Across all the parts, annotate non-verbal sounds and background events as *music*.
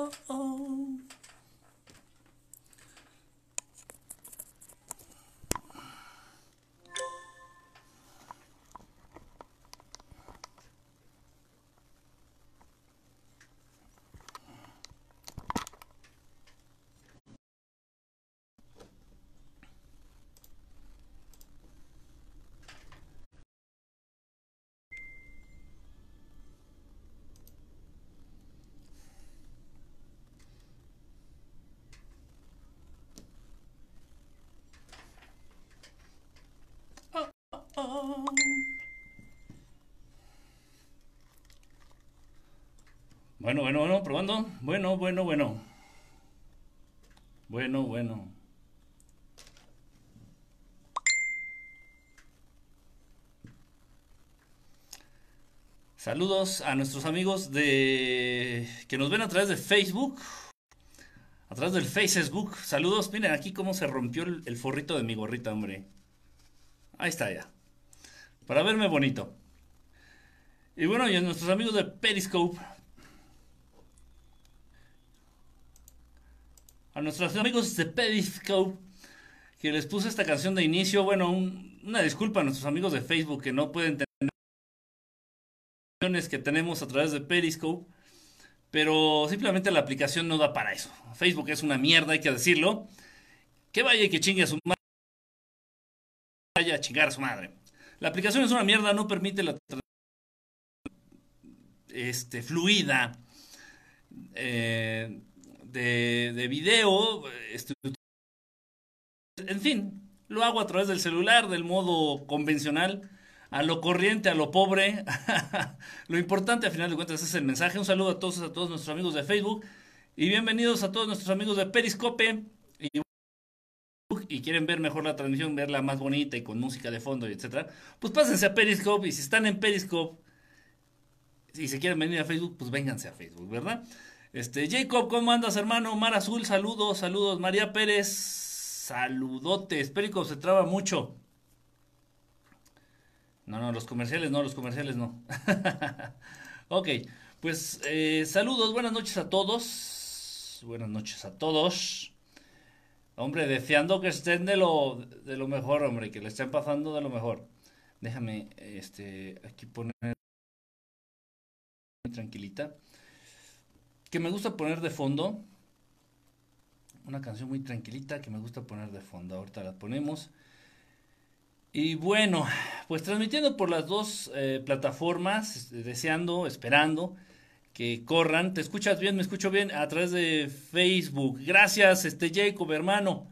oh, oh. Bueno, bueno, bueno, probando. Bueno, bueno, bueno. Bueno, bueno. Saludos a nuestros amigos de que nos ven a través de Facebook, a través del Facebook. Saludos, miren aquí cómo se rompió el, forrito de mi gorrita, hombre. Ahí está ya. Para verme bonito. Y bueno, y a nuestros amigos de Periscope. Nuestros amigos de Periscope. Que les puse esta canción de inicio. Bueno, una disculpa a nuestros amigos de Facebook que no pueden tener que tenemos a través de Periscope. Pero simplemente la aplicación no da para eso. Facebook es una mierda, hay que decirlo. Que vaya y que chingue a su madre. Vaya a chingar a su madre. La aplicación es una mierda, no permite la este, fluida eh, de, de, video. Este, en fin, lo hago a través del celular, del modo convencional a lo corriente, a lo pobre. *laughs* lo importante, a final de cuentas, es el mensaje. Un saludo a todos, a todos nuestros amigos de Facebook. Y bienvenidos a todos nuestros amigos de Periscope. Y, quieren ver mejor la transmisión, verla más bonita y con música de fondo, y etcétera. Pues pásense a Periscope. Y si están en Periscope y se quieren venir a Facebook, pues vénganse a Facebook, ¿verdad? Este, Jacob, ¿cómo andas, hermano? Mar Azul, saludos, saludos. María Pérez, saludotes. Periscope se traba mucho. No, no, los comerciales no, los comerciales no. *laughs* ok, pues eh, saludos, buenas noches a todos. Buenas noches a todos. Hombre, deseando que estén de lo, de lo mejor, hombre, que le estén pasando de lo mejor. Déjame, este, aquí poner tranquilita. Que me gusta poner de fondo. Una canción muy tranquilita que me gusta poner de fondo. Ahorita la ponemos. Y bueno, pues transmitiendo por las dos eh, plataformas, deseando, esperando que corran. ¿Te escuchas bien? ¿Me escucho bien? A través de Facebook. Gracias, este Jacob, hermano.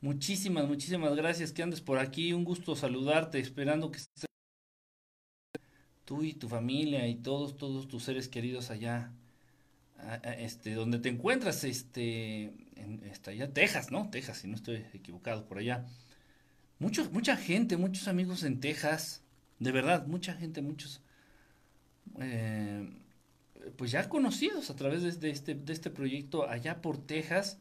Muchísimas, muchísimas gracias que andes por aquí. Un gusto saludarte, esperando que estés tú y tu familia y todos, todos tus seres queridos allá, este, donde te encuentras, este, en, está allá, Texas, ¿no? Texas, si no estoy equivocado, por allá. Muchos, mucha gente, muchos amigos en Texas, de verdad, mucha gente, muchos, eh, pues ya conocidos a través de, este, de este proyecto allá por Texas.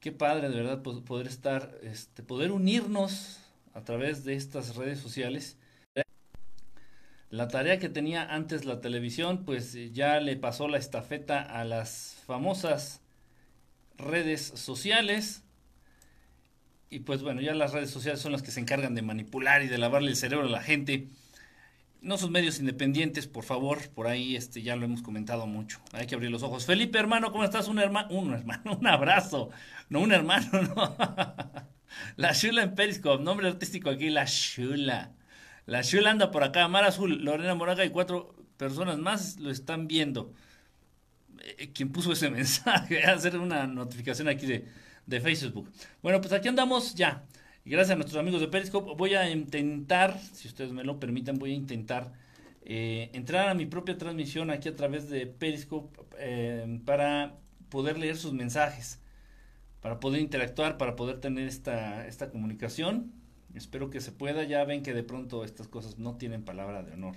Qué padre, de verdad, poder estar, este, poder unirnos a través de estas redes sociales. La tarea que tenía antes la televisión, pues ya le pasó la estafeta a las famosas redes sociales y pues bueno, ya las redes sociales son las que se encargan de manipular y de lavarle el cerebro a la gente. No son medios independientes, por favor, por ahí este ya lo hemos comentado mucho. Hay que abrir los ojos. Felipe, hermano, ¿cómo estás? Un hermano, un hermano, un abrazo. No, un hermano, *laughs* no. La Shula en Periscope, nombre artístico aquí, La Shula. La Shula anda por acá, Mar Azul, Lorena Moraga y cuatro personas más lo están viendo. Eh, ¿Quién puso ese *laughs* mensaje? Hacer una notificación aquí de, de Facebook. Bueno, pues aquí andamos ya. Gracias a nuestros amigos de Periscope. Voy a intentar, si ustedes me lo permiten, voy a intentar eh, entrar a mi propia transmisión aquí a través de Periscope eh, para poder leer sus mensajes, para poder interactuar, para poder tener esta, esta comunicación. Espero que se pueda. Ya ven que de pronto estas cosas no tienen palabra de honor.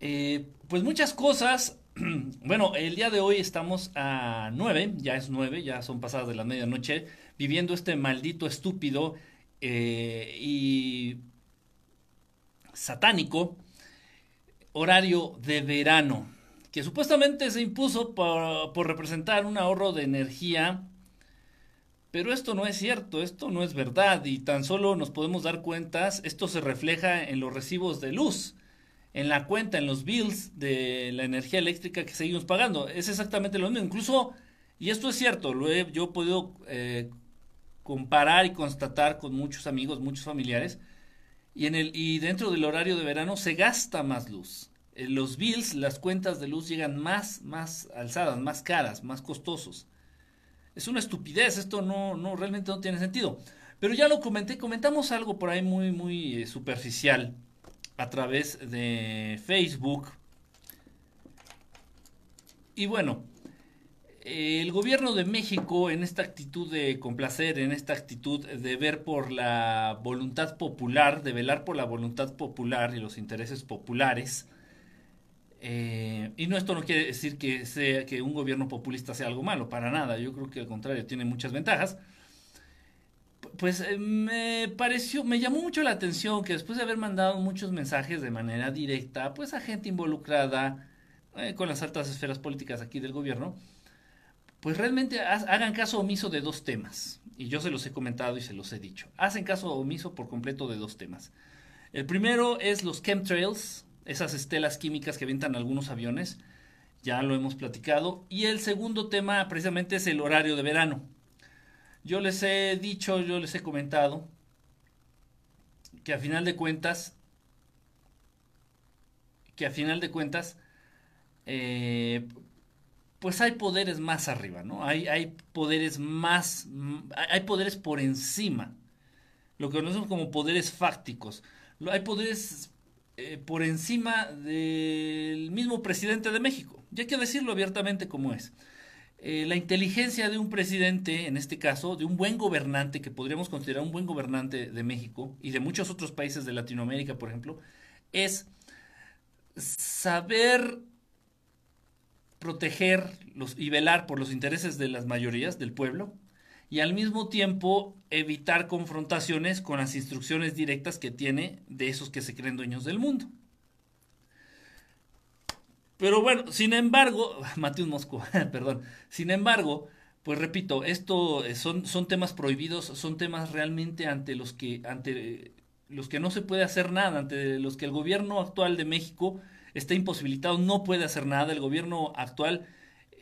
Eh, pues muchas cosas *clears throat* bueno, el día de hoy estamos a 9, ya es 9, ya son pasadas de la medianoche, viviendo este maldito estúpido eh, y satánico horario de verano. que supuestamente se impuso por, por representar un ahorro de energía pero esto no es cierto, esto no es verdad y tan solo nos podemos dar cuentas, esto se refleja en los recibos de luz, en la cuenta, en los bills de la energía eléctrica que seguimos pagando. Es exactamente lo mismo. Incluso, y esto es cierto, lo he yo he podido eh, comparar y constatar con muchos amigos, muchos familiares, y, en el, y dentro del horario de verano se gasta más luz. Eh, los bills, las cuentas de luz llegan más, más alzadas, más caras, más costosos. Es una estupidez, esto no, no, realmente no tiene sentido. Pero ya lo comenté, comentamos algo por ahí muy, muy eh, superficial a través de Facebook. Y bueno, el gobierno de México en esta actitud de complacer, en esta actitud de ver por la voluntad popular, de velar por la voluntad popular y los intereses populares, eh, y no esto no quiere decir que, sea, que un gobierno populista sea algo malo, para nada. Yo creo que al contrario, tiene muchas ventajas. Pues eh, me pareció, me llamó mucho la atención que después de haber mandado muchos mensajes de manera directa, pues a gente involucrada eh, con las altas esferas políticas aquí del gobierno, pues realmente hagan caso omiso de dos temas. Y yo se los he comentado y se los he dicho. Hacen caso omiso por completo de dos temas. El primero es los chemtrails, esas estelas químicas que avientan algunos aviones, ya lo hemos platicado. Y el segundo tema precisamente es el horario de verano. Yo les he dicho, yo les he comentado que a final de cuentas, que a final de cuentas, eh, pues hay poderes más arriba, ¿no? Hay, hay poderes más, hay poderes por encima, lo que conocemos como poderes fácticos. Hay poderes eh, por encima del mismo presidente de México. Ya hay que decirlo abiertamente como es. Eh, la inteligencia de un presidente, en este caso, de un buen gobernante, que podríamos considerar un buen gobernante de México y de muchos otros países de Latinoamérica, por ejemplo, es saber proteger y velar por los intereses de las mayorías del pueblo, y al mismo tiempo evitar confrontaciones con las instrucciones directas que tiene de esos que se creen dueños del mundo. Pero bueno, sin embargo, *laughs* Mateus Mosco, *laughs* perdón, sin embargo, pues repito, esto eh, son, son temas prohibidos, son temas realmente ante los que, ante los que no se puede hacer nada, ante los que el gobierno actual de México está imposibilitado, no puede hacer nada, el gobierno actual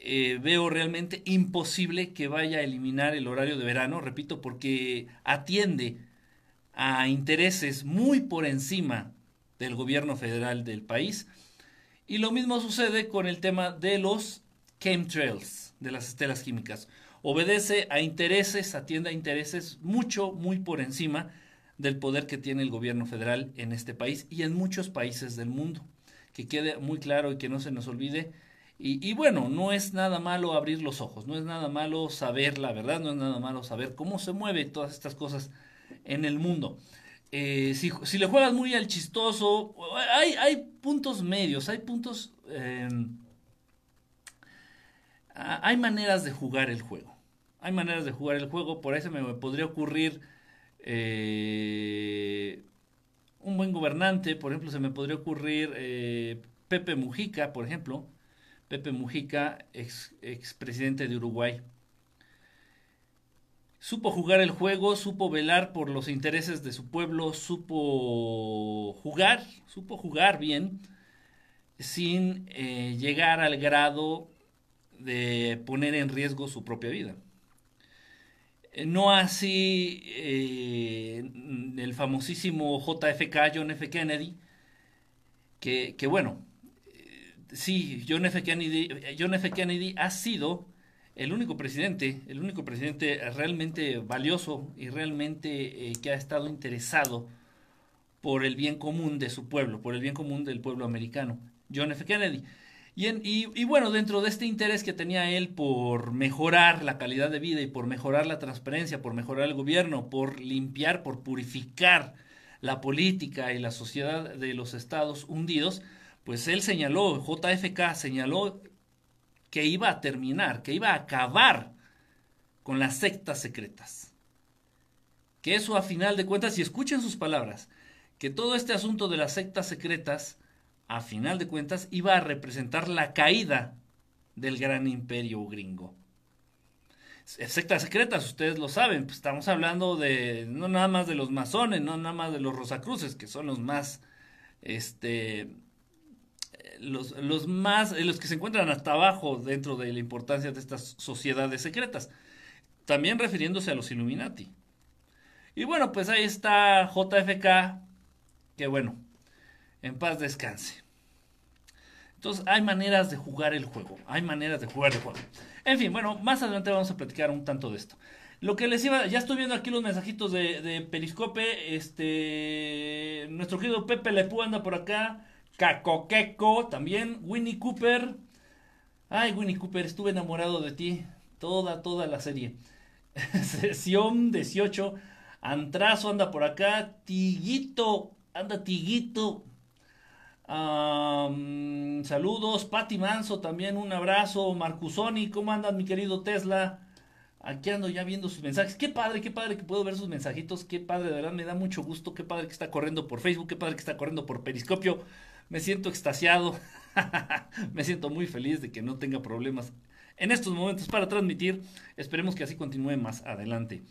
eh, veo realmente imposible que vaya a eliminar el horario de verano, repito, porque atiende a intereses muy por encima del gobierno federal del país. Y lo mismo sucede con el tema de los chemtrails, de las estelas químicas. Obedece a intereses, atiende a intereses mucho, muy por encima del poder que tiene el gobierno federal en este país y en muchos países del mundo. Que quede muy claro y que no se nos olvide y, bueno, no es nada malo abrir los ojos, no es nada malo saber la verdad, no es nada malo saber cómo se mueven todas estas cosas en el mundo. Eh, si, si, le juegas muy al chistoso, hay, hay puntos medios, hay puntos... Em, hay maneras de jugar el juego. Hay maneras de jugar el juego, por eso me podría ocurrir eh, un buen gobernante, por ejemplo, se me podría ocurrir eh, Pepe Mujica, por ejemplo, Pepe Mujica, ex, expresidente de Uruguay. Supo jugar el juego, supo velar por los intereses de su pueblo, supo jugar, supo jugar bien, sin eh, llegar al grado de poner en riesgo su propia vida. Eh, no así eh, el famosísimo JFK, John F. Kennedy, que, que bueno, sí, John F. Kennedy, John F. Kennedy ha sido el único presidente, el único presidente realmente valioso y realmente eh, que ha estado interesado por el bien común de su pueblo, por el bien común del pueblo americano, John F. Kennedy. Y, y, bueno, dentro de este interés que tenía él por mejorar la calidad de vida y por mejorar la transparencia, por mejorar el gobierno, por limpiar, por purificar la política y la sociedad de los Estados hundidos, pues él señaló, JFK señaló que iba a terminar, que iba a acabar con las sectas secretas. Que eso a final de cuentas, y escuchen sus palabras, que todo este asunto de las sectas secretas a final de cuentas, iba a representar la caída del gran imperio gringo. Sectas secretas, ustedes lo saben, pues estamos hablando de no nada más de los masones, no nada más de los rosacruces, que son los más, este, los, los más, los que se encuentran hasta abajo dentro de la importancia de estas sociedades secretas, también refiriéndose a los Illuminati. Y bueno, pues ahí está JFK, que bueno, en paz descanse. Entonces hay maneras de jugar el juego, hay maneras de jugar el juego. En fin, bueno, más adelante vamos a platicar un tanto de esto. Lo que les iba, ya estoy viendo aquí los mensajitos de, Periscope, este, nuestro querido Pepe Lepú anda por acá, Cacoqueco también, Winnie Cooper, ay Winnie Cooper, estuve enamorado de ti, toda, toda la serie. *laughs* Sesión 18, Antrazo anda por acá, Tiguito, anda Tiguito, saludos, Pati Manso también, un abrazo. Marcusoni, ¿cómo andan mi querido Tesla? Aquí ando ya viendo sus mensajes. Qué padre, qué padre que puedo ver sus mensajitos. Qué padre, de verdad me da mucho gusto. Qué padre que está corriendo por Facebook. Qué padre que está corriendo por Periscopio. Me siento extasiado. *laughs* me siento muy feliz de que no tenga problemas en estos momentos para transmitir. Esperemos que así continúe más adelante.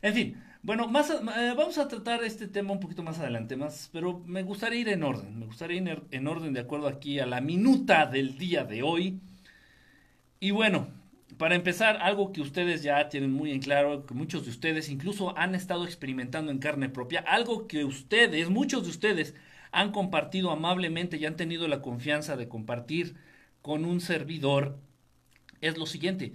En fin, bueno, más, eh, vamos a tratar este tema un poquito más adelante, más, pero me gustaría ir en orden, me gustaría ir en orden de acuerdo aquí a la minuta del día de hoy. Y bueno, para empezar, algo que ustedes ya tienen muy en claro, que muchos de ustedes incluso han estado experimentando en carne propia, algo que ustedes, muchos de ustedes, han compartido amablemente y han tenido la confianza de compartir con un servidor, es lo siguiente.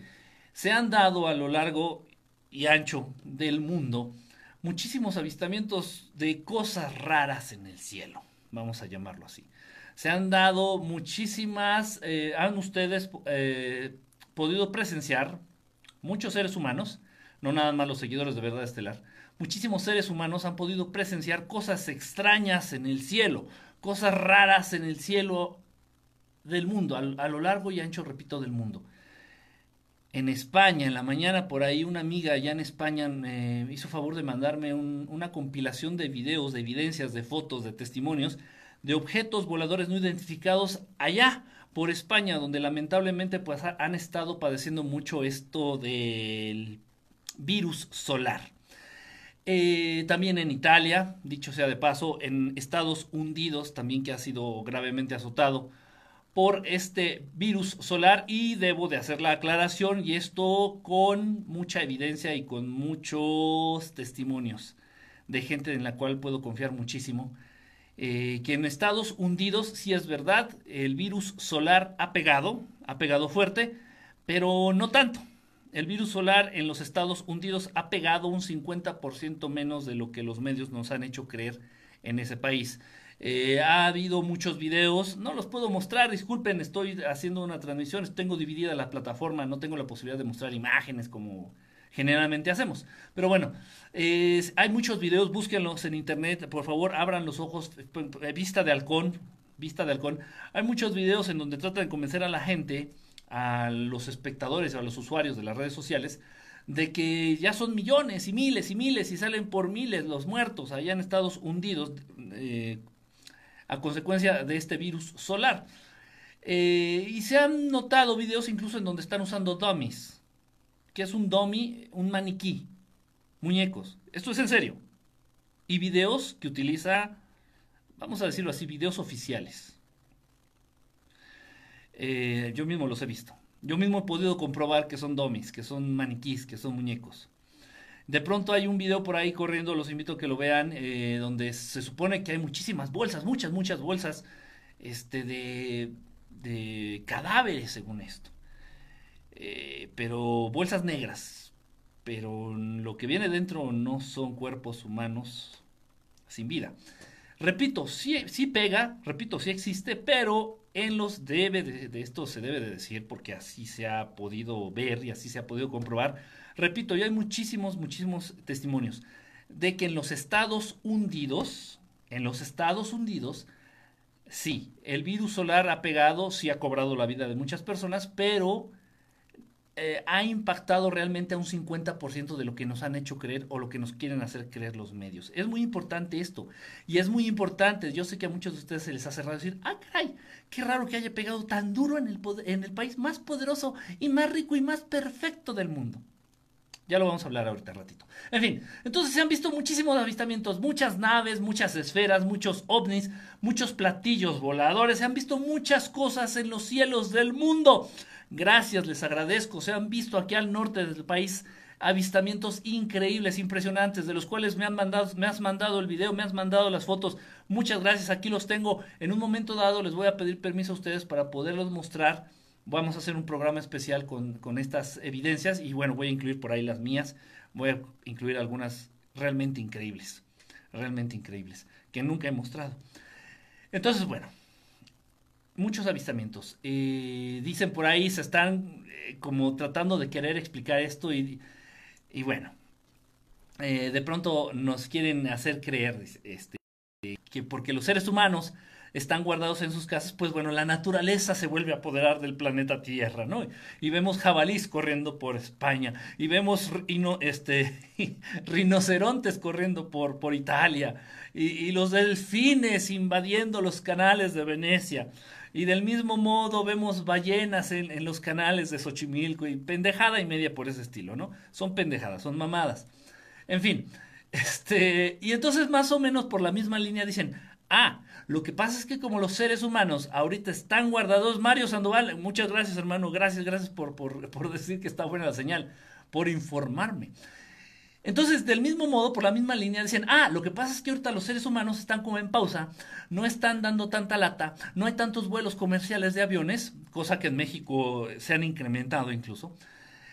Se han dado a lo largo y ancho del mundo muchísimos avistamientos de cosas raras en el cielo, vamos a llamarlo así. Se han dado muchísimas, eh, han ustedes eh, podido presenciar muchos seres humanos, no nada más los seguidores de Verdad Estelar, muchísimos seres humanos han podido presenciar cosas extrañas en el cielo, cosas raras en el cielo del mundo, a lo largo y ancho, repito, del mundo en España, en la mañana por ahí una amiga allá en España me hizo favor de mandarme una compilación de videos, de evidencias, de fotos, de testimonios de objetos voladores no identificados allá por España, donde lamentablemente pues han estado padeciendo mucho esto del virus solar. Eh, también en Italia, dicho sea de paso, en Estados Unidos también que ha sido gravemente azotado por este virus solar y debo de hacer la aclaración y esto con mucha evidencia y con muchos testimonios de gente en la cual puedo confiar muchísimo. Eh, que en Estados Unidos, sí es verdad, el virus solar ha pegado, ha pegado fuerte, pero no tanto. El virus solar en los Estados Unidos ha pegado un 50% menos de lo que los medios nos han hecho creer en ese país. Eh, ha habido muchos videos, no los puedo mostrar, disculpen, estoy haciendo una transmisión, tengo dividida la plataforma, no tengo la posibilidad de mostrar imágenes como generalmente hacemos. Pero bueno, hay muchos videos, búsquenlos en internet, por favor, abran los ojos, eh, vista de halcón, vista de halcón. Hay muchos videos en donde tratan de convencer a la gente, a los espectadores, a los usuarios de las redes sociales, de que ya son millones y miles y miles y salen por miles los muertos allá en Estados Unidos. Eh, a consecuencia de este virus solar. Eh, y se han notado videos incluso en donde están usando dummies. que es un dummy? Un maniquí. Muñecos. Esto es en serio. Y videos que utiliza, vamos a decirlo así, videos oficiales. Eh, yo mismo los he visto. Yo mismo he podido comprobar que son dummies, que son maniquís, que son muñecos. De pronto hay un video por ahí corriendo, los invito a que lo vean, eh, donde se supone que hay muchísimas bolsas, muchas, muchas bolsas este, de, de cadáveres, según esto. Eh, pero bolsas negras. Pero lo que viene dentro no son cuerpos humanos sin vida. Repito, sí, sí pega, repito, sí existe, pero en los debe de, de esto se debe de decir porque así se ha podido ver y así se ha podido comprobar. Repito, ya hay muchísimos, muchísimos testimonios de que en los estados hundidos, en los estados hundidos, sí, el virus solar ha pegado, sí ha cobrado la vida de muchas personas, pero eh, ha impactado realmente a un 50% de lo que nos han hecho creer o lo que nos quieren hacer creer los medios. Es muy importante esto. Y es muy importante, yo sé que a muchos de ustedes se les hace raro decir, ah, caray, qué raro que haya pegado tan duro en el, en el país más poderoso y más rico y más perfecto del mundo. Ya lo vamos a hablar ahorita ratito. En fin, entonces se han visto muchísimos avistamientos, muchas naves, muchas esferas, muchos ovnis, muchos platillos voladores, se han visto muchas cosas en los cielos del mundo. Gracias, les agradezco. Se han visto aquí al norte del país avistamientos increíbles, impresionantes, de los cuales me han mandado, me has mandado el video, me has mandado las fotos. Muchas gracias, aquí los tengo. En un momento dado les voy a pedir permiso a ustedes para poderlos mostrar. Vamos a hacer un programa especial con, con estas evidencias y bueno, voy a incluir por ahí las mías. Voy a incluir algunas realmente increíbles, realmente increíbles, que nunca he mostrado. Entonces, bueno, muchos avistamientos. Dicen por ahí, se están eh, como tratando de querer explicar esto y, y bueno, eh, de pronto nos quieren hacer creer este, que porque los seres humanos están guardados en sus casas, pues bueno, la naturaleza se vuelve a apoderar del planeta Tierra, ¿no? Y vemos jabalís corriendo por España, y vemos este, *laughs* rinocerontes corriendo por, por Italia, y los delfines invadiendo los canales de Venecia. Y del mismo modo vemos ballenas en, los canales de Xochimilco y pendejada y media por ese estilo, ¿no? Son pendejadas, son mamadas. En fin, *laughs* este, y entonces más o menos por la misma línea dicen, ah, lo que pasa es que como los seres humanos ahorita están guardados, Mario Sandoval, muchas gracias hermano, gracias, gracias por, por, *laughs* por decir que está buena la señal, por informarme. Entonces, del mismo modo, por la misma línea, decían, ah, lo que pasa es que ahorita los seres humanos están como en pausa, no están dando tanta lata, no hay tantos vuelos comerciales de aviones, cosa que en México se han incrementado incluso.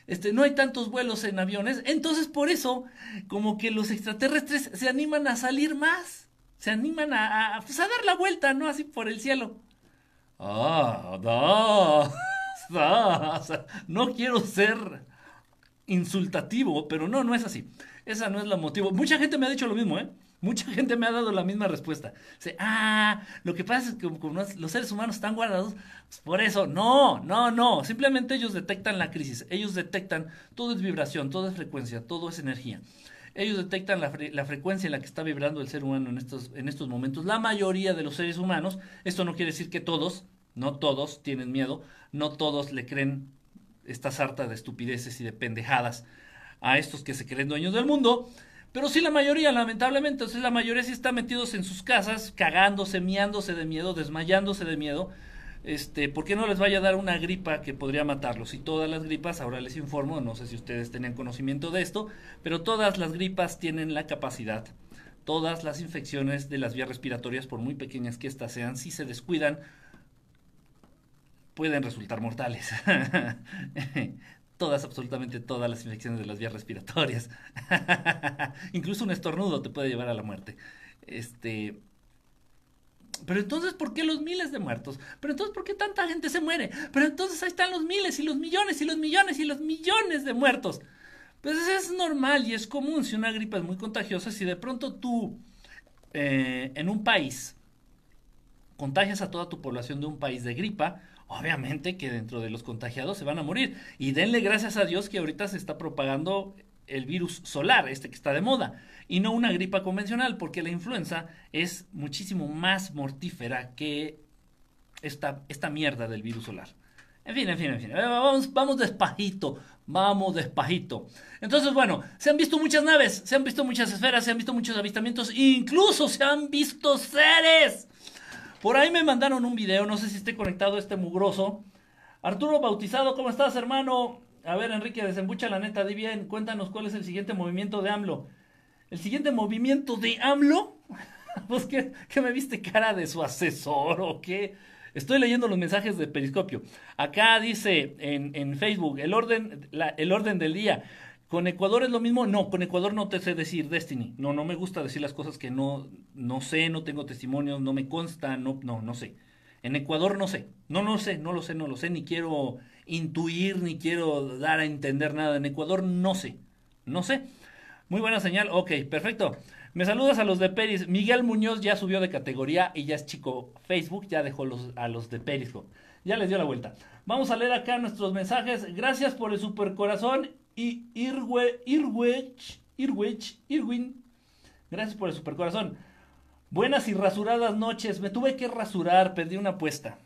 Este, no hay tantos vuelos en aviones, entonces por eso, como que los extraterrestres se animan a salir más, se animan a, pues, a, dar la vuelta, ¿no? Así por el cielo. Ah, no, *laughs* no quiero ser insultativo, pero no, no es así. Esa no es la motivo. Mucha gente me ha dicho lo mismo, ¿eh? Mucha gente me ha dado la misma respuesta. Dice, ah, lo que pasa es que como los seres humanos están guardados, pues por eso, no, no, no. Simplemente ellos detectan la crisis. Ellos detectan, todo es vibración, todo es frecuencia, todo es energía. Ellos detectan la, la, frecuencia en la que está vibrando el ser humano en estos, en estos momentos. La mayoría de los seres humanos, esto no quiere decir que todos, no todos tienen miedo, no todos le creen esta sarta de estupideces y de pendejadas a estos que se creen dueños del mundo. Pero sí la mayoría, lamentablemente, entonces la mayoría sí está metidos en sus casas, cagándose, miándose de miedo, desmayándose de miedo. Este, ¿por qué no les vaya a dar una gripa que podría matarlos? Y todas las gripas, ahora les informo, no sé si ustedes tenían conocimiento de esto, pero todas las gripas tienen la capacidad, todas las infecciones de las vías respiratorias, por muy pequeñas que éstas sean, si se descuidan, pueden resultar mortales. *laughs* todas, absolutamente todas las infecciones de las vías respiratorias. *laughs* Incluso un estornudo te puede llevar a la muerte. Este. Pero entonces, ¿por qué los miles de muertos? Pero entonces, ¿por qué tanta gente se muere? Pero entonces ahí están los miles y los millones y los millones y los millones de muertos. Pues es normal y es común si una gripa es muy contagiosa, si de pronto tú eh, en un país contagias a toda tu población de un país de gripa, obviamente que dentro de los contagiados se van a morir. Y denle gracias a Dios que ahorita se está propagando el virus solar, este que está de moda, y no una gripa convencional, porque la influenza es muchísimo más mortífera que esta, esta mierda del virus solar. En fin, en fin, en fin. Eh, vamos, vamos despajito, vamos despajito. Entonces, bueno, se han visto muchas naves, se han visto muchas esferas, se han visto muchos avistamientos, incluso se han visto seres. Por ahí me mandaron un video, no sé si esté conectado este mugroso. Arturo Bautizado, ¿cómo estás, hermano? A ver, Enrique, desembucha la neta, di bien, cuéntanos cuál es el siguiente movimiento de AMLO. ¿El siguiente movimiento de AMLO? *laughs* pues que, me viste cara de su asesor o qué. Estoy leyendo los mensajes de Periscopio. Acá dice en, en Facebook, el orden, el orden del día. ¿Con Ecuador es lo mismo? No, con Ecuador no te sé decir Destiny. No, no me gusta decir las cosas que no, no sé, no tengo testimonios, no me consta, no, no, no sé. En Ecuador no sé. No, no sé, no lo sé, no lo sé, ni quiero intuir, ni quiero dar a entender nada. En Ecuador no sé, no sé. Muy buena señal, ok, perfecto. Me saludas a los de Peris. Miguel Muñoz ya subió de categoría y ya es chico Facebook, ya dejó los, a los de Periscope. Ya les dio la vuelta. Vamos a leer acá nuestros mensajes. Gracias por el super corazón. Y Irwe, Irwech, Irwin. Gracias por el super corazón. Buenas y rasuradas noches. Me tuve que rasurar, perdí una apuesta.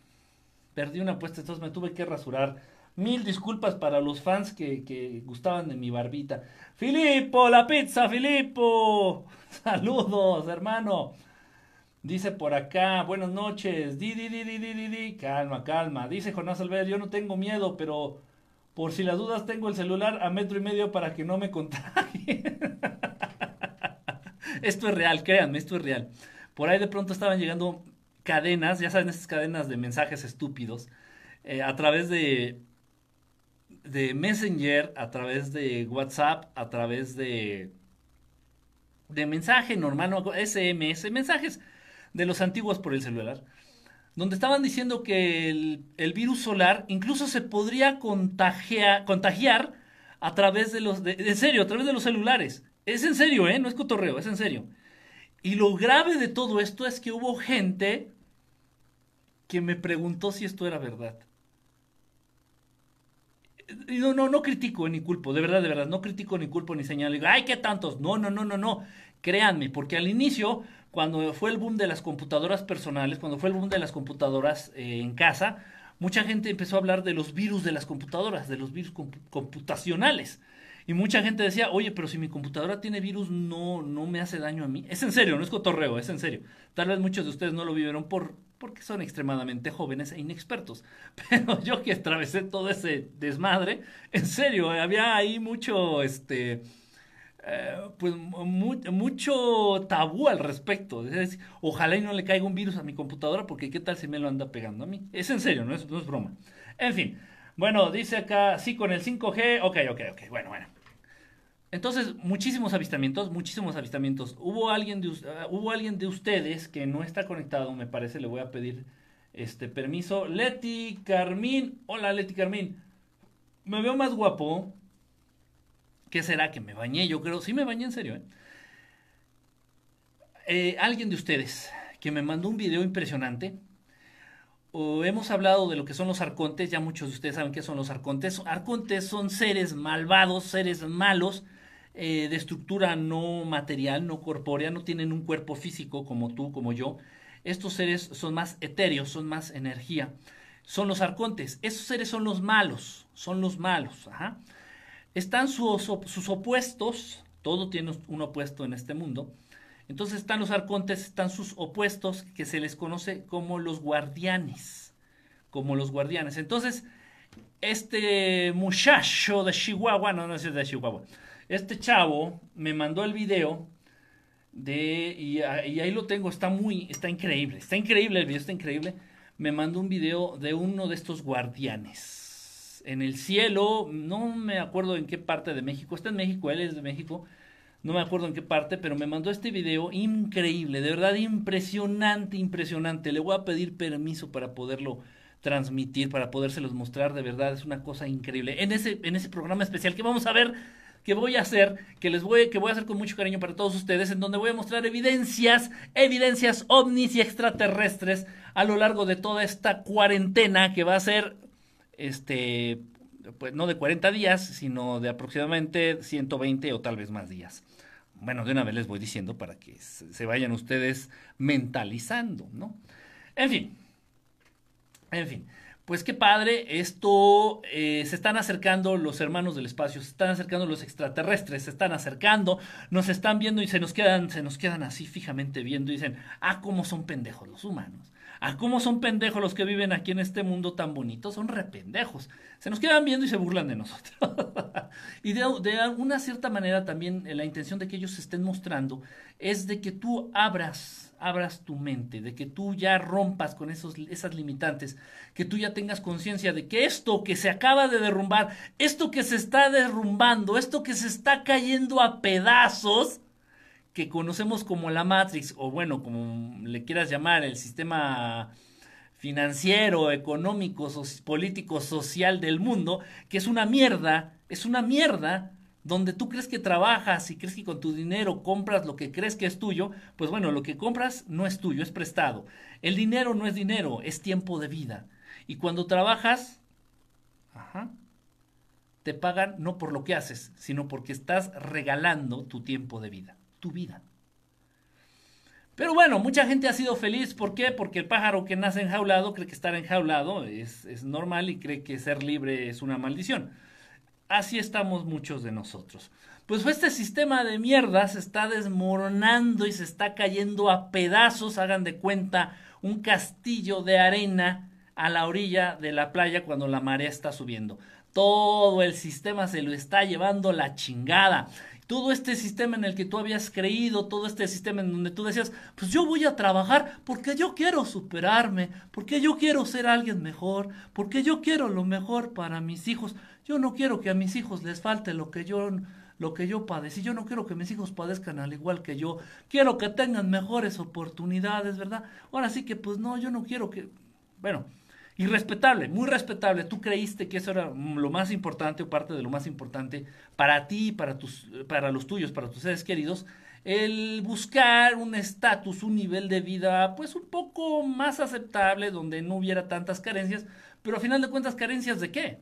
Perdí una apuesta, entonces me tuve que rasurar. Mil disculpas para los fans que, que gustaban de mi barbita. Filippo, la pizza, Filippo. *laughs* Saludos, hermano. Dice por acá, buenas noches. Di, di, di, di, di, di. Calma, calma. Dice Jonás Alves, yo no tengo miedo, pero por si las dudas tengo el celular a metro y medio para que no me contagie. *laughs* esto es real, créanme, esto es real. Por ahí de pronto estaban llegando cadenas, ya saben, estas cadenas de mensajes estúpidos, eh, a través de, de Messenger, a través de WhatsApp, a través de, de mensaje normal, no, SMS, mensajes de los antiguos por el celular, donde estaban diciendo que el, virus solar incluso se podría contagiar, contagiar a través de los, en serio, a través de los celulares. Es en serio, ¿eh? No es cotorreo, es en serio. Y lo grave de todo esto es que hubo gente que me preguntó si esto era verdad. No, no, no critico ni culpo, de verdad, de verdad, no critico ni culpo ni señalo. Ay, qué tantos. No, no, no, no, no. Créanme, porque al inicio, cuando fue el boom de las computadoras personales, cuando fue el boom de las computadoras eh, en casa, mucha gente empezó a hablar de los virus de las computadoras, de los virus computacionales. Y mucha gente decía, oye, pero si mi computadora tiene virus, no, no me hace daño a mí. Es en serio, no es cotorreo, es en serio. Tal vez muchos de ustedes no lo vivieron por, porque son extremadamente jóvenes e inexpertos. *laughs* Pero yo que atravesé todo ese desmadre, en serio, había ahí mucho, este, eh, pues mucho tabú al respecto. Es ojalá y no le caiga un virus a mi computadora porque qué tal si me lo anda pegando a mí. Es en serio, no es, no es broma. En fin, bueno, dice acá, sí, con el 5G, ok, ok, ok, bueno, bueno. Entonces, muchísimos avistamientos, muchísimos avistamientos. Hubo alguien de, uh, hubo alguien de ustedes que no está conectado, me parece, le voy a pedir este permiso. Leti Carmín, hola Leti Carmín. Me veo más guapo. ¿Qué será que me bañé? Yo creo, sí me bañé en serio. ¿eh? Eh, alguien de ustedes que me mandó un video impresionante. O hemos hablado de lo que son los arcontes, ya muchos de ustedes saben qué son los arcontes. Arcontes son seres malvados, seres malos, eh, de estructura no material, no corpórea, no tienen un cuerpo físico como tú, como yo. Estos seres son más etéreos, son más energía. Son los arcontes. Esos seres son los malos, son los malos. Están sus, opuestos, todo tiene un opuesto en este mundo. Entonces están los arcontes, están sus opuestos que se les conoce como los guardianes. Como los guardianes. Entonces, este muchacho de Chihuahua, no, no es de Chihuahua, este chavo me mandó el video de, y, ahí lo tengo, está muy, está increíble, está increíble el video, está increíble. Me mandó un video de uno de estos guardianes. En el cielo, no me acuerdo en qué parte de México, está en México, él es de México, no me acuerdo en qué parte, pero me mandó este video increíble, de verdad impresionante, impresionante. Le voy a pedir permiso para poderlo transmitir, para podérselos mostrar, de verdad es una cosa increíble. En ese, en ese programa especial que vamos a ver que voy a hacer, que les voy, que voy a hacer con mucho cariño para todos ustedes, en donde voy a mostrar evidencias, evidencias ovnis y extraterrestres a lo largo de toda esta cuarentena que va a ser, este, pues no de 40 días, sino de aproximadamente 120 o tal vez más días. Bueno, de una vez les voy diciendo para que se vayan ustedes mentalizando, ¿no? En fin, en fin. Pues qué padre, esto eh, se están acercando los hermanos del espacio, se están acercando los extraterrestres, se están acercando, nos están viendo y se nos quedan, se nos quedan así fijamente viendo y dicen, ah, cómo son pendejos los humanos, ah, cómo son pendejos los que viven aquí en este mundo tan bonito, son rependejos. Se nos quedan viendo y se burlan de nosotros. *laughs* y de, de alguna cierta manera también eh, la intención de que ellos se estén mostrando es de que tú abras abras tu mente, de que tú ya rompas con esos, esas limitantes, que tú ya tengas conciencia de que esto que se acaba de derrumbar, esto que se está derrumbando, esto que se está cayendo a pedazos, que conocemos como la Matrix, o bueno, como le quieras llamar, el sistema financiero, económico, político, social del mundo, que es una mierda, es una mierda, donde tú crees que trabajas y crees que con tu dinero compras lo que crees que es tuyo, pues bueno, lo que compras no es tuyo, es prestado. El dinero no es dinero, es tiempo de vida. Y cuando trabajas, te pagan no por lo que haces, sino porque estás regalando tu tiempo de vida, vida. Pero bueno, mucha gente ha sido feliz. ¿Por qué? Porque el pájaro que nace enjaulado cree que estar enjaulado es, es normal y cree que ser libre es una maldición. Así estamos muchos de nosotros. Pues este sistema de mierda se está desmoronando y se está cayendo a pedazos, hagan de cuenta, un castillo de arena a la orilla de la playa cuando la marea está subiendo. Todo el sistema se lo está llevando la chingada todo este sistema en el que tú habías creído, todo este sistema en donde tú decías, pues yo voy a trabajar porque yo quiero superarme, porque yo quiero ser alguien mejor, porque yo quiero lo mejor para mis hijos. Yo no quiero que a mis hijos les falte lo que yo lo que yo padecí. Yo no quiero que mis hijos padezcan al igual que yo. Quiero que tengan mejores oportunidades, ¿verdad? Ahora sí que pues no, yo no quiero que bueno, y respetable, muy respetable. Tú creíste que eso era lo más importante o parte de lo más importante para ti, para, tus, para los tuyos, para tus seres queridos. El buscar un estatus, un nivel de vida, pues un poco más aceptable, donde no hubiera tantas carencias. Pero a final de cuentas, ¿carencias de qué?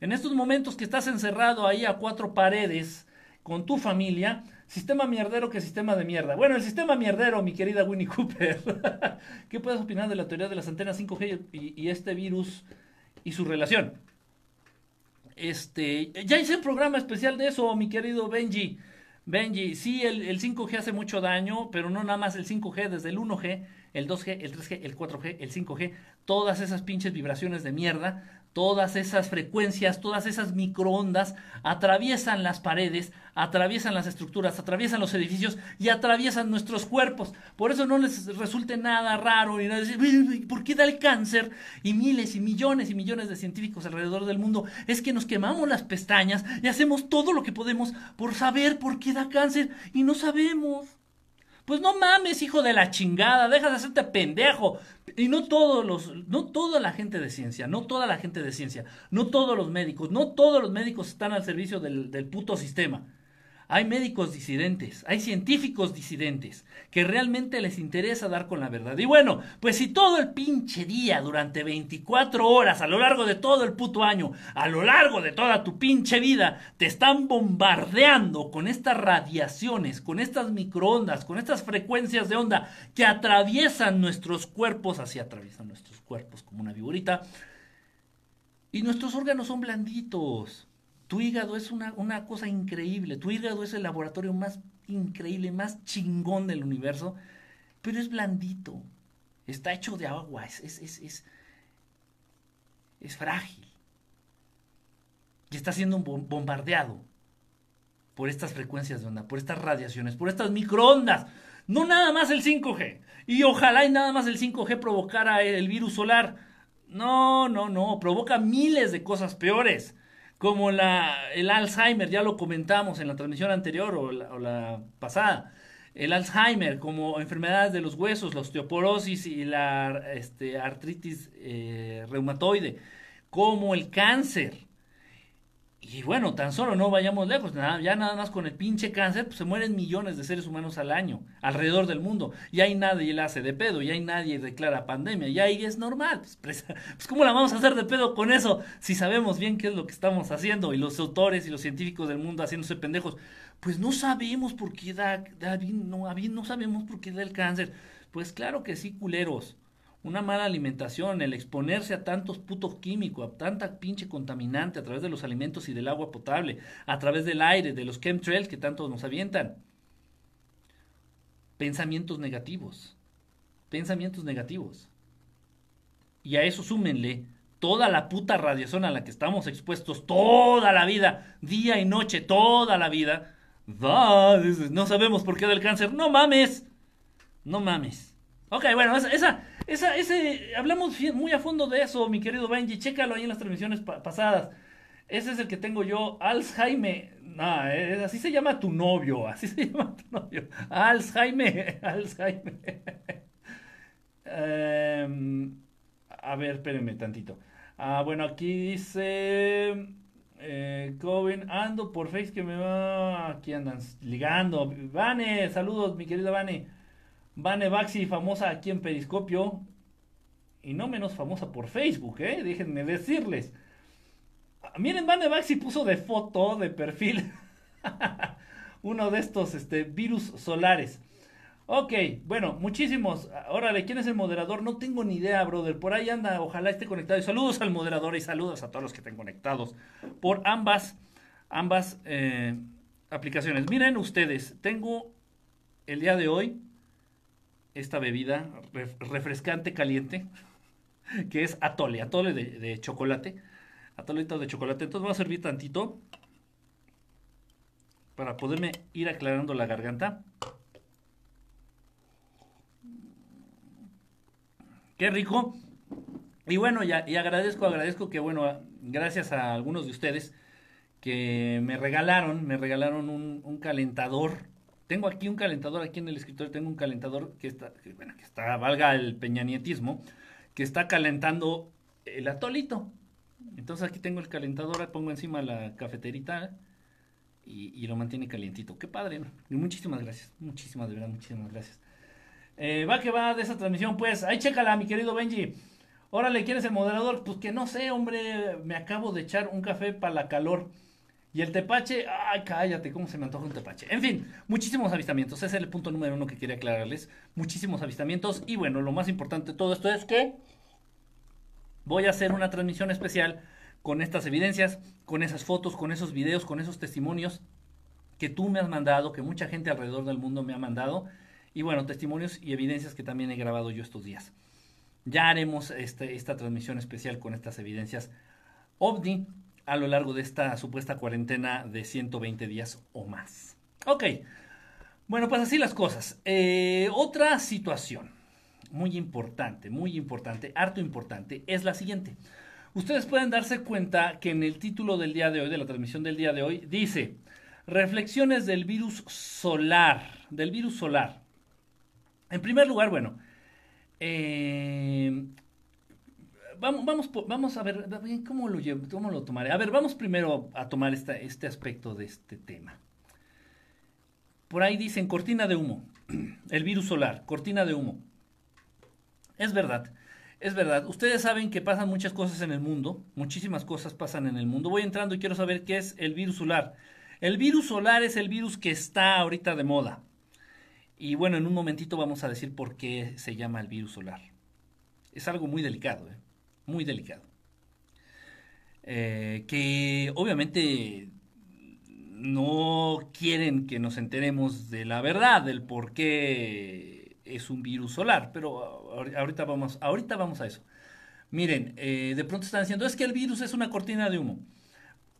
En estos momentos que estás encerrado ahí a cuatro paredes con tu familia, Sistema mierdero que sistema de mierda. Bueno, el sistema mierdero, mi querida Winnie *laughs* Cooper. *laughs* ¿Qué puedes opinar de la teoría de las antenas 5G y, este virus y su relación? Este, ya hice un programa especial de eso, mi querido Benji. Benji, sí, el, el 5G hace mucho daño, pero no nada más el 5G, desde el 1G, el 2G, el 3G, el 4G, el 5G, todas esas pinches vibraciones de mierda todas esas frecuencias, todas esas microondas atraviesan las paredes, atraviesan las estructuras, atraviesan los edificios y atraviesan nuestros cuerpos. Por eso no les resulte nada raro y nada decir, ¿por qué da el cáncer? Y miles y millones y millones de científicos alrededor del mundo es que nos quemamos las pestañas y hacemos todo lo que podemos por saber por qué da cáncer y no sabemos. Pues no mames, hijo de la chingada, deja de hacerte pendejo. Y no todos los, no toda la gente de ciencia, no toda la gente de ciencia, no todos los médicos, no todos los médicos están al servicio del, del puto sistema. Hay médicos disidentes, hay científicos disidentes que realmente les interesa dar con la verdad. Y bueno, pues si todo el pinche día, durante 24 horas, a lo largo de todo el puto año, a lo largo de toda tu pinche vida, te están bombardeando con estas radiaciones, con estas microondas, con estas frecuencias de onda que atraviesan nuestros cuerpos, así atraviesan nuestros cuerpos como una viborita, y nuestros órganos son blanditos. Tu hígado es una, una cosa increíble. Tu hígado es el laboratorio más increíble, más chingón del universo. Pero es blandito. Está hecho de agua. Es, es, es, es, es frágil. Y está siendo bombardeado por estas frecuencias de onda, por estas radiaciones, por estas microondas. No nada más el 5G. Y ojalá y nada más el 5G provocara el virus solar. No, no, no. Provoca miles de cosas peores como la, el Alzheimer, ya lo comentamos en la transmisión anterior o la, pasada, el Alzheimer como enfermedades de los huesos, la osteoporosis y la este, artritis eh, reumatoide, como el cáncer, y bueno, tan solo no vayamos lejos, nada, ya nada más con el pinche cáncer, pues se mueren millones de seres humanos al año, alrededor del mundo. Y hay nadie le hace de pedo, y hay nadie declara pandemia, y ahí es normal. Pues, pues, pues, ¿cómo la vamos a hacer de pedo con eso? Si sabemos bien qué es lo que estamos haciendo, y los autores y los científicos del mundo haciéndose pendejos, pues no sabemos por qué da, da no, no sabemos por qué da el cáncer. Pues claro que sí, culeros una mala alimentación, el exponerse a tantos putos químicos, a tanta pinche contaminante a través de los alimentos y del agua potable, a través del aire, de los chemtrails que tanto nos avientan. Pensamientos negativos. Pensamientos negativos. Y a eso súmenle toda la puta radiación a la que estamos expuestos toda la vida, día y noche, toda la vida. no sabemos por qué del cáncer. No mames. No mames. Ok, bueno, esa, esa, ese, hablamos muy a fondo de eso, mi querido Benji, chécalo ahí en las transmisiones pasadas. Ese es el que tengo yo, Alzheimer. No, así se llama tu novio, *laughs* así se llama tu novio. Alzheimer, *laughs* Alzheimer. Em, a ver, espérenme tantito. Ah, bueno, aquí dice eh, Coven, ando por Face que me va. Aquí andan ligando. Vane, saludos, mi querida Vane. Vane Baxi, famosa aquí en Periscopio. Y no menos famosa por Facebook, ¿eh? Déjenme decirles. miren, Van Baxi puso de foto, de perfil, *laughs* uno de estos este, virus solares. Ok, bueno, muchísimos. Órale, ¿quién es el moderador? No tengo ni idea, brother. Por ahí anda, ojalá esté conectado. Y saludos al moderador y saludos a todos los que estén conectados por ambas, ambas eh, aplicaciones. Miren ustedes, tengo el día de hoy esta bebida refrescante caliente, *laughs* que es atole, atole de, chocolate. Atolito de chocolate. Entonces voy a servir tantito para poderme ir aclarando la garganta. Qué rico. Y bueno, ya, y agradezco, agradezco que, bueno, gracias a algunos de ustedes que me regalaron, me regalaron un, calentador. Tengo aquí un calentador, aquí en el escritorio tengo un calentador que está, bueno, que está, valga el peñanietismo, que está calentando el atolito. Entonces aquí tengo el calentador, pongo encima la cafeterita y, lo mantiene calientito. Qué padre, ¿no? Y muchísimas gracias, muchísimas, de verdad, muchísimas gracias. Eh, va que va de esa transmisión, pues. Ahí chécala, mi querido Benji. Órale, ¿quién es el moderador? Pues que no sé, hombre. Me acabo de echar un café para la calor. Y el tepache, ay, cállate, cómo se me antoja un tepache. En fin, muchísimos avistamientos. Ese es el punto número uno que quería aclararles. Muchísimos avistamientos. Y bueno, lo más importante de todo esto es que voy a hacer una transmisión especial con estas evidencias, con esas fotos, con esos videos, con esos testimonios que tú me has mandado, que mucha gente alrededor del mundo me ha mandado y bueno, testimonios y evidencias que también he grabado yo estos días. Ya haremos este, esta transmisión especial con estas evidencias OVNI a lo largo de esta supuesta cuarentena de 120 días o más. Ok, bueno, pues así las cosas. Eh, otra situación muy importante, muy importante, harto importante, es la siguiente. Ustedes pueden darse cuenta que en el título del día de hoy, de la transmisión del día de hoy, dice, reflexiones del virus solar, del virus solar. En primer lugar, bueno, eh, vamos, vamos, a ver cómo lo, cómo lo tomaré. A ver, vamos primero a tomar este aspecto de este tema. Por ahí dicen cortina de humo, *clears throat* el virus solar, cortina de humo. Es verdad, es verdad. Ustedes saben que pasan muchas cosas en el mundo, muchísimas cosas pasan en el mundo. Voy entrando y quiero saber qué es el virus solar. El virus solar es el virus que está ahorita de moda. Y bueno, en un momentito vamos a decir por qué se llama el virus solar. Es algo muy delicado, ¿eh? Muy delicado. Eh, que obviamente no quieren que nos enteremos de la verdad, del por qué es un virus solar, pero ahorita vamos, ahorita vamos a eso. Miren, eh, de pronto están diciendo, es que el virus es una cortina de humo.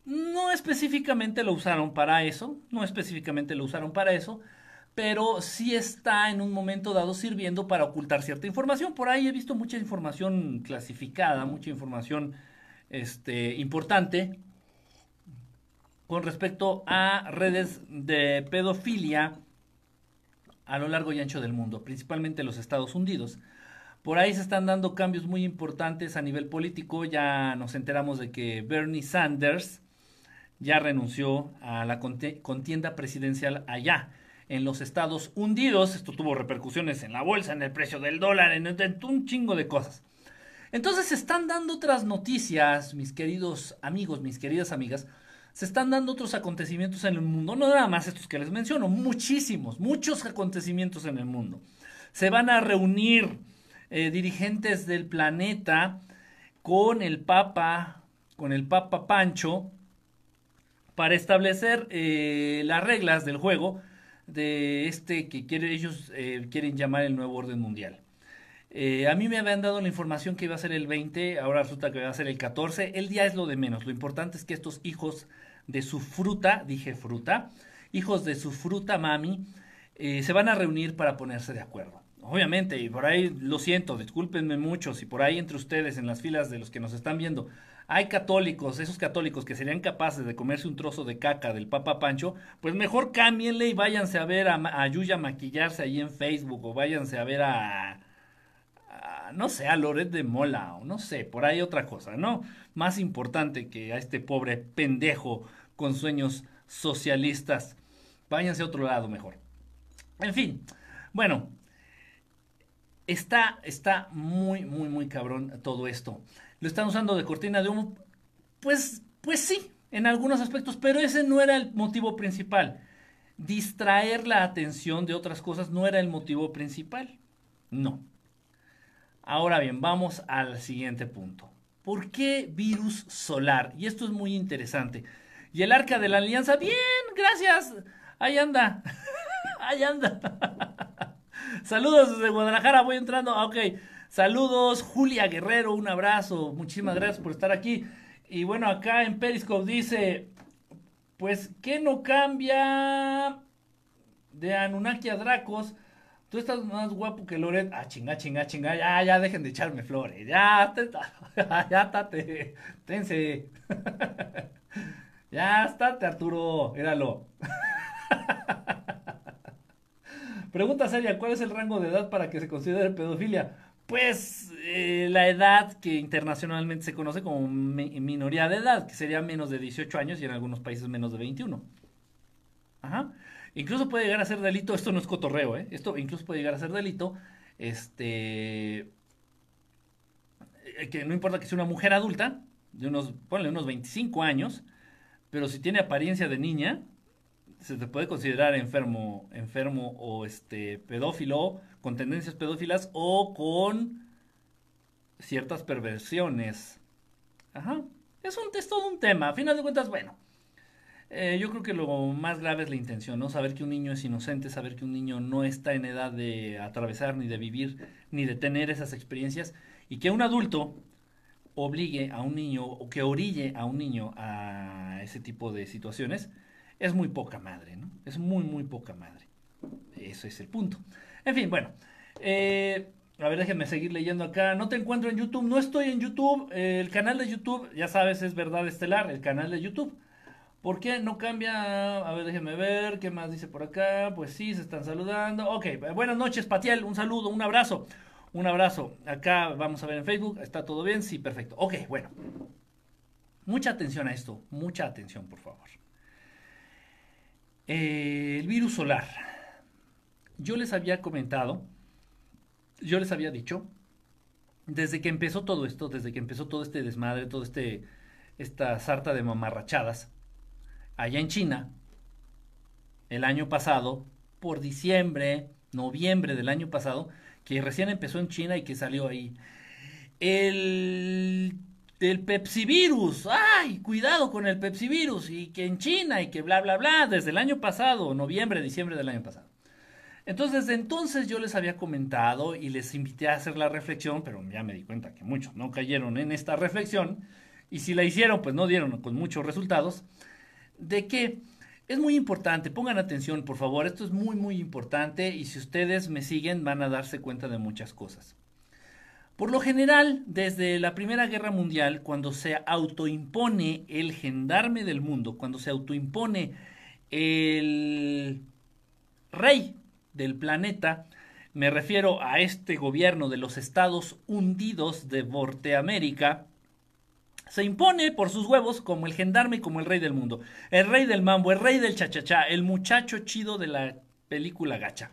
No específicamente lo usaron para eso, no específicamente lo usaron para eso, pero sí está en un momento dado sirviendo para ocultar cierta información. Por ahí he visto mucha información clasificada, mucha información este, importante con respecto a redes de pedofilia a lo largo y ancho del mundo, principalmente los Estados Unidos. Por ahí se están dando cambios muy importantes a nivel político. Ya nos enteramos de que Bernie Sanders ya renunció a la contienda presidencial allá en los Estados hundidos. Esto tuvo repercusiones en la bolsa, en el precio del dólar, en, un chingo de cosas. Entonces se están dando otras noticias, mis queridos amigos, mis queridas amigas. Se están dando otros acontecimientos en el mundo, no nada más estos que les menciono, muchísimos, muchos acontecimientos en el mundo. Se van a reunir eh, dirigentes del planeta con el Papa, con el Papa Pancho, para establecer eh, las reglas del juego de este que ellos eh, quieren llamar el nuevo orden mundial. Eh, a mí me habían dado la información que iba a ser el 20, ahora resulta que va a ser el 14. El día es lo de menos. Lo importante es que estos hijos de su fruta, dije fruta, hijos de su fruta mami, eh, se van a reunir para ponerse de acuerdo. Obviamente, y por ahí lo siento, discúlpenme mucho si por ahí entre ustedes, en las filas de los que nos están viendo, hay católicos, esos católicos que serían capaces de comerse un trozo de caca del Papa Pancho, pues mejor cámbienle y váyanse a ver a, a Yuya maquillarse ahí en Facebook o váyanse a ver a, no sé, a Loret de Mola o no sé, por ahí otra cosa, ¿no? Más importante que a este pobre pendejo con sueños socialistas. Váyanse a otro lado mejor. En fin, bueno, está, está muy, muy, muy cabrón todo esto lo están usando de cortina de humo, pues Pues sí, en algunos aspectos, pero ese no era el motivo principal. Distraer la atención de otras cosas no era el motivo principal. No. Ahora bien, vamos al siguiente punto. ¿Por qué virus solar? Y esto es muy interesante. Y el arca de la alianza, bien, gracias. Ahí anda. *laughs* Ahí anda. *laughs* Saludos desde Guadalajara, voy entrando. Ah, ok. Saludos, Julia Guerrero, un abrazo. Muchísimas gracias por estar aquí. Y bueno, acá en Periscope dice, pues, ¿qué no cambia de Anunnaki a Dracos? Tú estás más guapo que Loret. Ah, chinga, chinga, chinga. Ya, ya, dejen de echarme flores. Ya, te, *laughs* ya, estate. Tense. *laughs* ya, estate, Arturo. Éralo. *laughs* Pregunta seria, ¿cuál es el rango de edad para que se considere pedofilia? Pues eh, la edad que internacionalmente se conoce como minoría de edad, que sería menos de 18 años y en algunos países menos de 21. Ajá. Incluso puede llegar a ser delito, esto no es cotorreo, ¿eh? Esto incluso puede llegar a ser delito, este, eh, que no importa que sea una mujer adulta, de unos, ponle unos 25 años, pero si tiene apariencia de niña, se te puede considerar enfermo, enfermo o este pedófilo con tendencias pedófilas o con ciertas perversiones. Ajá. Es, un, es todo un tema. A final de cuentas, bueno. Eh, yo creo que lo más grave es la intención, ¿no? Saber que un niño es inocente, saber que un niño no está en edad de atravesar, ni de vivir, ni de tener esas experiencias, y que un adulto obligue a un niño o que orille a un niño a ese tipo de situaciones, es muy poca madre, ¿no? Es muy, muy poca madre. Eso es el punto. En fin, bueno. Eh, a ver, déjenme seguir leyendo acá. No te encuentro en YouTube. No estoy en YouTube. el canal de YouTube, ya sabes, es Verdad Estelar, el canal de YouTube. ¿Por qué no cambia? A ver, déjenme ver. ¿Qué más dice por acá? Pues sí, se están saludando. Ok, buenas noches, Patiel. Un saludo, un abrazo. Un abrazo. Acá vamos a ver en Facebook. ¿Está todo bien? Sí, perfecto. Ok, bueno. Mucha atención a esto. Mucha atención, por favor. Eh, el virus solar yo les había comentado, yo les había dicho, desde que empezó todo esto, desde que empezó todo este desmadre, todo este, esta sarta de mamarrachadas, allá en China, el año pasado, por diciembre, noviembre del año pasado, que recién empezó en China y que salió ahí. El, el Pepsivirus, ay, cuidado con el Pepsivirus, y que en China y que bla, bla, bla, desde el año pasado, noviembre, diciembre del año pasado. Entonces, desde entonces yo les había comentado y les invité a hacer la reflexión, pero ya me di cuenta que muchos no cayeron en esta reflexión, y si la hicieron, pues no dieron con muchos resultados, de que es muy importante, pongan atención, por favor, esto es muy, muy importante, y si ustedes me siguen van a darse cuenta de muchas cosas. Por lo general, desde la Primera Guerra Mundial, cuando se autoimpone el gendarme del mundo, cuando se autoimpone el rey del planeta, me refiero a este gobierno de los Estados Hundidos de Norteamérica, se impone por sus huevos como el gendarme y como el rey del mundo, el rey del mambo, el rey del chachachá, el muchacho chido de la película gacha.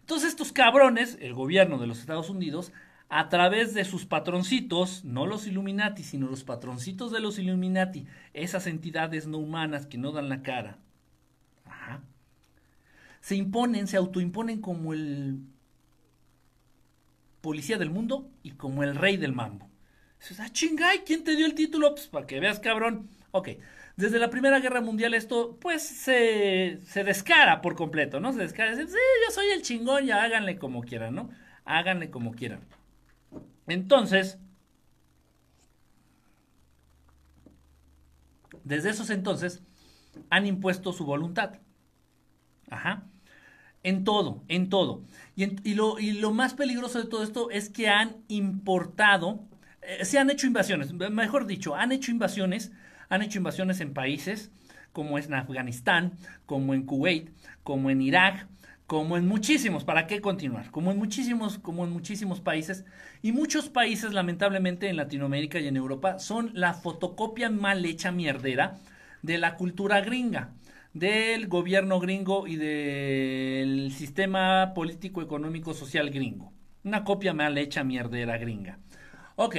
Entonces estos cabrones, el gobierno de los Estados Unidos, a través de sus patroncitos, no los Illuminati, sino los patroncitos de los Illuminati, esas entidades no humanas que no dan la cara, se imponen, se autoimponen como el policía del mundo y como el rey del mambo. Ah, chingay, ¿quién te dio el título? Pues para que veas, cabrón. Ok, desde la Primera Guerra Mundial esto, pues, se, se descara por completo, ¿no? Se descara, sí, yo soy el chingón, ya háganle como quieran, ¿no? Háganle como quieran. Entonces, desde esos entonces, han impuesto su voluntad. Ajá. En todo, en todo. Y, lo, y, lo, más peligroso de todo esto es que han importado, eh, se han hecho invasiones, mejor dicho, han hecho invasiones, han hecho invasiones en países como es en Afganistán, como en Kuwait, como en Irak, como en muchísimos, ¿para qué continuar? Como en muchísimos, como en muchísimos países. Y muchos países, lamentablemente, en Latinoamérica y en Europa, son la fotocopia mal hecha mierdera de la cultura gringa del gobierno gringo y del sistema político, económico, social gringo. Una copia mal hecha mierdera gringa. Ok,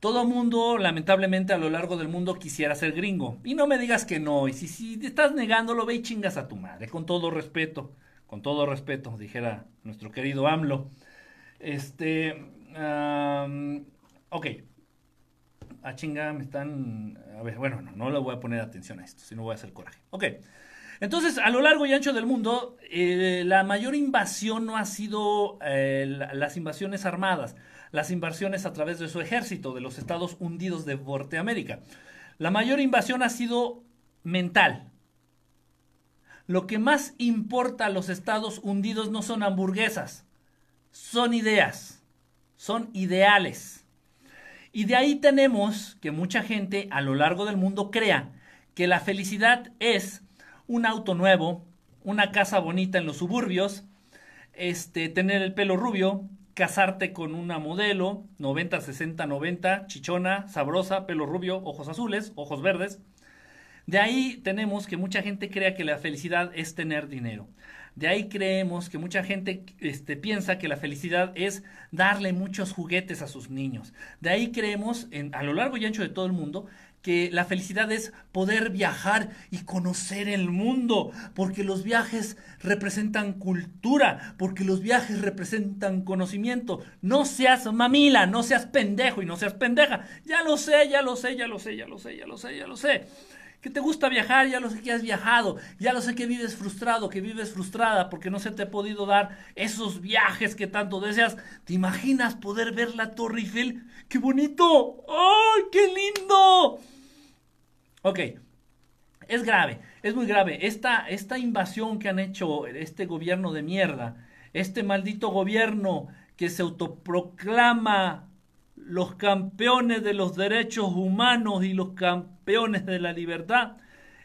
Todo mundo, lamentablemente, a lo largo del mundo quisiera ser gringo. Y no me digas que no. Y si, si estás negándolo, ve y chingas a tu madre. Con todo respeto. Con todo respeto, dijera nuestro querido AMLO. Este. ok. A chinga, me están. A ver, bueno, no, no le voy a poner atención a esto, si no voy a hacer coraje. Ok. Entonces, a lo largo y ancho del mundo, eh, la mayor invasión no ha sido eh, las invasiones armadas las invasiones a través de su ejército de los Estados hundidos de Norteamérica. La mayor invasión ha sido mental. Lo que más importa a los Estados hundidos no son hamburguesas, son ideas, son ideales. Y de ahí tenemos que mucha gente a lo largo del mundo crea que la felicidad es un auto nuevo, una casa bonita en los suburbios, este, tener el pelo rubio, casarte con una modelo, 90, 60, 90, chichona, sabrosa, pelo rubio, ojos azules, ojos verdes. De ahí tenemos que mucha gente crea que la felicidad es tener dinero. De ahí creemos que mucha gente este, piensa que la felicidad es darle muchos juguetes a sus niños. De ahí creemos, a lo largo y ancho de todo el mundo, que la felicidad es poder viajar y conocer el mundo, porque los viajes representan cultura, porque los viajes representan conocimiento. No seas mamila, no seas pendejo y no seas pendeja. Ya lo sé, ya lo sé, ya lo sé, ya lo sé, ya lo sé, ya lo sé. Te gusta viajar, ya lo sé que has viajado, ya lo sé que vives frustrado, que vives frustrada porque no se te ha podido dar esos viajes que tanto deseas. ¿Te imaginas poder ver la Torre Eiffel? ¡Qué bonito! ¡Ay, qué lindo! Ok, es grave, es muy grave. Esta, esta invasión que han hecho este gobierno de mierda, este maldito gobierno que se autoproclama los campeones de los derechos humanos y los campeones de la libertad,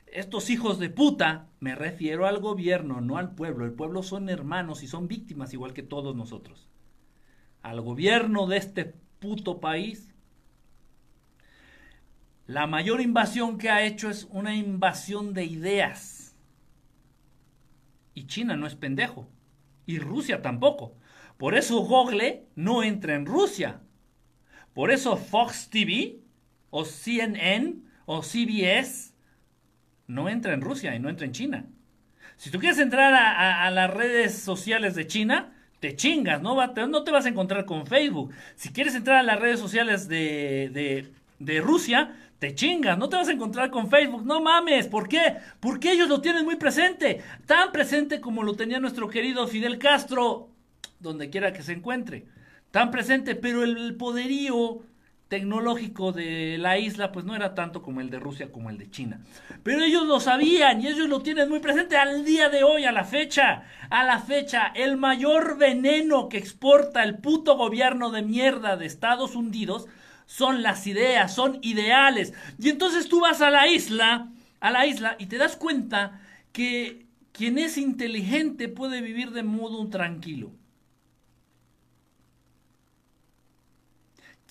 estos hijos de puta, me refiero al gobierno, no al pueblo. El pueblo son hermanos y son víctimas igual que todos nosotros. Al gobierno de este puto país la mayor invasión que ha hecho es una invasión de ideas. Y China no es pendejo. Y Rusia tampoco. Por eso Google no entra en Rusia. Por eso Fox TV o CNN o CBS no entra en Rusia y no entra en China. Si tú quieres entrar a, las redes sociales de China, te chingas, ¿no? no te vas a encontrar con Facebook. Si quieres entrar a las redes sociales de, de, de Rusia, te chingas, no te vas a encontrar con Facebook, no mames, ¿por qué? Porque ellos lo tienen muy presente, tan presente como lo tenía nuestro querido Fidel Castro, donde quiera que se encuentre, tan presente, pero el poderío tecnológico de la isla pues no era tanto como el de Rusia como el de China. Pero ellos lo sabían y ellos lo tienen muy presente al día de hoy, a la fecha, a la fecha, el mayor veneno que exporta el puto gobierno de mierda de Estados Unidos son las ideas, son ideales. Y entonces tú vas a la isla, a la isla y te das cuenta que quien es inteligente puede vivir de modo tranquilo.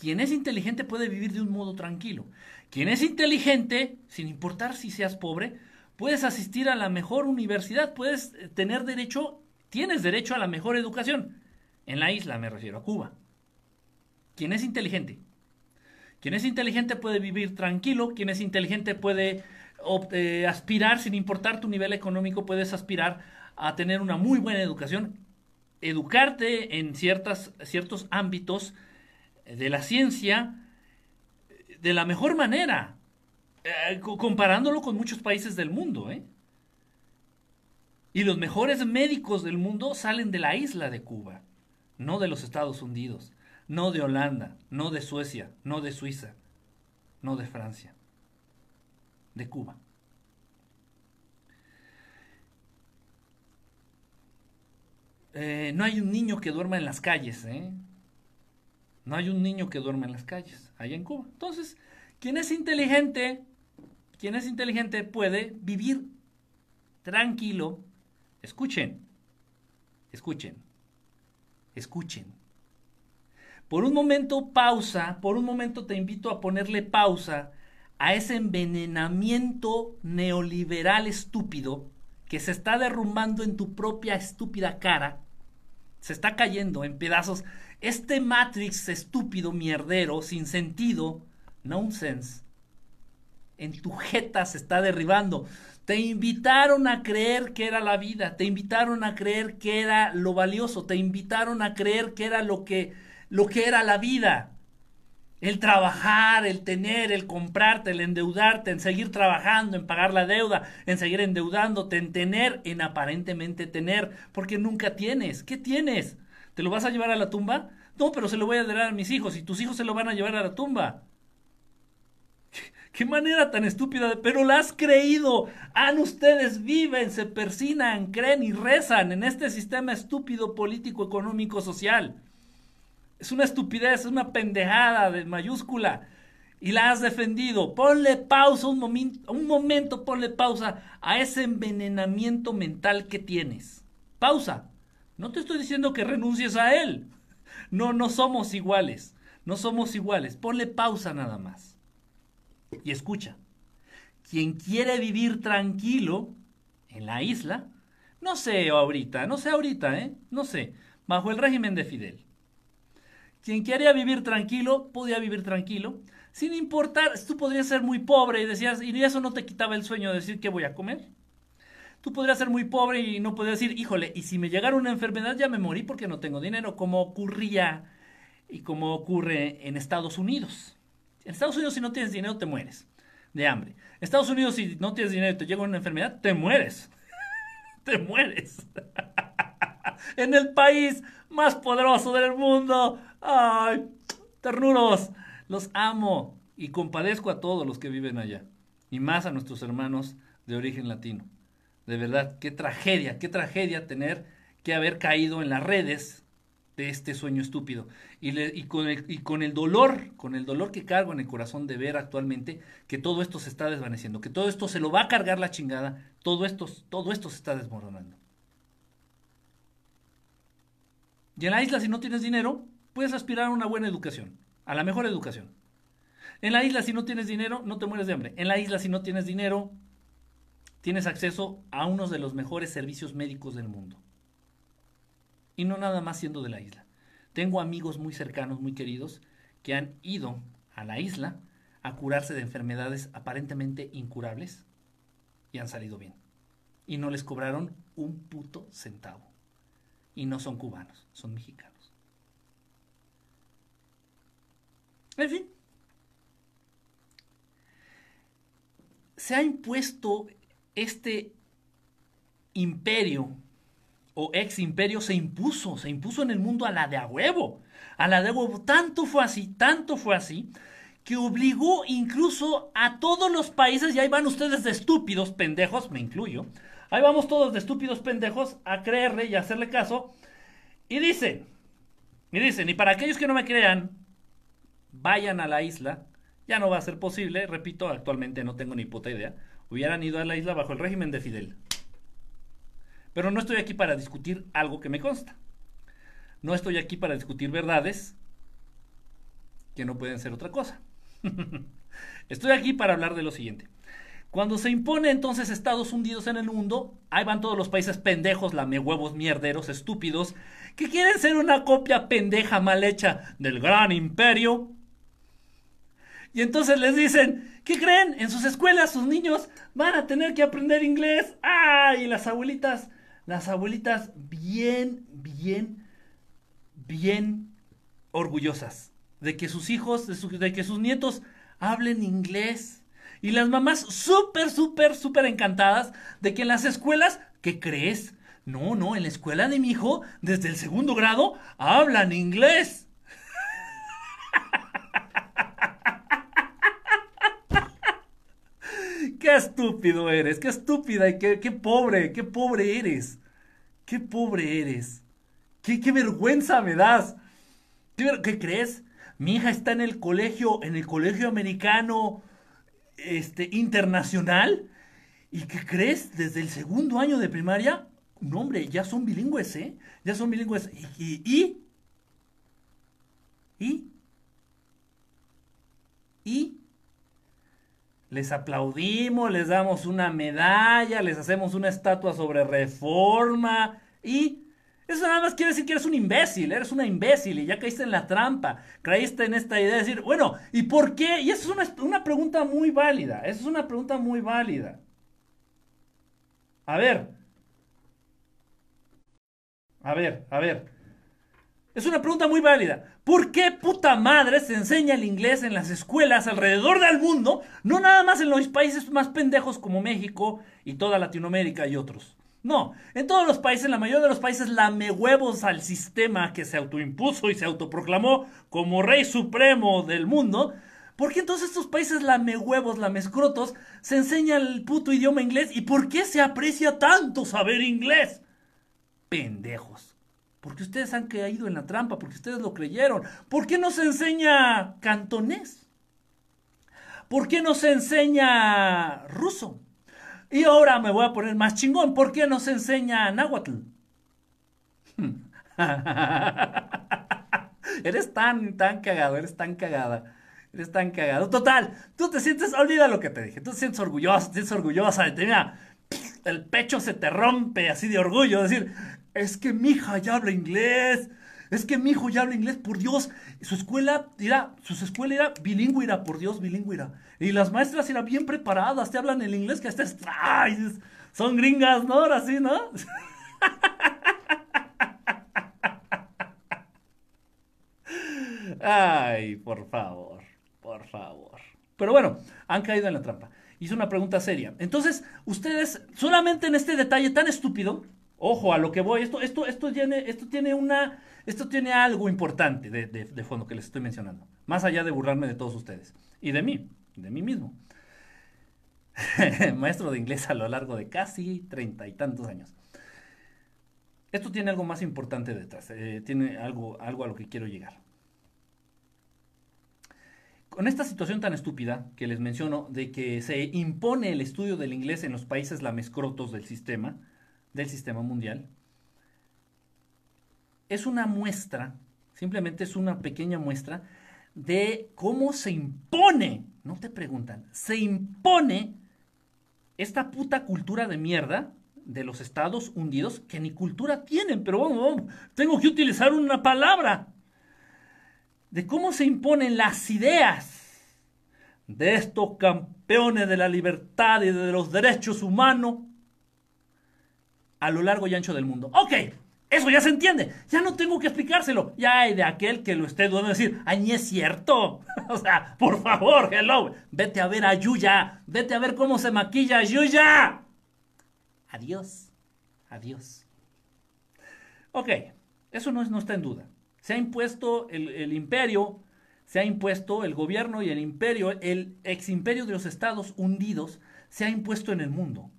Quien es inteligente puede vivir de un modo tranquilo. Quien es inteligente, sin importar si seas pobre, puedes asistir a la mejor universidad, puedes tener derecho, tienes derecho a la mejor educación. En la isla me refiero, a Cuba. Quien es inteligente. Quien es inteligente puede vivir tranquilo, quien es inteligente puede eh, aspirar, sin importar tu nivel económico, puedes aspirar a tener una muy buena educación, educarte en ciertas, ciertos ámbitos de la ciencia de la mejor manera, eh, comparándolo con muchos países del mundo. ¿eh? Y los mejores médicos del mundo salen de la isla de Cuba, no de los Estados Unidos no de Holanda, no de Suecia, no de Suiza, no de Francia, de Cuba. Eh, no hay un niño que duerma en las calles, ¿eh? No hay un niño que duerma en las calles, allá en Cuba. Entonces, quien es inteligente, quien es inteligente puede vivir tranquilo. Escuchen, escuchen, escuchen. Por un momento pausa, por un momento te invito a ponerle pausa a ese envenenamiento neoliberal estúpido que se está derrumbando en tu propia estúpida cara se está cayendo en pedazos. Este Matrix estúpido, mierdero, sin sentido, nonsense, en tu jeta se está derribando. Te invitaron a creer que era la vida, te invitaron a creer que era lo valioso, te invitaron a creer que era lo que, lo que era la vida. El trabajar, el tener, el comprarte, el endeudarte, en seguir trabajando, en pagar la deuda, en seguir endeudándote, en tener, en aparentemente tener, porque nunca tienes. ¿Qué tienes? ¿Te lo vas a llevar a la tumba? No, pero se lo voy a dar a mis hijos y tus hijos se lo van a llevar a la tumba. Qué manera tan estúpida, pero la has creído. Han ustedes viven, se persinan, creen y rezan en este sistema estúpido político, económico, social. Es una estupidez, es una pendejada de mayúscula. Y la has defendido. Ponle pausa un, momento, un momento, ponle pausa a ese envenenamiento mental que tienes. Pausa. No te estoy diciendo que renuncies a él. No, no somos iguales. No somos iguales. Ponle pausa nada más. Y escucha. Quien quiere vivir tranquilo en la isla, no sé ahorita, no sé ahorita, ¿eh? No sé, bajo el régimen de Fidel. Quien quería vivir tranquilo, podía vivir tranquilo, sin importar, tú podrías ser muy pobre y decías, y eso no te quitaba el sueño de decir qué voy a comer. Tú podrías ser muy pobre y no podrías decir, híjole, y si me llegara una enfermedad ya me morí porque no tengo dinero, como ocurría y como ocurre en Estados Unidos. En Estados Unidos si no tienes dinero te mueres de hambre. En Estados Unidos si no tienes dinero y te llega una enfermedad, te mueres. *laughs* te mueres. *laughs* en el país más poderoso del mundo. Ay, ternuros, los amo y compadezco a todos los que viven allá. Y más a nuestros hermanos de origen latino. De verdad, qué tragedia, qué tragedia tener que haber caído en las redes de este sueño estúpido. Y, con el, con el, dolor, con el dolor que cargo en el corazón de ver actualmente que todo esto se está desvaneciendo, que todo esto se lo va a cargar la chingada, todo esto, todo esto se está desmoronando. Y en la isla, si no tienes dinero, puedes aspirar a una buena educación, a la mejor educación. En la isla, si no tienes dinero, no te mueres de hambre. En la isla, si no tienes dinero, tienes acceso a uno de los mejores servicios médicos del mundo. Y no nada más siendo de la isla. Tengo amigos muy cercanos, muy queridos, que han ido a la isla a curarse de enfermedades aparentemente incurables y han salido bien. Y no les cobraron un puto centavo. Y no son cubanos, son mexicanos. En fin. Se ha impuesto este imperio o ex imperio se impuso, se impuso en el mundo a la de a huevo, a la de a huevo. Tanto fue así, tanto fue así, que obligó incluso a todos los países, y ahí van ustedes de estúpidos, pendejos, me incluyo, Ahí vamos todos de estúpidos pendejos a creerle y a hacerle caso. Y dicen, y dicen, y para aquellos que no me crean, vayan a la isla. Ya no va a ser posible, repito, actualmente no tengo ni puta idea. Hubieran ido a la isla bajo el régimen de Fidel. Pero no estoy aquí para discutir algo que me consta. No estoy aquí para discutir verdades que no pueden ser otra cosa. *laughs* estoy aquí para hablar de lo siguiente. Cuando se impone entonces Estados Unidos en el mundo, ahí van todos los países pendejos, lamehuevos, mierderos, estúpidos, que quieren ser una copia pendeja mal hecha del gran imperio. Y entonces les dicen, ¿qué creen? En sus escuelas sus niños van a tener que aprender inglés. ¡Ah! Y las abuelitas, las abuelitas bien, bien, bien orgullosas de que sus hijos, de, de que sus nietos hablen inglés. Y las mamás súper, súper, súper encantadas de que en las escuelas, ¿qué crees? No, no, en la escuela de mi hijo, desde el segundo grado, hablan inglés. *laughs* qué estúpido eres, qué estúpida y qué, qué, pobre, qué pobre eres. Qué pobre eres. Qué, qué vergüenza me das. ¿Qué, ¿Qué crees? Mi hija está en el colegio, en el colegio americano este, internacional. ¿Y qué crees? Desde el segundo año de primaria, no hombre, ya son bilingües, ¿eh? Ya son bilingües. ¿Y? ¿Y? ¿Y? ¿Y? Les aplaudimos, les damos una medalla, les hacemos una estatua sobre reforma. ¿Y? Eso nada más quiere decir que eres un imbécil, eres una imbécil y ya caíste en la trampa, caíste en esta idea de decir, bueno, ¿y por qué? Y eso es una, una pregunta muy válida, eso es una pregunta muy válida. A ver, a ver, a ver. Es una pregunta muy válida. ¿Por qué puta madre se enseña el inglés en las escuelas alrededor del mundo? No nada más en los países más pendejos como México y toda Latinoamérica y otros. No, en todos los países, en la mayoría de los países, lame huevos al sistema que se autoimpuso y se autoproclamó como rey supremo del mundo. ¿Por qué entonces estos países lame huevos, lame escrotos, se enseña el puto idioma inglés? ¿Y por qué se aprecia tanto saber inglés? Pendejos. Porque ustedes han caído en la trampa, porque ustedes lo creyeron. ¿Por qué no se enseña cantonés? ¿Por qué no se enseña ruso? Y ahora me voy a poner más chingón. ¿Por qué no se enseña náhuatl? *laughs* eres tan, tan cagado, eres tan cagada. Eres tan cagado. Total, tú te sientes, olvida lo que te dije. Tú te sientes orgulloso, te sientes orgullosa de mira, el pecho se te rompe así de orgullo. Decir, es que mi hija ya habla inglés. Es que mi hijo ya habla inglés, por Dios. Su escuela era, su escuela era bilingüe, era, por Dios, bilingüe era. Y las maestras eran bien preparadas, te hablan el inglés que hasta ¡ay! son gringas, ¿no? Ahora sí, ¿no? *laughs* Ay, por favor, por favor. Pero bueno, han caído en la trampa. Hice una pregunta seria. Entonces, ustedes, solamente en este detalle tan estúpido, ojo a lo que voy, esto, esto, esto tiene, esto tiene una, esto tiene algo importante de, de, fondo que les estoy mencionando. Más allá de burlarme de todos ustedes. Y de mí, de mí mismo. *laughs* Maestro de inglés a lo largo de casi treinta y tantos años. Esto tiene algo más importante detrás. Eh, tiene algo, algo a lo que quiero llegar. Con esta situación tan estúpida que les menciono de que se impone el estudio del inglés en los países lamescrotos del sistema, del sistema mundial, es una muestra, simplemente es una pequeña muestra de cómo se impone, no te preguntan, se impone esta puta cultura de mierda de los Estados Unidos que ni cultura tienen, pero bueno, tengo que utilizar una palabra de cómo se imponen las ideas de estos campeones de la libertad y de los derechos humanos a lo largo y ancho del mundo. Ok, eso ya se entiende. Ya no tengo que explicárselo. Ya hay de aquel que lo esté dudando decir, ay, es cierto. *laughs* o sea, por favor, hello. Vete a ver a Yuya. Vete a ver cómo se maquilla Yuya. Adiós. Adiós. Ok, eso no, está en duda. Se ha impuesto el, el imperio, se ha impuesto el gobierno y el imperio, el ex imperio de los Estados hundidos, se ha impuesto en el mundo.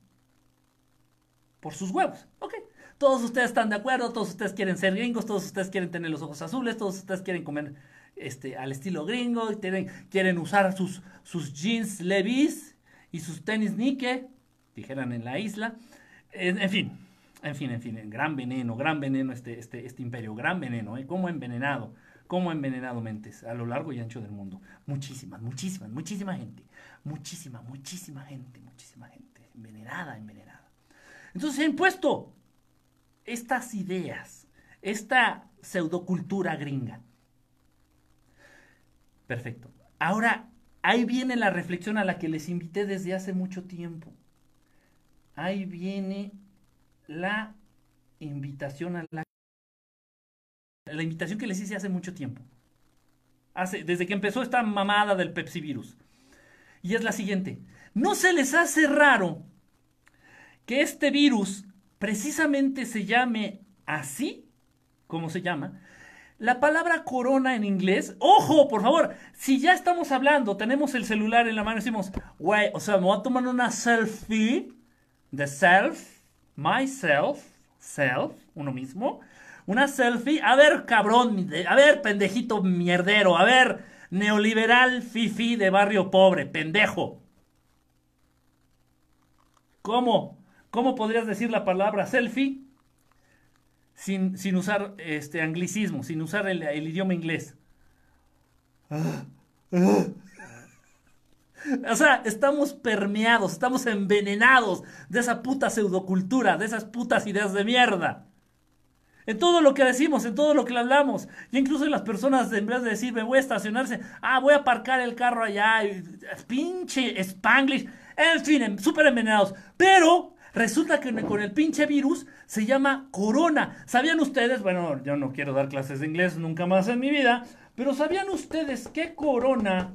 Por sus huevos. Ok, todos ustedes están de acuerdo, todos ustedes quieren ser gringos, todos ustedes quieren tener los ojos azules, todos ustedes quieren comer este, al estilo gringo, quieren, quieren usar sus, sus jeans Levi's y sus tenis Nike, dijeran en la isla. En, fin, en fin, en fin, gran veneno, gran veneno este, este, este imperio, gran veneno, ¿eh? Como envenenado, como envenenado mentes a lo largo y ancho del mundo. Muchísimas, muchísimas, muchísima gente, muchísima, muchísima gente, muchísima gente, envenenada, envenenada. Entonces se ha impuesto estas ideas, esta pseudocultura gringa. Perfecto. Ahora, ahí viene la reflexión a la que les invité desde hace mucho tiempo. Ahí viene la invitación a la... La invitación que les hice hace mucho tiempo. Desde que empezó esta mamada del Pepsi virus. Y es la siguiente. ¿No se les hace raro que este virus precisamente se llame así, como se llama, la palabra corona en inglés, ojo, por favor, si ya estamos hablando, tenemos el celular en la mano decimos, güey, o sea, me voy a tomar una selfie de self, myself, self, uno mismo, una selfie, a ver, cabrón, a ver, pendejito mierdero, a ver, neoliberal fifi de barrio pobre, pendejo. ¿Cómo? ¿Cómo podrías decir la palabra selfie sin, sin usar este anglicismo, sin usar el, idioma inglés? O sea, estamos permeados, estamos envenenados de esa puta pseudocultura, de esas putas ideas de mierda. En todo lo que decimos, en todo lo que le hablamos. Y incluso las personas, en vez de decir, me voy a estacionarse, ah, voy a aparcar el carro allá, pinche Spanglish, en fin, súper envenenados. Pero resulta que con el pinche virus se llama corona. ¿Sabían ustedes? Bueno, yo no quiero dar clases de inglés nunca más en mi vida, pero ¿sabían ustedes que corona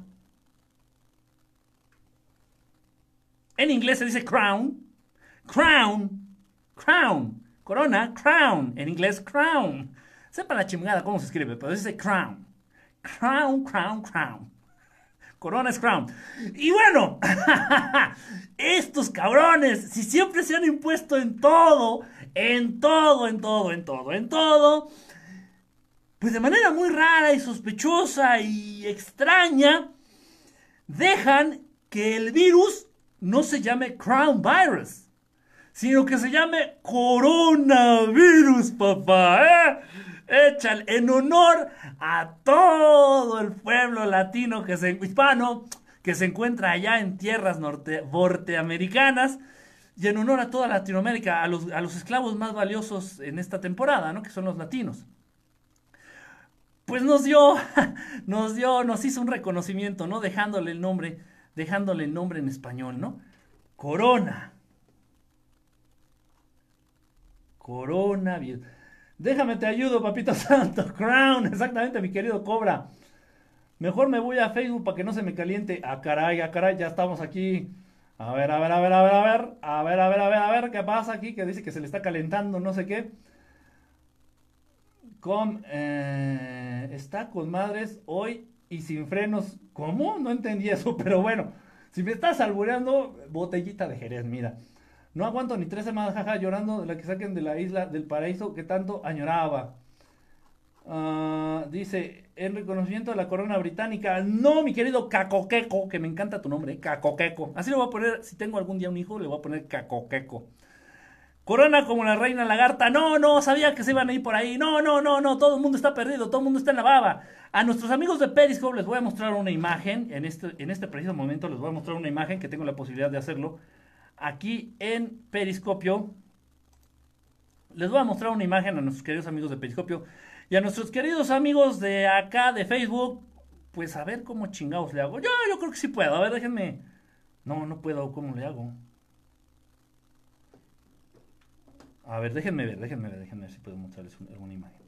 en inglés se dice crown? Crown, crown Corona, crown. En inglés, crown. Sepa la chingada cómo se escribe, pero dice crown. Crown, crown, crown. Corona es crown. Y bueno, *laughs* estos cabrones, si siempre se han impuesto en todo, en todo, en todo, en todo, en todo, pues de manera muy rara y sospechosa y extraña, dejan que el virus no se llame crown virus sino que se llame coronavirus, papá. ¿eh? Échale en honor a todo el pueblo latino que se, hispano que se encuentra allá en tierras norte, norteamericanas y en honor a toda Latinoamérica, a los, a los esclavos más valiosos en esta temporada, ¿no? Que son los latinos. Pues nos dio, *laughs* nos dio, nos hizo un reconocimiento, ¿no? Dejándole el nombre, dejándole el nombre en español, ¿no? Corona. Coronavirus. Déjame te ayudo, papito *laughs* santo. Crown, exactamente, mi querido Cobra. Mejor me voy a Facebook para que no se me caliente. Ah, caray, ah, caray, ya estamos aquí. A ver, a ver, a ver, a ver, a ver. A ver, a ver, a ver, a ver, ¿qué pasa aquí? Que dice que se le está calentando, no sé qué. Com, eh, está con madres hoy y sin frenos. ¿Cómo? No entendí eso, *laughs* pero bueno. Si me estás albureando, botellita de Jerez, mira. No aguanto ni tres semanas, jaja, llorando de la que saquen de la isla del paraíso que tanto añoraba. Ah, dice, en reconocimiento de la corona británica. No, mi querido Cacoqueco, que me encanta tu nombre, Cacoqueco. Así le voy a poner, si tengo algún día un hijo, le voy a poner Cacoqueco. Corona como la reina lagarta. No, no, sabía que se iban a ir por ahí. No, no, no, no, todo el mundo está perdido, todo el mundo está en la baba. A nuestros amigos de Periscope les voy a mostrar una imagen. En este, en este preciso momento les voy a mostrar una imagen que tengo la posibilidad de hacerlo aquí en Periscopio. Les voy a mostrar una imagen a nuestros queridos amigos de Periscopio y a nuestros queridos amigos de acá de Facebook. Pues a ver cómo chingados le hago. Yo, yo creo que sí puedo. A ver, déjenme. No, no puedo. ¿Cómo le hago? A ver, déjenme ver, déjenme ver, déjenme ver si puedo mostrarles alguna imagen.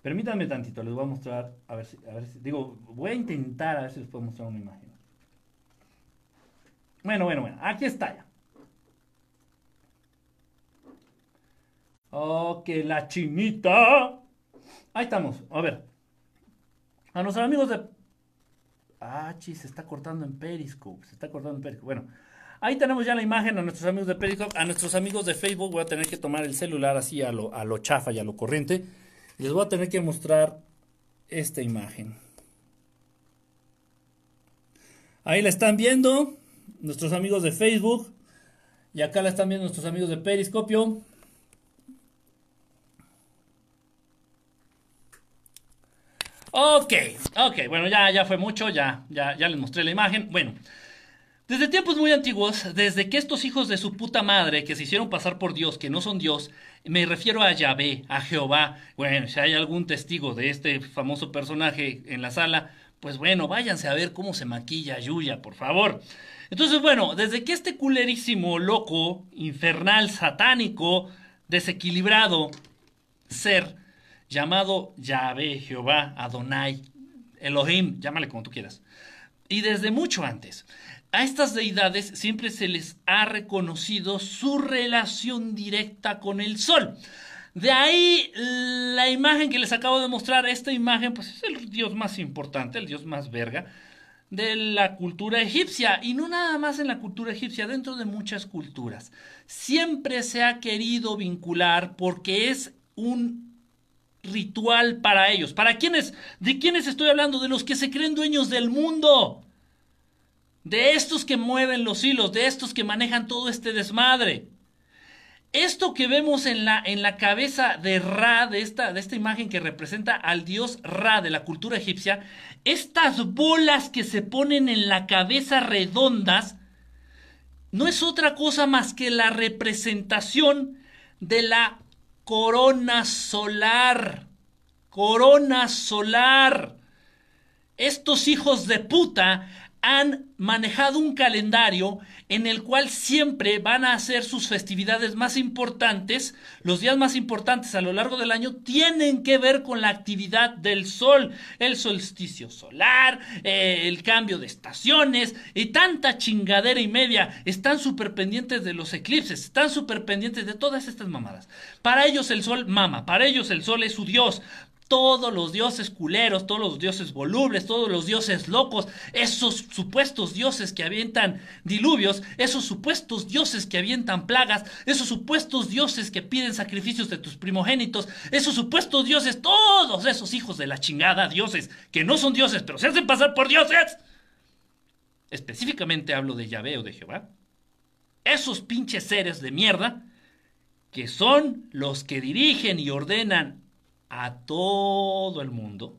Permítanme tantito, les voy a mostrar, a ver a ver si, digo, voy a intentar a ver si les puedo mostrar una imagen. Bueno, bueno, bueno, aquí está ya. Oh, que la chinita. Ahí estamos. A ver. A nuestros amigos de. Ah, chis, se está cortando en Periscope. Se está cortando en Periscope. Bueno, ahí tenemos ya la imagen a nuestros amigos de Periscope. A nuestros amigos de Facebook voy a tener que tomar el celular así a lo, a lo chafa y a lo corriente. Les voy a tener que mostrar esta imagen. Ahí la están viendo nuestros amigos de Facebook. Y acá la están viendo nuestros amigos de Periscopio. Ok, ok, bueno, ya, ya fue mucho, ya, ya, ya les mostré la imagen. Bueno, desde tiempos muy antiguos, desde que estos hijos de su puta madre que se hicieron pasar por Dios, que no son Dios, me refiero a Yahvé, a Jehová, bueno, si hay algún testigo de este famoso personaje en la sala, pues bueno, váyanse a ver cómo se maquilla Yuya, por favor. Entonces, bueno, desde que este culerísimo, loco, infernal, satánico, desequilibrado ser llamado Yahvé, Jehová, Adonai, Elohim, llámale como tú quieras. Y desde mucho antes, a estas deidades siempre se les ha reconocido su relación directa con el sol. De ahí la imagen que les acabo de mostrar, esta imagen, pues es el dios más importante, el dios más verga de la cultura egipcia. Y no nada más en la cultura egipcia, dentro de muchas culturas. Siempre se ha querido vincular porque es un ritual para ellos. ¿Para quiénes? ¿De quiénes estoy hablando? De los que se creen dueños del mundo. De estos que mueven los hilos, de estos que manejan todo este desmadre. Esto que vemos en la, en la cabeza de Ra, de esta, de esta imagen que representa al dios Ra de la cultura egipcia, estas bolas que se ponen en la cabeza redondas, no es otra cosa más que la representación de la corona solar. Corona solar. Estos hijos de puta han manejado un calendario en el cual siempre van a hacer sus festividades más importantes, los días más importantes a lo largo del año tienen que ver con la actividad del sol, el solsticio solar, eh, el cambio de estaciones y tanta chingadera y media. Están súper pendientes de los eclipses, están súper pendientes de todas estas mamadas. Para ellos el sol mama, para ellos el sol es su dios, todos los dioses culeros, todos los dioses volubles, todos los dioses locos, esos supuestos dioses que avientan diluvios, esos supuestos dioses que avientan plagas, esos supuestos dioses que piden sacrificios de tus primogénitos, esos supuestos dioses, todos esos hijos de la chingada, dioses que no son dioses, pero se hacen pasar por dioses. Específicamente hablo de Yahvé o de Jehová. Esos pinches seres de mierda que son los que dirigen y ordenan a todo el mundo,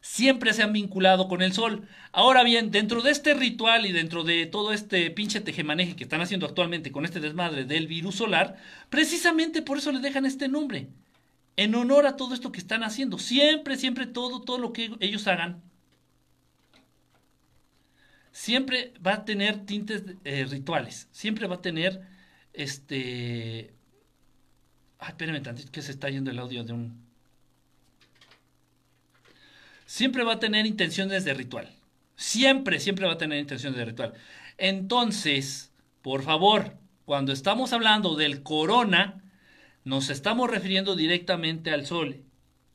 siempre se han vinculado con el sol. Ahora bien, dentro de este ritual y dentro de todo este pinche tejemaneje que están haciendo actualmente con este desmadre del virus solar, precisamente por eso le dejan este nombre. En honor a todo esto que están haciendo. Siempre, siempre todo, todo lo que ellos hagan. Siempre va a tener tintes eh, rituales. Siempre va a tener este Ay, espérame tantito que se está yendo el audio de un. Siempre va a tener intenciones de ritual. Siempre, siempre va a tener intenciones de ritual. Entonces, por favor, cuando estamos hablando del corona, nos estamos refiriendo directamente al sol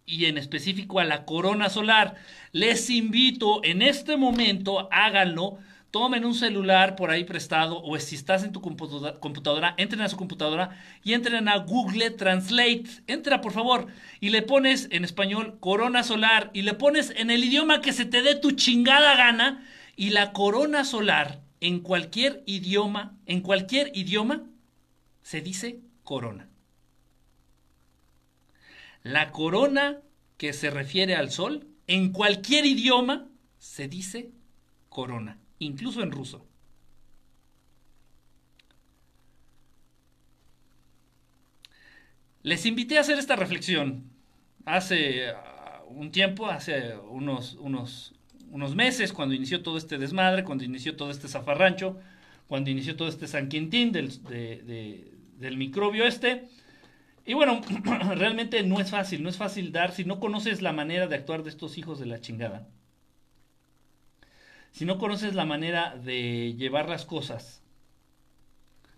y en específico a la corona solar. Les invito en este momento, háganlo tomen un celular por ahí prestado o si estás en tu computadora, entren a su computadora y entren a Google Translate. Entra, por favor, y le pones en español corona solar y le pones en el idioma que se te dé tu chingada gana y la corona solar en cualquier idioma, en cualquier idioma se dice corona. La corona que se refiere al sol en cualquier idioma se dice corona incluso en ruso. Les invité a hacer esta reflexión hace uh, un tiempo, hace unos, unos, unos meses, cuando inició todo este desmadre, cuando inició todo este zafarrancho, cuando inició todo este San Quintín del, del microbio este. Y bueno, *clears throat* realmente no es fácil, no es fácil dar si no conoces la manera de actuar de estos hijos de la chingada si no conoces la manera de llevar las cosas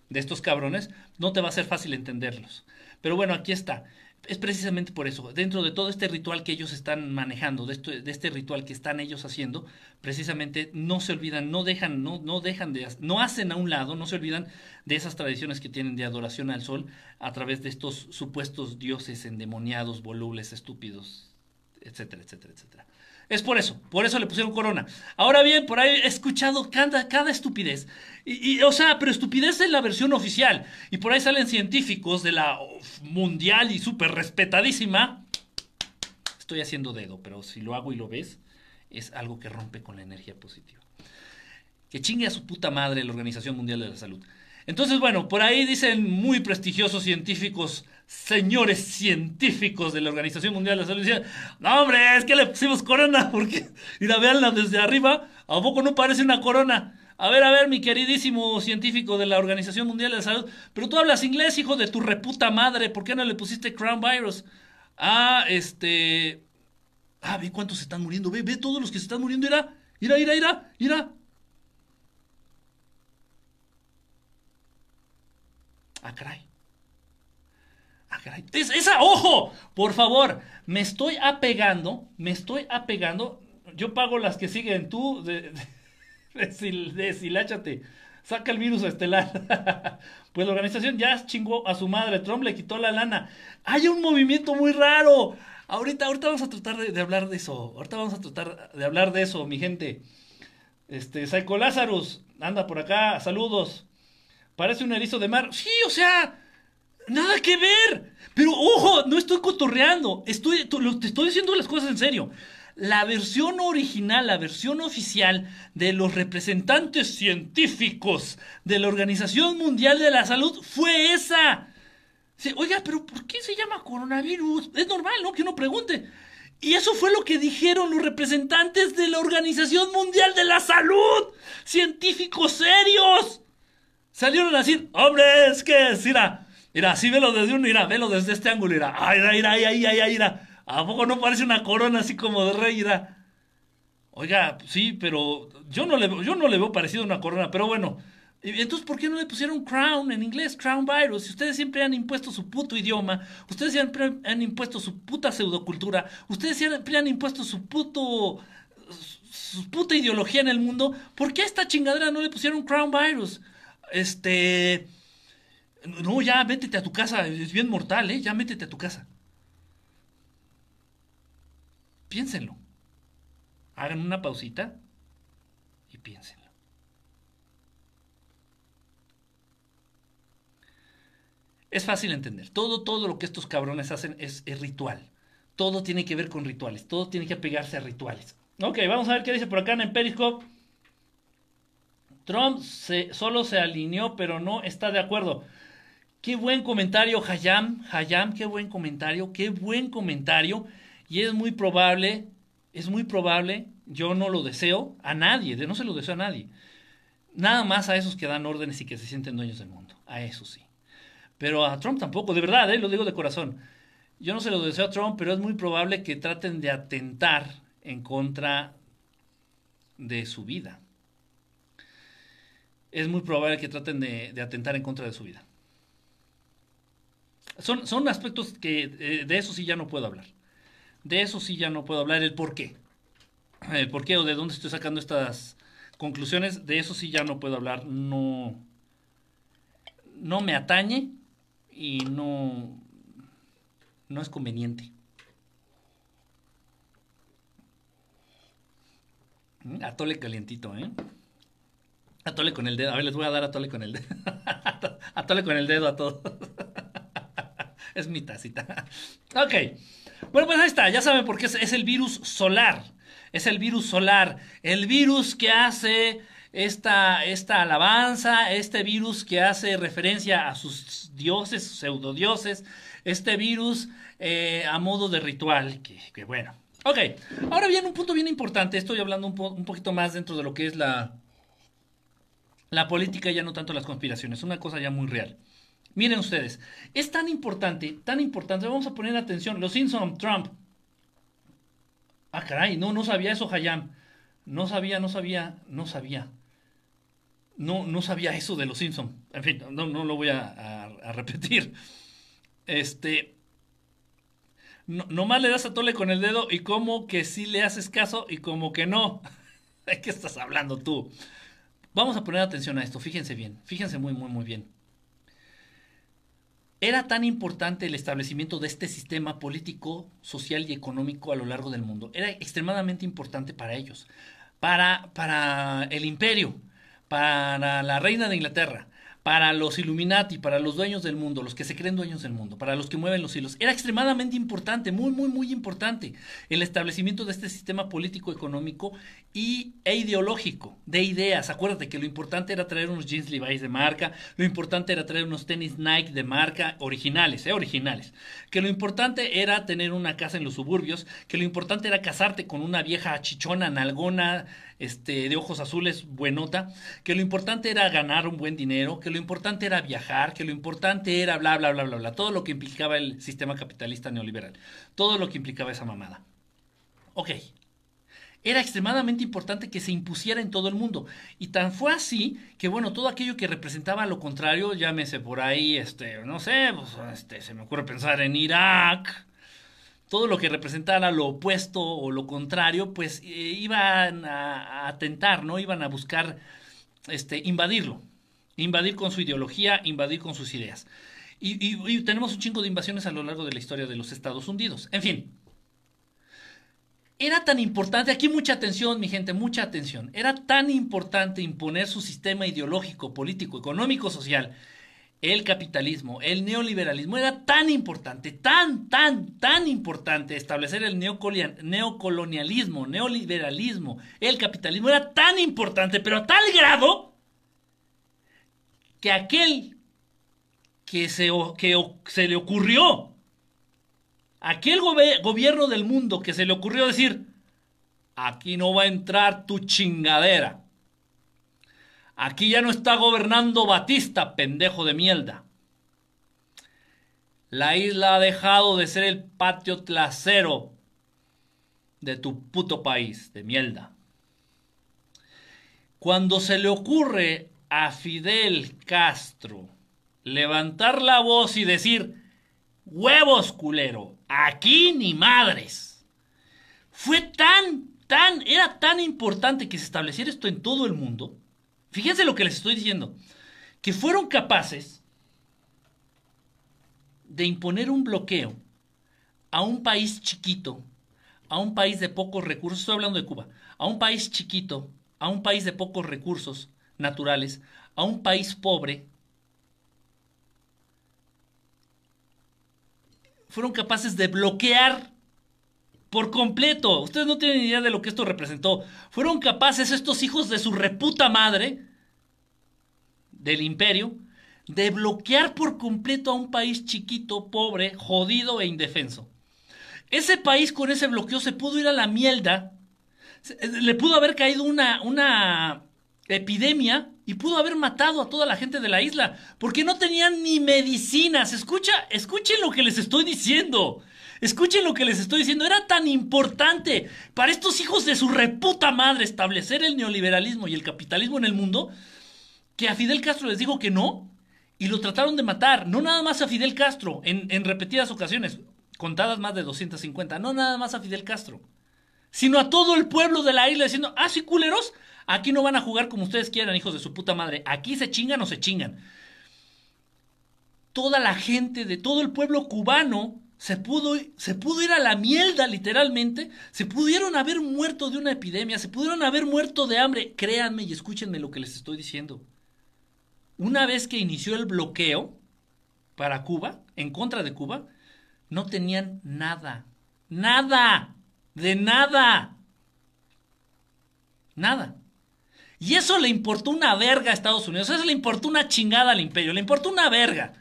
de estos cabrones, no te va a ser fácil entenderlos. Pero bueno, aquí está. Es precisamente por eso, dentro de todo este ritual que ellos están manejando, de, de este ritual que están ellos haciendo, precisamente no se olvidan, no dejan, no, no dejan de, no hacen a un lado, no se olvidan de esas tradiciones que tienen de adoración al sol a través de estos supuestos dioses endemoniados, volubles, estúpidos, etcétera, etcétera, etcétera. Es por eso, por eso le pusieron corona. Ahora bien, por ahí he escuchado cada, cada estupidez. Y, o sea, pero estupidez es la versión oficial. Y por ahí salen científicos de la mundial y súper respetadísima. Estoy haciendo dedo, pero si lo hago y lo ves, es algo que rompe con la energía positiva. Que chingue a su puta madre la Organización Mundial de la Salud. Entonces, bueno, por ahí dicen muy prestigiosos científicos, señores científicos de la Organización Mundial de la Salud, dicen, no hombre, es que le pusimos corona, *laughs* porque, mira, veanla desde arriba, ¿a poco no parece una corona? A ver, a ver, mi queridísimo científico de la Organización Mundial de la Salud, pero tú hablas inglés, hijo de tu reputa madre, ¿por qué no le pusiste Crown Virus? Ah, este... Ah, ve cuántos se están muriendo, ve, ve todos los que se están muriendo, ira, ira, ira, ira. Ah. Ah, caray. esa, ojo, por favor, me estoy apegando, me estoy apegando. Yo pago las que siguen tú, de, de, Saca el virus estelar. *laughs* pues la organización ya chingó a su madre. Trump le quitó la lana. Hay un movimiento muy raro. Ahorita, ahorita vamos a tratar de, hablar de eso. Ahorita vamos a tratar de hablar de eso, mi gente. Este, Psycho Lazarus, anda por acá, saludos. Parece un erizo de mar. Sí, o sea, nada que ver. Pero ojo, no estoy cotorreando. Estoy, te estoy diciendo las cosas en serio. La versión original, la versión oficial de los representantes científicos de la Organización Mundial de la Salud fue esa. Oiga, pero ¿por qué se llama coronavirus? Es normal, ¿no? Que uno pregunte. Y eso fue lo que dijeron los representantes de la Organización Mundial de la Salud. Científicos serios. Salieron a decir, hombre, es que mira, mira, así velo desde uno, mira, velo desde este ángulo, mira, ay, ay, ay, ay, ay, mira. ¿A poco no parece una corona así como de rey, mira? Oiga, sí, pero yo no le, yo no le veo parecido a una corona, pero bueno. Entonces, ¿por qué no le pusieron crown en inglés, crown virus? Si ustedes siempre han impuesto su puto idioma, ustedes siempre han impuesto su puta pseudocultura, ustedes siempre han impuesto su puto su puta ideología en el mundo, ¿por qué a esta chingadera no le pusieron crown virus? Este no, ya métete a tu casa, es bien mortal, ¿eh? Ya métete a tu casa. Piénsenlo. Hagan una pausita y piénsenlo. Es fácil entender. Todo, todo lo que estos cabrones hacen es, ritual. Todo tiene que ver con rituales. Todo tiene que pegarse a rituales. Ok, vamos a ver qué dice por acá en Periscope. Trump se, solo se alineó, pero no está de acuerdo. Qué buen comentario, Hayam. Hayam, qué buen comentario. Qué buen comentario. Y es muy probable, es muy probable, yo no lo deseo a nadie, no se lo deseo a nadie. Nada más a esos que dan órdenes y que se sienten dueños del mundo. A eso sí. Pero a Trump tampoco, de verdad, ¿eh? lo digo de corazón. Yo no se lo deseo a Trump, pero es muy probable que traten de atentar en contra de su vida. Es muy probable que traten de, atentar en contra de su vida. Son, son aspectos que eh, de eso sí ya no puedo hablar. De eso sí ya no puedo hablar. El por qué. El por qué o de dónde estoy sacando estas conclusiones. De eso sí ya no puedo hablar. No, no me atañe y no, no es conveniente. Mm, atole calientito, ¿eh? Atole con el dedo. A ver, les voy a dar atole con el dedo. *laughs* atole con el dedo a todos. *laughs* es mi tacita. ok. Bueno, pues ahí está. Ya saben por qué es el virus solar. Es el virus solar. El virus que hace esta, esta alabanza, este virus que hace referencia a sus dioses, pseudodioses, este virus eh, a modo de ritual, que, bueno. Ok, ahora viene un punto bien importante, estoy hablando un poquito más dentro de lo que es la, la política, ya no tanto las conspiraciones, una cosa ya muy real. Miren ustedes, es tan importante, tan importante, vamos a poner atención, los Simpson, Trump. Ah, caray, no, no sabía eso, Hayam. No sabía, no sabía, no sabía no, no sabía eso de los Simpsons. En fin, no, no lo voy a, repetir. Este. No, nomás le das a tole con el dedo y como que sí le haces caso y como que no. *laughs* ¿De qué estás hablando tú? Vamos a poner atención a esto, fíjense bien, fíjense muy, muy, muy bien. Era tan importante el establecimiento de este sistema político, social y económico a lo largo del mundo. Era extremadamente importante para ellos, para, para el imperio, para la reina de Inglaterra, para los Illuminati, para los dueños del mundo, los que se creen dueños del mundo, para los que mueven los hilos. Era extremadamente importante, muy, muy, muy importante el establecimiento de este sistema político, económico y, e ideológico, de ideas. Acuérdate que lo importante era traer unos jeans Levi's de marca, lo importante era traer unos tenis Nike de marca originales, eh, originales. Que lo importante era tener una casa en los suburbios, que lo importante era casarte con una vieja chichona, nalgona, este, de ojos azules, buenota, que lo importante era ganar un buen dinero, que lo importante era viajar, que lo importante era bla, bla, bla, bla, bla, todo lo que implicaba el sistema capitalista neoliberal, todo lo que implicaba esa mamada. Ok, era extremadamente importante que se impusiera en todo el mundo. Y tan fue así que, bueno, todo aquello que representaba lo contrario, llámese por ahí, este, no sé, pues, este, se me ocurre pensar en Irak, todo lo que representara lo opuesto o lo contrario, pues eh, iban a, atentar, ¿no? Iban a buscar este, invadirlo, invadir con su ideología, invadir con sus ideas. Y, tenemos un chingo de invasiones a lo largo de la historia de los Estados Unidos. En fin, era tan importante, aquí mucha atención, mi gente, mucha atención, era tan importante imponer su sistema ideológico, político, económico, social el capitalismo, el neoliberalismo, era tan importante, tan, tan, tan importante establecer el neocolonialismo, neoliberalismo, el capitalismo, era tan importante, pero a tal grado que aquel que se, que se le ocurrió, aquel gobierno del mundo que se le ocurrió decir, aquí no va a entrar tu chingadera. Aquí ya no está gobernando Batista, pendejo de mierda. La isla ha dejado de ser el patio trasero de tu puto país, de mierda. Cuando se le ocurre a Fidel Castro levantar la voz y decir, huevos culero, aquí ni madres. Fue tan, tan, era tan importante que se estableciera esto en todo el mundo Fíjense lo que les estoy diciendo. Que fueron capaces de imponer un bloqueo a un país chiquito, a un país de pocos recursos, estoy hablando de Cuba, a un país chiquito, a un país de pocos recursos naturales, a un país pobre, fueron capaces de bloquear por completo. Ustedes no tienen idea de lo que esto representó. Fueron capaces estos hijos de su reputa madre del imperio de bloquear por completo a un país chiquito, pobre, jodido e indefenso. Ese país con ese bloqueo se pudo ir a la mierda, le pudo haber caído una, una epidemia y pudo haber matado a toda la gente de la isla, porque no tenían ni medicinas. Escucha, escuchen lo que les estoy diciendo. Escuchen lo que les estoy diciendo. Era tan importante para estos hijos de su reputa madre establecer el neoliberalismo y el capitalismo en el mundo que a Fidel Castro les dijo que no y lo trataron de matar. No nada más a Fidel Castro, en, repetidas ocasiones, contadas más de 250. No nada más a Fidel Castro, sino a todo el pueblo de la isla diciendo, ah, sí, culeros, aquí no van a jugar como ustedes quieran, hijos de su puta madre. Aquí se chingan o se chingan. Toda la gente de todo el pueblo cubano se pudo, se pudo ir a la mierda, literalmente. Se pudieron haber muerto de una epidemia, se pudieron haber muerto de hambre. Créanme y escúchenme lo que les estoy diciendo. Una vez que inició el bloqueo para Cuba, en contra de Cuba, no tenían nada. Nada. De nada. Nada. Y eso le importó una verga a Estados Unidos. Eso le importó una chingada al imperio. Le importó una verga.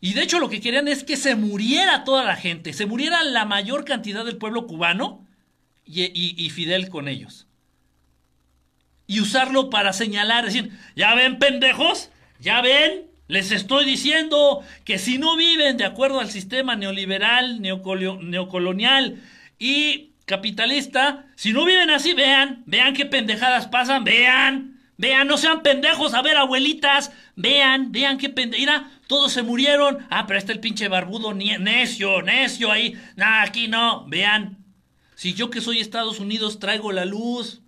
Y de hecho lo que querían es que se muriera toda la gente, se muriera la mayor cantidad del pueblo cubano y, Fidel con ellos. Y usarlo para señalar, decir, ya ven pendejos, ya ven, les estoy diciendo que si no viven de acuerdo al sistema neoliberal, neocolonial y capitalista, si no viven así, vean, vean qué pendejadas pasan, vean, Vean, no sean pendejos, a ver, abuelitas, vean, vean qué pendejas. todos se murieron. Ah, pero está el pinche barbudo necio, necio ahí. Nah, aquí no, vean. Si yo que soy Estados Unidos traigo la luz,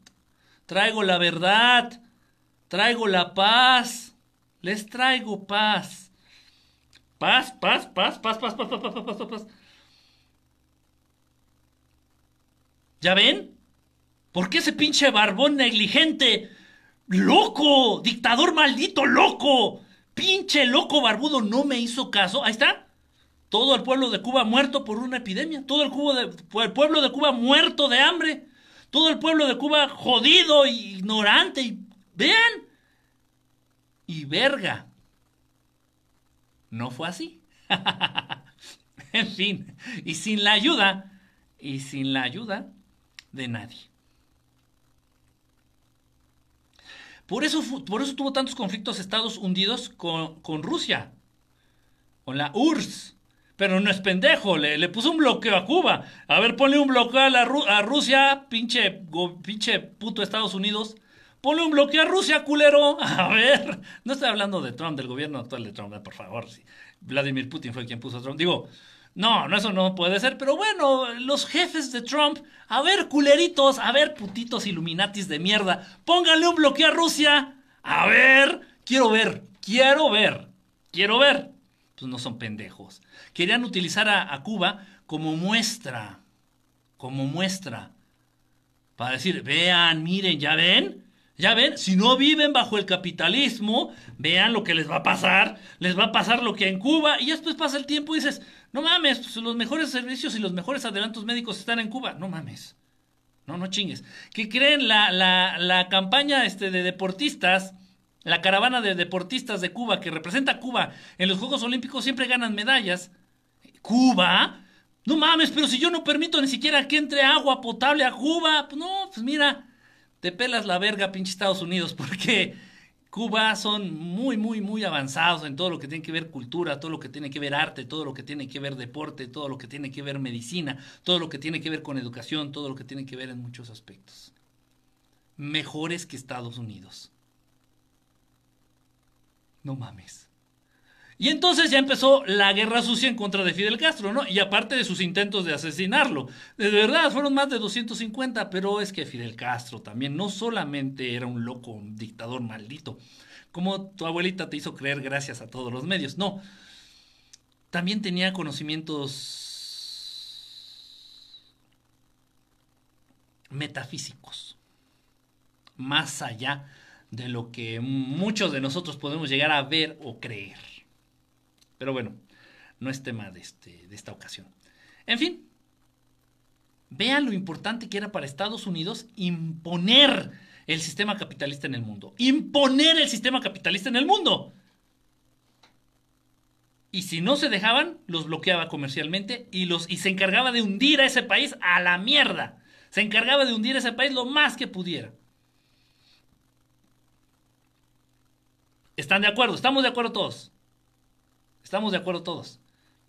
traigo la verdad, traigo la paz, les traigo paz. Paz, paz, paz, paz, paz, paz, paz, paz, paz, paz, paz. ¿Ya ven? ¿Por qué ese pinche barbón negligente ¡Loco! ¡Dictador maldito, loco! ¡Pinche loco barbudo! No me hizo caso. Ahí está. Todo el pueblo de Cuba muerto por una epidemia. Todo el, pueblo de Cuba muerto de hambre. Todo el pueblo de Cuba jodido, ignorante. Y, vean. Y verga. No fue así. *laughs* en fin. Y sin la ayuda. Y sin la ayuda de nadie. Por eso, por eso tuvo tantos conflictos Estados Unidos con, con Rusia, con la URSS. Pero no es pendejo, le, puso un bloqueo a Cuba. A ver, ponle un bloqueo a, la, Rusia, pinche, pinche puto Estados Unidos. Ponle un bloqueo a Rusia, culero. *laughs* A ver, no estoy hablando de Trump, del gobierno actual de Trump, por favor. Vladimir Putin fue quien puso a Trump. Digo, no, no, eso no puede ser. Pero bueno, los jefes de Trump, a ver, culeritos, a ver, putitos iluminatis de mierda, pónganle un bloqueo a Rusia. A ver, quiero ver, quiero ver, quiero ver. Pues no son pendejos. Querían utilizar a, Cuba como muestra, como muestra, para decir, vean, miren, ya ven, ya ven, si no viven bajo el capitalismo, vean lo que les va a pasar, les va a pasar lo que en Cuba, y después pasa el tiempo y dices, no mames, pues, los mejores servicios y los mejores adelantos médicos están en Cuba, no mames, no, no chingues. ¿Qué creen? La, la, la campaña este, de deportistas la caravana de deportistas de Cuba que representa a Cuba en los Juegos Olímpicos siempre ganan medallas. ¿Cuba? No mames, pero si yo no permito ni siquiera que entre agua potable a Cuba, pues no, pues mira, te pelas la verga, pinche Estados Unidos, *laughs* porque Cuba son muy, muy, muy avanzados en todo lo que tiene que ver cultura, todo lo que tiene que ver arte, todo lo que tiene que ver deporte, todo lo que tiene que ver medicina, todo lo que tiene que ver con educación, todo lo que tiene que ver en muchos aspectos. Mejores que Estados Unidos. No mames. Y entonces ya empezó la guerra sucia en contra de Fidel Castro, ¿no? Y aparte de sus intentos de asesinarlo. De verdad, fueron más de 250, pero es que Fidel Castro también no solamente era un loco, un dictador maldito, como tu abuelita te hizo creer gracias a todos los medios, no. También tenía conocimientos metafísicos, más allá de lo que muchos de nosotros podemos llegar a ver o creer. Pero bueno, no es tema de, este, de esta ocasión. En fin, vean lo importante que era para Estados Unidos imponer el sistema capitalista en el mundo. Imponer el sistema capitalista en el mundo. Y si no se dejaban, los bloqueaba comercialmente y, los, y se encargaba de hundir a ese país a la mierda. Se encargaba de hundir a ese país lo más que pudiera. ¿Están de acuerdo? ¿Estamos de acuerdo todos? ¿Estamos de acuerdo todos?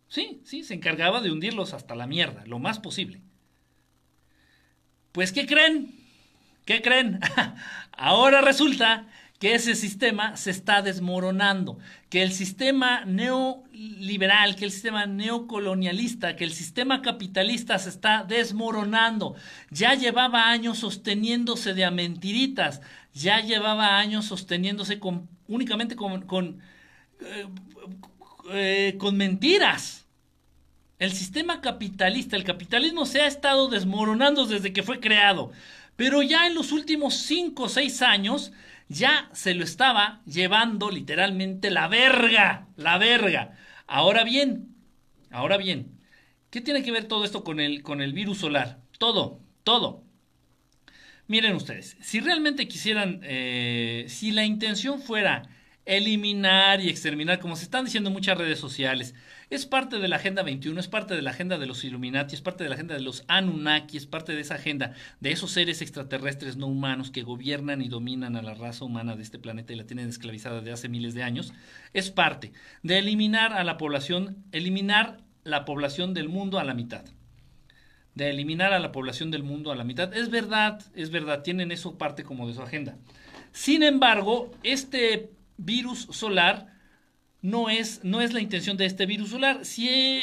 Sí, sí, se encargaba de hundirlos hasta la mierda, lo más posible. Pues, ¿qué creen? ¿Qué creen? *laughs* Ahora resulta que ese sistema se está desmoronando, que el sistema neoliberal, que el sistema neocolonialista, que el sistema capitalista se está desmoronando. Ya llevaba años sosteniéndose de a mentiritas, ya llevaba años sosteniéndose con, únicamente con, eh, eh, con mentiras. El sistema capitalista, el capitalismo se ha estado desmoronando desde que fue creado, pero ya en los últimos 5 o 6 años ya se lo estaba llevando literalmente la verga, la verga. Ahora bien, ahora bien, ¿qué tiene que ver todo esto con el, con el virus solar? Todo, todo. Miren ustedes, si realmente quisieran, eh, si la intención fuera eliminar y exterminar, como se están diciendo en muchas redes sociales. Es parte de la Agenda 21, es parte de la agenda de los Illuminati, es parte de la agenda de los Anunnaki, es parte de esa agenda de esos seres extraterrestres no humanos que gobiernan y dominan a la raza humana de este planeta y la tienen esclavizada de hace miles de años. Es parte de eliminar a la población, eliminar la población del mundo a la mitad de eliminar a la población del mundo a la mitad. Es verdad, es verdad, tienen eso parte como de su agenda. Sin embargo, este virus solar no es, no es la intención de este virus solar. Si eh,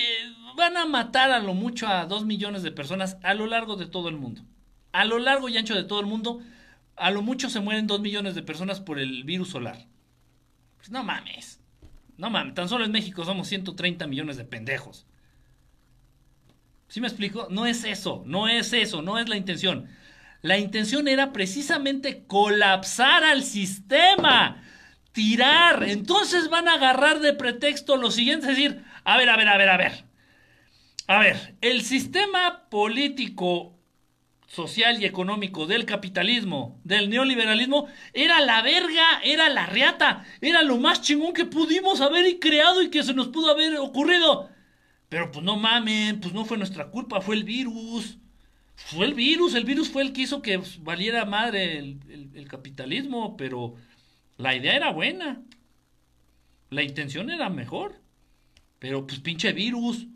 van a matar a lo mucho a dos millones de personas a lo largo de todo el mundo. A lo largo y ancho de todo el mundo, a lo mucho se mueren dos millones de personas por el virus solar. Pues no mames. No mames, tan solo en México somos 130 millones de pendejos. ¿Sí me explico? No es eso, no es eso, no es la intención. La intención era precisamente colapsar al sistema tirar. Entonces van a agarrar de pretexto lo siguiente, es decir, a ver, a ver, a ver, a ver. A ver, el sistema político, social y económico del capitalismo, del neoliberalismo, era la verga, era la riata, era lo más chingón que pudimos haber creado y que se nos pudo haber ocurrido. Pero pues no mamen, pues no fue nuestra culpa, fue el virus. Fue el virus, el virus fue el que hizo que valiera madre el capitalismo, pero la idea era buena. La intención era mejor. Pero pues pinche virus.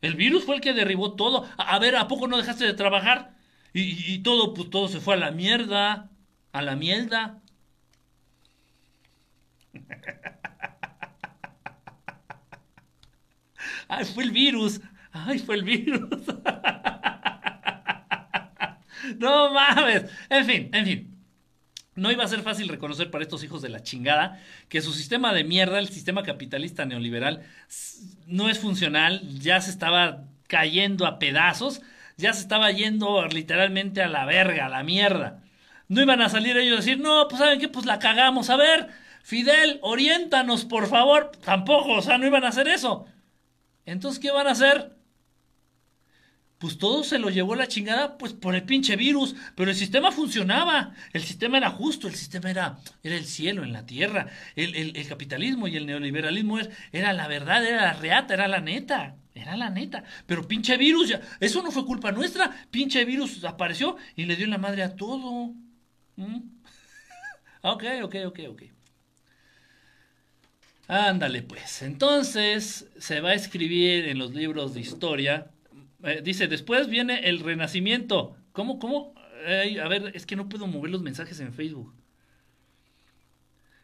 El virus fue el que derribó todo. A, ver, ¿a poco no dejaste de trabajar? Y, todo, pues todo se fue a la mierda. A la mierda. *laughs* Ay, fue el virus. Ay, fue el virus. *laughs* no mames. En fin, en fin. No iba a ser fácil reconocer para estos hijos de la chingada que su sistema de mierda, el sistema capitalista neoliberal, no es funcional, ya se estaba cayendo a pedazos, ya se estaba yendo literalmente a la verga, a la mierda. No iban a salir ellos a decir, no, pues saben qué, pues la cagamos, a ver, Fidel, oriéntanos, por favor. Tampoco, o sea, no iban a hacer eso. Entonces, ¿qué van a hacer? Pues todo se lo llevó la chingada, pues por el pinche virus, pero el sistema funcionaba, el sistema era justo, el sistema era, era el cielo en la tierra, el, el, capitalismo y el neoliberalismo era, era, la verdad, era la reata, era la neta, era la neta, pero pinche virus, eso no fue culpa nuestra, pinche virus apareció y le dio la madre a todo. *laughs* Ok, ok, ok, ok. Ándale pues, entonces se va a escribir en los libros de historia eh, dice, después viene el renacimiento. ¿Cómo, cómo? a ver, es que no puedo mover los mensajes en Facebook.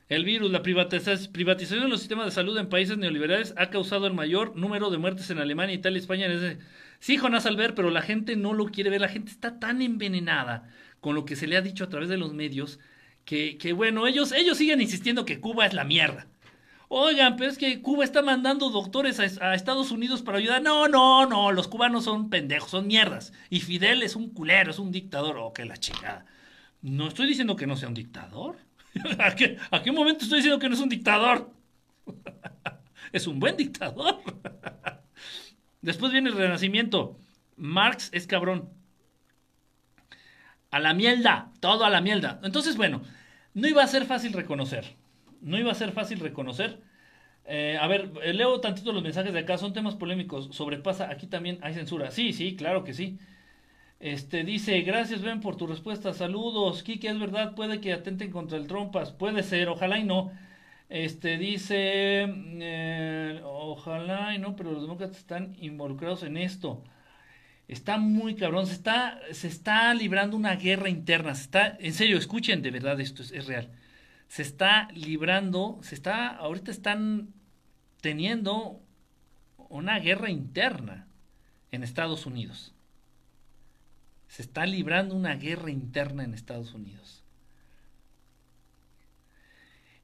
El virus, la privatización de los sistemas de salud en países neoliberales ha causado el mayor número de muertes en Alemania, Italia, España. Ese... Sí, Jonás Albert, pero la gente no lo quiere ver. La gente está tan envenenada con lo que se le ha dicho a través de los medios que, que bueno, ellos, ellos siguen insistiendo que Cuba es la mierda. Oigan, pero es que Cuba está mandando doctores a, Estados Unidos para ayudar. No, no, no, los cubanos son pendejos, son mierdas. Y Fidel es un culero, es un dictador. Oh, qué la chingada. No estoy diciendo que no sea un dictador. *laughs* ¿A qué, ¿A qué momento estoy diciendo que no es un dictador? *laughs* es un buen dictador. *laughs* Después viene el renacimiento. Marx es cabrón. A la mierda, todo a la mierda. Entonces, bueno, no iba a ser fácil reconocer no iba a ser fácil reconocer. Eh, a ver, eh, leo tantito los mensajes de acá, son temas polémicos, sobrepasa, aquí también hay censura. Sí, sí, claro que sí. Este dice, gracias Ben por tu respuesta, saludos. Kiki, es verdad, puede que atenten contra el trompas, puede ser, ojalá y no. Este dice, eh, ojalá y no, pero los demócratas están involucrados en esto. Está muy cabrón, se está, se está librando una guerra interna, se está, en serio, escuchen de verdad esto, es real se está librando, se está, ahorita están teniendo una guerra interna en Estados Unidos. Se está librando una guerra interna en Estados Unidos.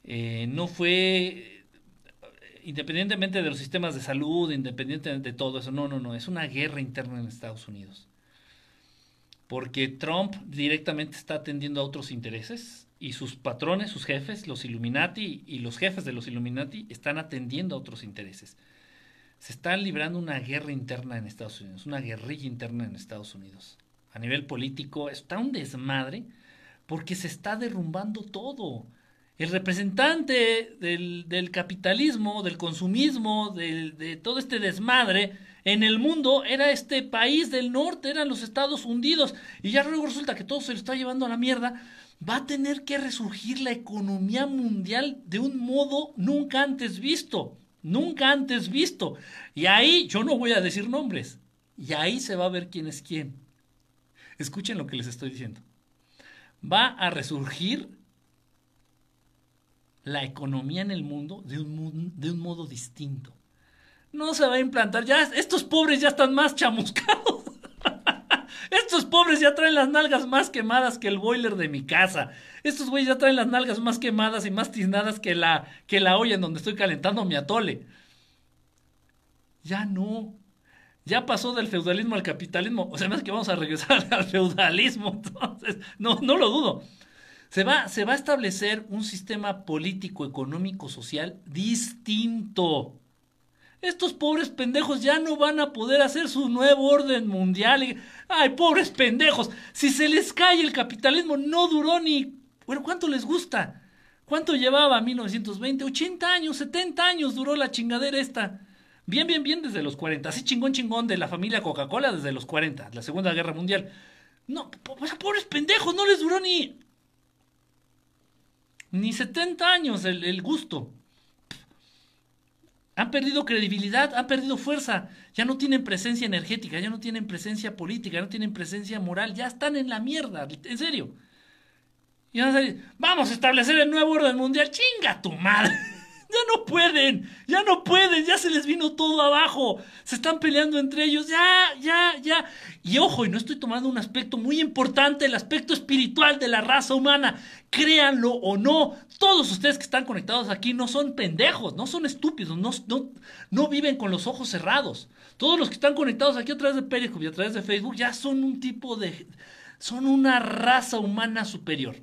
Eh, no fue, independientemente de los sistemas de salud, independientemente de todo eso, no, no, no, es una guerra interna en Estados Unidos. Porque Trump directamente está atendiendo a otros intereses y sus patrones, sus jefes, los Illuminati y los jefes de los Illuminati están atendiendo a otros intereses. Se está librando una guerra interna en Estados Unidos, una guerrilla interna en Estados Unidos. A nivel político está un desmadre porque se está derrumbando todo. El representante del, capitalismo, del consumismo, de todo este desmadre en el mundo era este país del norte, eran los Estados hundidos. Y ya luego resulta que todo se lo está llevando a la mierda va a tener que resurgir la economía mundial de un modo nunca antes visto, nunca antes visto. Y ahí yo no voy a decir nombres, y ahí se va a ver quién es quién. Escuchen lo que les estoy diciendo. Va a resurgir la economía en el mundo de un, modo distinto. No se va a implantar, ya estos pobres ya están más chamuscados. Estos pobres ya traen las nalgas más quemadas que el boiler de mi casa. Estos güeyes ya traen las nalgas más quemadas y más tiznadas que la, que la olla en donde estoy calentando mi atole. Ya no. Ya pasó del feudalismo al capitalismo. O sea, más que vamos a regresar *laughs* al feudalismo. Entonces, no, no lo dudo. Se va, se va a establecer un sistema político, económico, social distinto. Estos pobres pendejos ya no van a poder hacer su nuevo orden mundial. Ay, pobres pendejos. Si se les cae el capitalismo, no duró ni... Bueno, ¿cuánto les gusta? ¿Cuánto llevaba 1920? 80 años, 70 años duró la chingadera esta. Bien, bien, bien desde los 40. Así chingón, chingón de la familia Coca-Cola desde los 40, la Segunda Guerra Mundial. No, pobres pendejos, no les duró ni... Ni 70 años el, el gusto. Han perdido credibilidad, han perdido fuerza, ya no tienen presencia energética, ya no tienen presencia política, no tienen presencia moral, ya están en la mierda, en serio. Y van a decir, vamos a establecer el nuevo orden mundial, chinga tu madre. Ya no pueden, ya no pueden, ya se les vino todo abajo. Se están peleando entre ellos, ya, ya, ya. Y ojo, y no estoy tomando un aspecto muy importante, el aspecto espiritual de la raza humana. Créanlo o no, todos ustedes que están conectados aquí no son pendejos, no son estúpidos, no, no, no viven con los ojos cerrados. Todos los que están conectados aquí a través de Periscope y a través de Facebook ya son un tipo de... son una raza humana superior.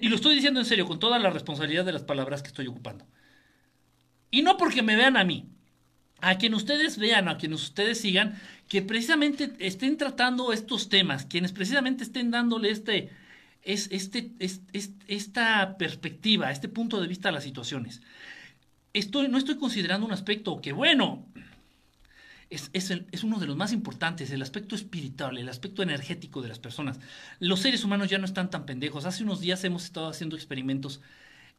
Y lo estoy diciendo en serio, con toda la responsabilidad de las palabras que estoy ocupando. Y no porque me vean a mí. a quien ustedes vean, a quienes ustedes sigan, que precisamente estén tratando estos temas, quienes precisamente estén dándole este, es, este, esta perspectiva, este punto de vista a las situaciones. Estoy, no estoy considerando un aspecto que, bueno, es, es, uno de los más importantes, el aspecto espiritual, el aspecto energético de las personas. Los seres humanos ya no están tan pendejos. Hace unos días hemos estado haciendo experimentos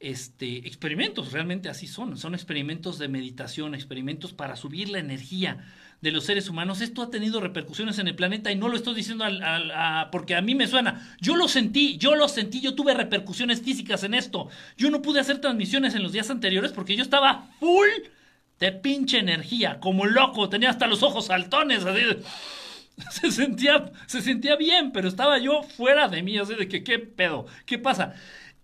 este, experimentos, realmente así son, son experimentos de meditación, experimentos para subir la energía de los seres humanos. Esto ha tenido repercusiones en el planeta y no lo estoy diciendo porque a mí me suena. Yo lo sentí, yo lo sentí, yo tuve repercusiones físicas en esto. Yo no pude hacer transmisiones en los días anteriores porque yo estaba full de pinche energía, como loco, tenía hasta los ojos saltones, así *laughs* se sentía, se sentía bien, pero estaba yo fuera de mí, así de que, ¿qué pedo? ¿Qué pasa?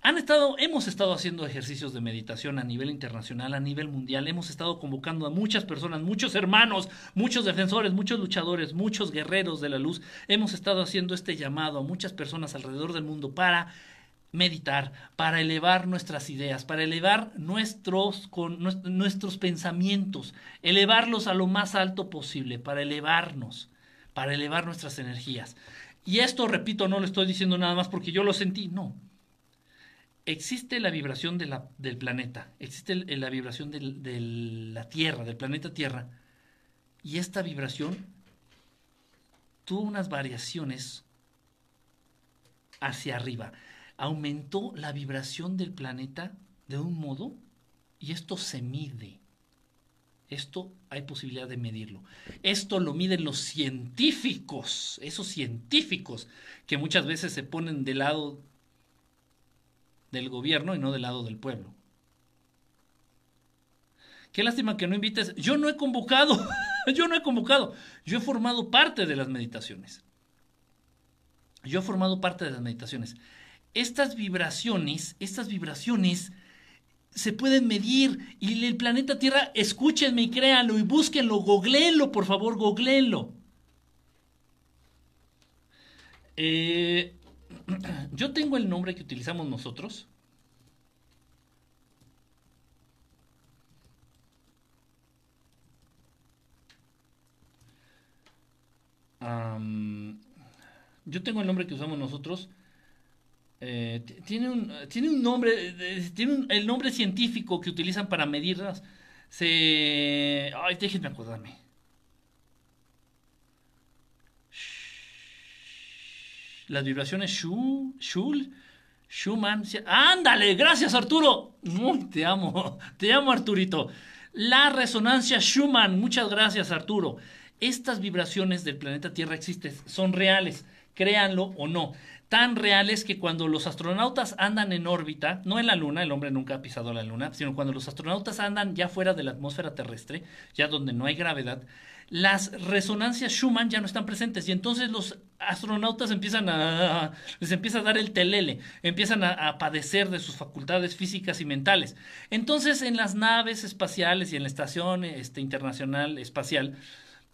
Han estado, hemos estado haciendo ejercicios de meditación a nivel internacional, a nivel mundial. Hemos estado convocando a muchas personas, muchos hermanos, muchos defensores, muchos luchadores, muchos guerreros de la luz. Hemos estado haciendo este llamado a muchas personas alrededor del mundo para meditar, para elevar nuestras ideas, para elevar nuestros, con, nuestros pensamientos, elevarlos a lo más alto posible, para elevarnos, para elevar nuestras energías. Y esto, repito, no lo estoy diciendo nada más porque yo lo sentí, no existe la vibración de la, del planeta, existe la vibración de la Tierra, del planeta Tierra, y esta vibración tuvo unas variaciones hacia arriba. Aumentó la vibración del planeta de un modo y esto se mide. Esto hay posibilidad de medirlo. Esto lo miden los científicos, esos científicos que muchas veces se ponen de lado del gobierno y no del lado del pueblo. Qué lástima que no invites. Yo no he convocado, *laughs* yo no he convocado. Yo he formado parte de las meditaciones. Yo he formado parte de las meditaciones. Estas vibraciones, estas vibraciones se pueden medir y el planeta Tierra, escúchenme y créanlo y búsquenlo, googleenlo, por favor, googleenlo. Eh, *clears throat* yo tengo el nombre que utilizamos nosotros. yo tengo el nombre que usamos nosotros. Eh, tiene, un, tiene un nombre, tiene el nombre científico que utilizan para medirlas. Se. Ay, déjenme acordarme. las vibraciones Shu, Shul, Schumann. ¡Ándale! ¡Gracias, Arturo! te amo, *laughs* te amo, Arturito. La resonancia Schumann. Muchas gracias, Arturo. Estas vibraciones del planeta Tierra existen, son reales, créanlo o no. Tan reales que cuando los astronautas andan en órbita, no en la Luna, el hombre nunca ha pisado la Luna, sino cuando los astronautas andan ya fuera de la atmósfera terrestre, ya donde no hay gravedad, las resonancias Schumann ya no están presentes y entonces los astronautas empiezan a les empieza a dar el telele, empiezan a, padecer de sus facultades físicas y mentales. Entonces en las naves espaciales y en la estación este, internacional espacial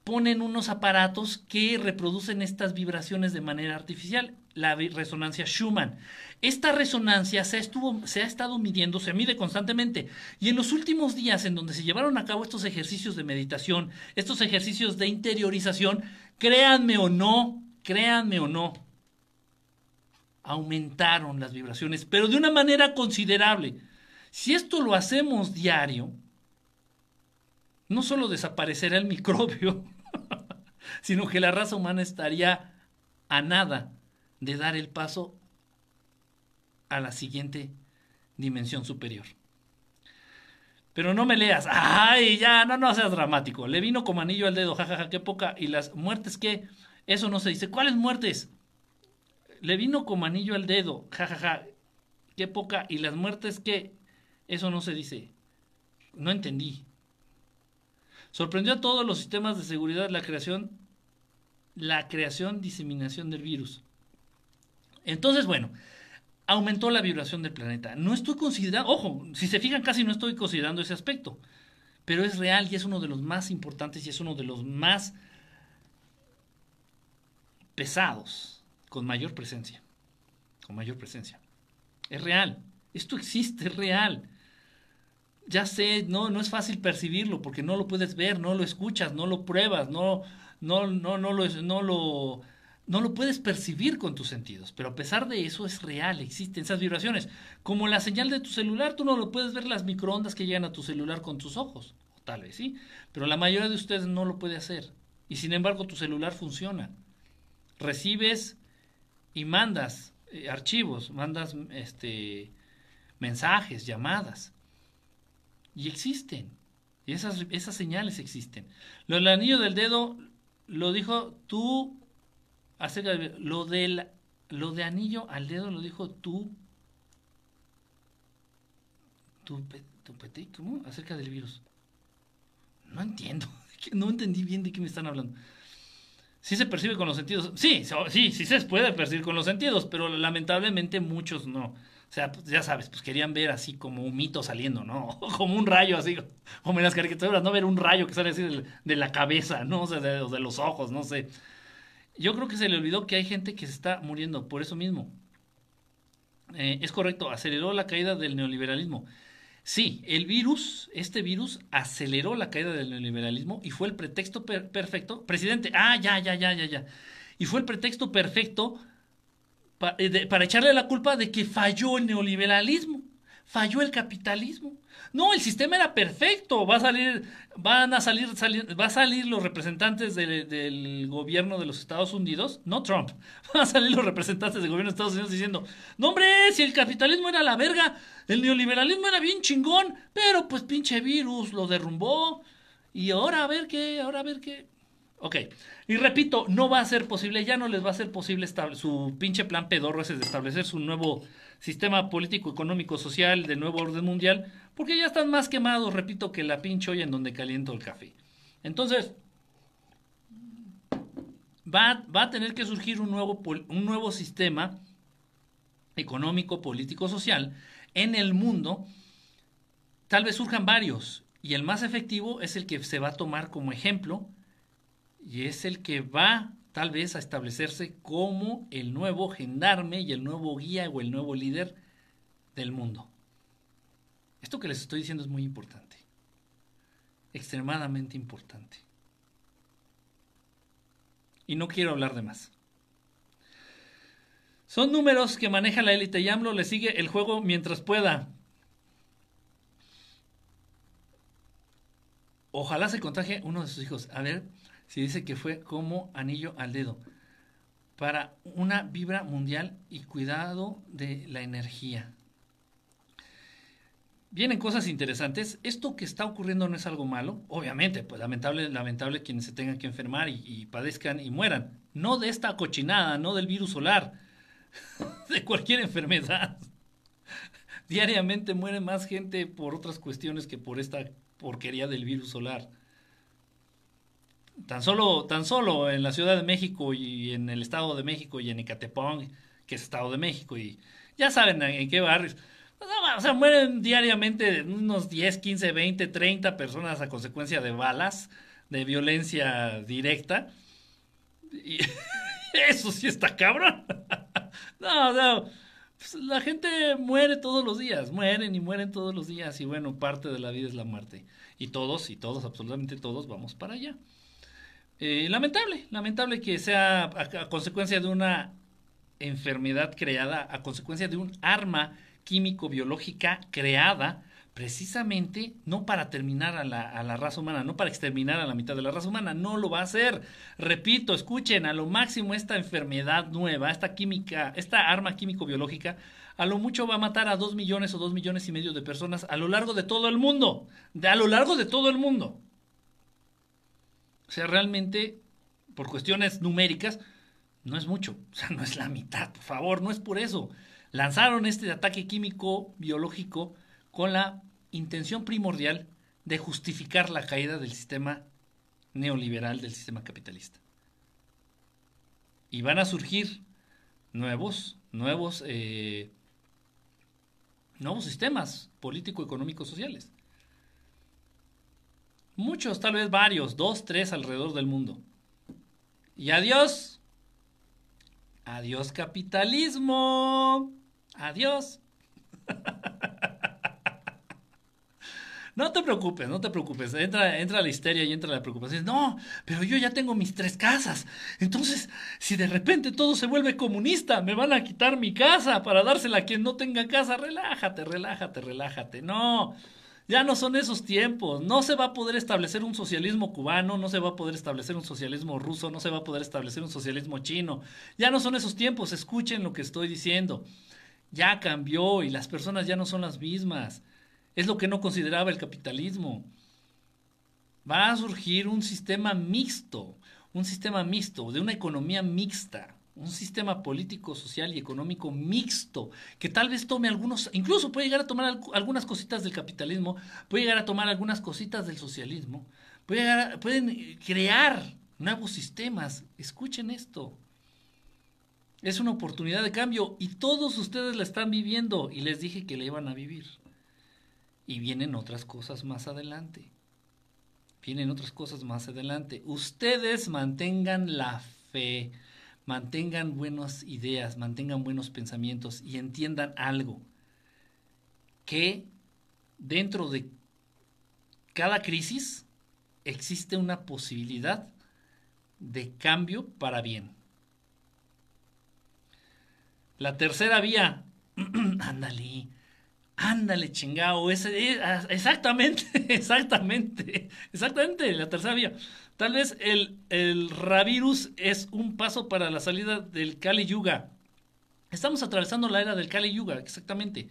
ponen unos aparatos que reproducen estas vibraciones de manera artificial, la resonancia Schumann. Esta resonancia se, estuvo, se ha estado midiendo, se mide constantemente. Y en los últimos días en donde se llevaron a cabo estos ejercicios de meditación, estos ejercicios de interiorización, créanme o no, créanme o no, aumentaron las vibraciones, pero de una manera considerable. Si esto lo hacemos diario, no solo desaparecerá el microbio, *laughs* sino que la raza humana estaría a nada de dar el paso a la siguiente dimensión superior. Pero no me leas, ay, ya, no, no seas dramático. Le vino como anillo al dedo, jajaja, qué poca. Y las muertes, ¿qué? Eso no se dice. ¿Cuáles muertes? Le vino como anillo al dedo, jajaja, qué poca. Y las muertes, ¿qué? Eso no se dice. No entendí. Sorprendió a todos los sistemas de seguridad la creación, la creación, diseminación del virus. Entonces, bueno, aumentó la vibración del planeta. No estoy considerando, ojo, si se fijan casi no estoy considerando ese aspecto, pero es real y es uno de los más importantes y es uno de los más pesados, con mayor presencia, con mayor presencia. Es real, esto existe, es real. ya sé, no, no es fácil percibirlo porque no lo puedes ver, no lo escuchas, no lo pruebas, no, no, no, no lo, no lo, no lo puedes percibir con tus sentidos, pero a pesar de eso es real, existen esas vibraciones. Como la señal de tu celular, tú no lo puedes ver las microondas que llegan a tu celular con tus ojos, o tal vez sí, pero la mayoría de ustedes no lo puede hacer. Y sin embargo tu celular funciona. Recibes y mandas eh, archivos, mandas este, mensajes, llamadas. Y existen. Y esas, esas señales existen. Lo del anillo del dedo lo dijo tú acerca de lo del lo de anillo al dedo lo dijo tú tu, tu, ¿cómo? acerca del virus. No entiendo, *laughs* no entendí bien de qué me están hablando. Sí se percibe con los sentidos. Sí, sí, sí se puede percibir con los sentidos, pero lamentablemente muchos no. O sea, pues, ya sabes, pues querían ver así como un mito saliendo, ¿no? *laughs* Como un rayo así, como en las caricaturas, ¿no? Ver un rayo que sale así de, la cabeza, ¿no? O sea, de, los ojos, no sé. Yo creo que se le olvidó que hay gente que se está muriendo por eso mismo. Eh, es correcto, aceleró la caída del neoliberalismo. Sí, el virus, este virus aceleró la caída del neoliberalismo y fue el pretexto perfecto. Presidente, ah, ya, ya, ya, ya, ya. Y fue el pretexto perfecto eh, para echarle la culpa de que falló el neoliberalismo, falló el capitalismo. No, el sistema era perfecto. Va a salir, van a salir, va a salir los representantes del gobierno de los Estados Unidos, no Trump, *laughs* van a salir los representantes del gobierno de Estados Unidos diciendo, no hombre, si el capitalismo era la verga, el neoliberalismo era bien chingón, pero pues pinche virus lo derrumbó. Y ahora a ver qué, ahora a ver qué. Ok. Y repito, no va a ser posible, ya no les va a ser posible su pinche plan pedorro ese de establecer su nuevo sistema político, económico, social, de nuevo orden mundial, porque ya están más quemados, repito, que la pinche olla en donde caliento el café. Entonces, va, va a tener que surgir un nuevo, un nuevo sistema económico, político, social en el mundo. Tal vez surjan varios, y el más efectivo es el que se va a tomar como ejemplo y es el que va tal vez a establecerse como el nuevo gendarme y el nuevo guía o el nuevo líder del mundo. Esto que les estoy diciendo es muy importante, extremadamente importante. Y no quiero hablar de más. Son números que maneja la élite y le sigue el juego mientras pueda. Ojalá se contagie uno de sus hijos. A ver, se dice que fue como anillo al dedo para una vibra mundial y cuidado de la energía. Vienen cosas interesantes. Esto que está ocurriendo no es algo malo. Obviamente, pues lamentable, lamentable quienes se tengan que enfermar y, y padezcan y mueran. No de esta cochinada, no del virus solar, *laughs* de cualquier enfermedad. *laughs* Diariamente muere más gente por otras cuestiones que por esta porquería del virus solar. Tan solo, tan solo en la Ciudad de México y en el Estado de México y en Ecatepón, que es Estado de México, y ya saben en qué barrios. O sea, mueren diariamente unos 10, 15, 20, 30 personas a consecuencia de balas, de violencia directa. Y *laughs* eso sí está cabrón. *laughs* No, no. Pues la gente muere todos los días, mueren y mueren todos los días. Y bueno, parte de la vida es la muerte. Y todos, y todos, absolutamente todos, vamos para allá. Eh, lamentable, lamentable que sea a, consecuencia de una enfermedad creada, a consecuencia de un arma químico-biológica creada precisamente no para terminar a la, a la, raza humana, no para exterminar a la mitad de la raza humana, no lo va a hacer. Repito, escuchen, a lo máximo esta enfermedad nueva, esta química, esta arma químico-biológica, a lo mucho va a matar a dos millones o dos millones y medio de personas a lo largo de todo el mundo, de, a lo largo de todo el mundo. O sea, realmente, por cuestiones numéricas, no es mucho. *laughs* O sea, no es la mitad, por favor, no es por eso. Lanzaron este ataque químico biológico con la intención primordial de justificar la caída del sistema neoliberal, del sistema capitalista. Y van a surgir nuevos, nuevos, eh, nuevos sistemas político-económicos sociales. Muchos, tal vez varios, dos, tres alrededor del mundo. Y adiós. Adiós capitalismo. Adiós. *laughs* No te preocupes, no te preocupes. Entra, entra la histeria y entra la preocupación. No, pero yo ya tengo mis tres casas. Entonces, si de repente todo se vuelve comunista, me van a quitar mi casa para dársela a quien no tenga casa. Relájate, relájate, relájate. No. Ya no son esos tiempos. No se va a poder establecer un socialismo cubano, no se va a poder establecer un socialismo ruso, no se va a poder establecer un socialismo chino. Ya no son esos tiempos. Escuchen lo que estoy diciendo. Ya cambió y las personas ya no son las mismas. Es lo que no consideraba el capitalismo. Va a surgir un sistema mixto, un sistema mixto, de una economía mixta un sistema político, social y económico mixto, que tal vez tome algunos, incluso puede llegar a tomar algunas cositas del capitalismo, puede llegar a tomar algunas cositas del socialismo, puede pueden crear nuevos sistemas. Escuchen esto. Es una oportunidad de cambio y todos ustedes la están viviendo y les dije que la iban a vivir. Y vienen otras cosas más adelante. Vienen otras cosas más adelante. Ustedes mantengan la fe mantengan buenas ideas, mantengan buenos pensamientos y entiendan algo, que dentro de cada crisis existe una posibilidad de cambio para bien. La tercera vía, *clears throat* ándale, ándale chingao, ese, ah, exactamente, *laughs* exactamente, exactamente, la tercera vía. Tal vez el, el Ravirus es un paso para la salida del Kali Yuga. Estamos atravesando la era del Kali Yuga, exactamente.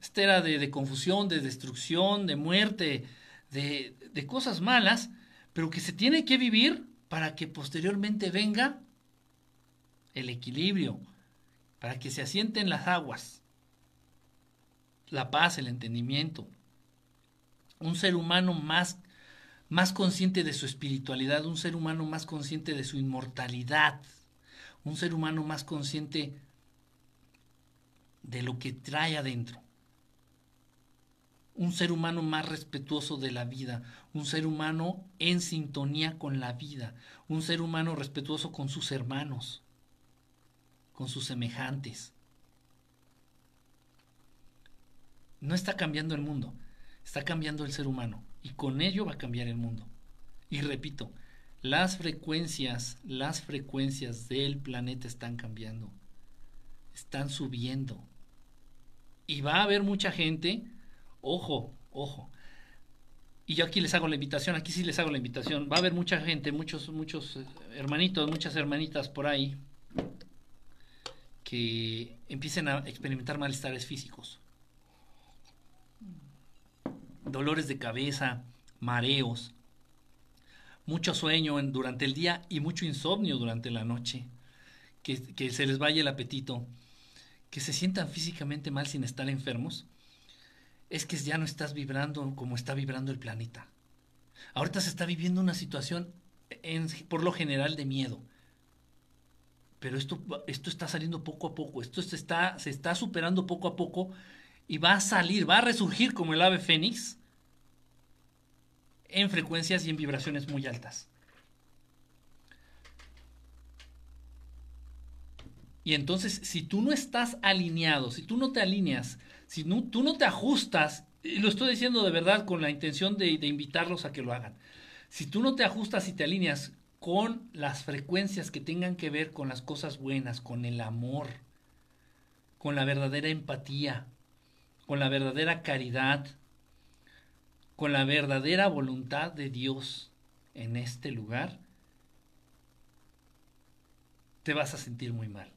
Esta era de, confusión, de destrucción, de muerte, de, de cosas malas, pero que se tiene que vivir para que posteriormente venga el equilibrio, para que se asienten las aguas, la paz, el entendimiento. Un ser humano más más consciente de su espiritualidad, un ser humano más consciente de su inmortalidad, un ser humano más consciente de lo que trae adentro, un ser humano más respetuoso de la vida, un ser humano en sintonía con la vida, un ser humano respetuoso con sus hermanos, con sus semejantes. No está cambiando el mundo, está cambiando el ser humano y con ello va a cambiar el mundo. Y repito, las frecuencias, las frecuencias del planeta están cambiando, están subiendo. Y va a haber mucha gente, ojo, ojo. Y yo aquí les hago la invitación, aquí sí les hago la invitación. Va a haber mucha gente, muchos, muchos eh, hermanitos, muchas hermanitas por ahí que empiecen a experimentar malestares físicos dolores de cabeza, mareos, mucho sueño durante el día y mucho insomnio durante la noche, que, que se les vaya el apetito, que se sientan físicamente mal sin estar enfermos, es que ya no estás vibrando como está vibrando el planeta. Ahorita se está viviendo una situación por lo general de miedo. Pero esto, esto está saliendo poco a poco, esto se está, se está superando poco a poco y va a salir, va a resurgir como el ave fénix en frecuencias y en vibraciones muy altas. Y entonces, si tú no estás alineado, si tú no te alineas, si no, tú no te ajustas, y lo estoy diciendo de verdad con la intención de, de invitarlos a que lo hagan, si tú no te ajustas y te alineas con las frecuencias que tengan que ver con las cosas buenas, con el amor, con la verdadera empatía, con la verdadera caridad, con la verdadera voluntad de Dios en este lugar, te vas a sentir muy mal.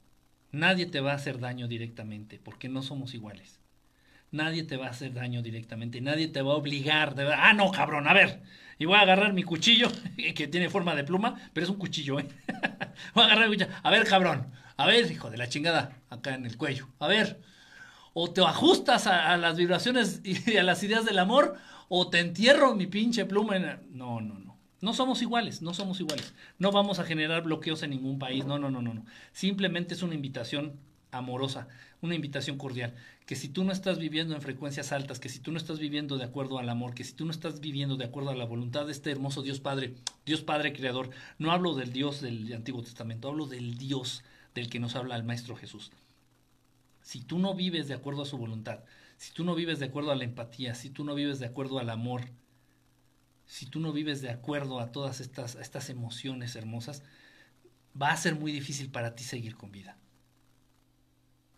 Nadie te va a hacer daño directamente, porque no somos iguales. Nadie te va a hacer daño directamente, nadie te va a obligar. De, ah, no, cabrón, a ver. Y voy a agarrar mi cuchillo, *laughs* que tiene forma de pluma, pero es un cuchillo, ¿eh? *laughs* voy a agarrar el cuchillo. A ver, cabrón. A ver, hijo de la chingada, acá en el cuello. A ver. O te ajustas a las vibraciones y a las ideas del amor, o te entierro mi pinche pluma en... No, no, no. No somos iguales, no somos iguales. No vamos a generar bloqueos en ningún país. No, no, no, no, no. Simplemente es una invitación amorosa, una invitación cordial. Que si tú no estás viviendo en frecuencias altas, que si tú no estás viviendo de acuerdo al amor, que si tú no estás viviendo de acuerdo a la voluntad de este hermoso Dios Padre, Dios Padre Creador, no hablo del Dios del Antiguo Testamento, hablo del Dios del que nos habla el Maestro Jesús. Si tú no vives de acuerdo a su voluntad, si tú no vives de acuerdo a la empatía, si tú no vives de acuerdo al amor, si tú no vives de acuerdo a todas estas, estas emociones hermosas, va a ser muy difícil para ti seguir con vida.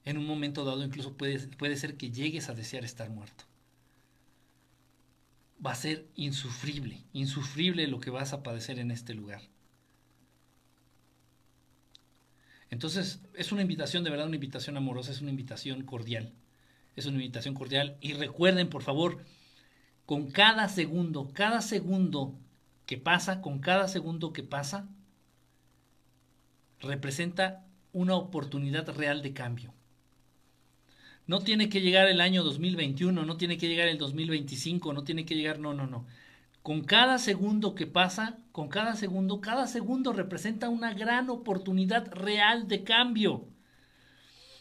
En un momento dado incluso puede, puede ser que llegues a desear estar muerto. Va a ser insufrible, insufrible lo que vas a padecer en este lugar. Entonces, es una invitación, de verdad, una invitación amorosa, es una invitación cordial. Es una invitación cordial. Y recuerden, por favor, con cada segundo, cada segundo que pasa, con cada segundo que pasa, representa una oportunidad real de cambio. No tiene que llegar el año 2021, no tiene que llegar el 2025, no tiene que llegar, no, no, no. Con cada segundo que pasa, con cada segundo, cada segundo representa una gran oportunidad real de cambio.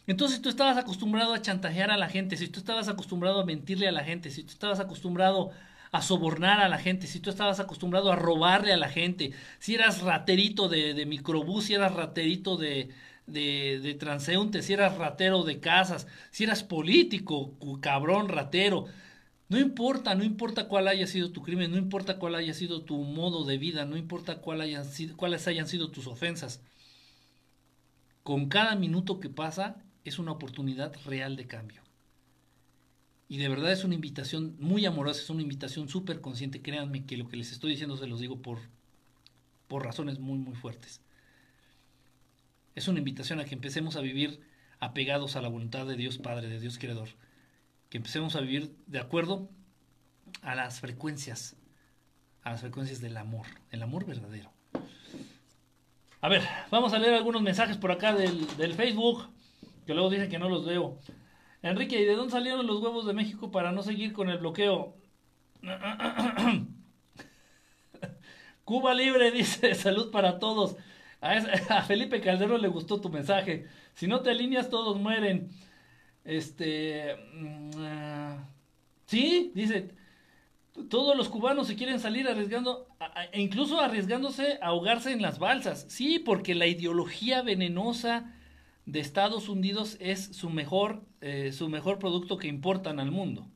Entonces, si tú estabas acostumbrado a chantajear a la gente, si tú estabas acostumbrado a mentirle a la gente, si tú estabas acostumbrado a sobornar a la gente, si tú estabas acostumbrado a robarle a la gente, si eras raterito de, microbús, si eras raterito de, de, de transeúnte, si eras ratero de casas, si eras político, cabrón, ratero, no importa, no importa cuál haya sido tu crimen, no importa cuál haya sido tu modo de vida, no importa cuáles hayan sido tus ofensas. Con cada minuto que pasa es una oportunidad real de cambio. Y de verdad es una invitación muy amorosa, es una invitación súper consciente. Créanme que lo que les estoy diciendo se los digo por, por razones muy, muy fuertes. Es una invitación a que empecemos a vivir apegados a la voluntad de Dios Padre, de Dios Creador. Que empecemos a vivir de acuerdo a las frecuencias, a las frecuencias del amor, el amor verdadero. A ver, vamos a leer algunos mensajes por acá del, Facebook, que luego dicen que no los leo. Enrique, ¿y de dónde salieron los huevos de México para no seguir con el bloqueo? *coughs* Cuba Libre dice, *laughs* salud para todos. *laughs* A, Felipe Calderón le gustó tu mensaje. Si no te alineas, todos mueren. Este... Mm, ah, sí, dice, todos los cubanos se quieren salir arriesgando, e incluso arriesgándose a ahogarse en las balsas. Sí, porque la ideología venenosa de Estados Unidos es su mejor, eh, su mejor producto que importan al mundo.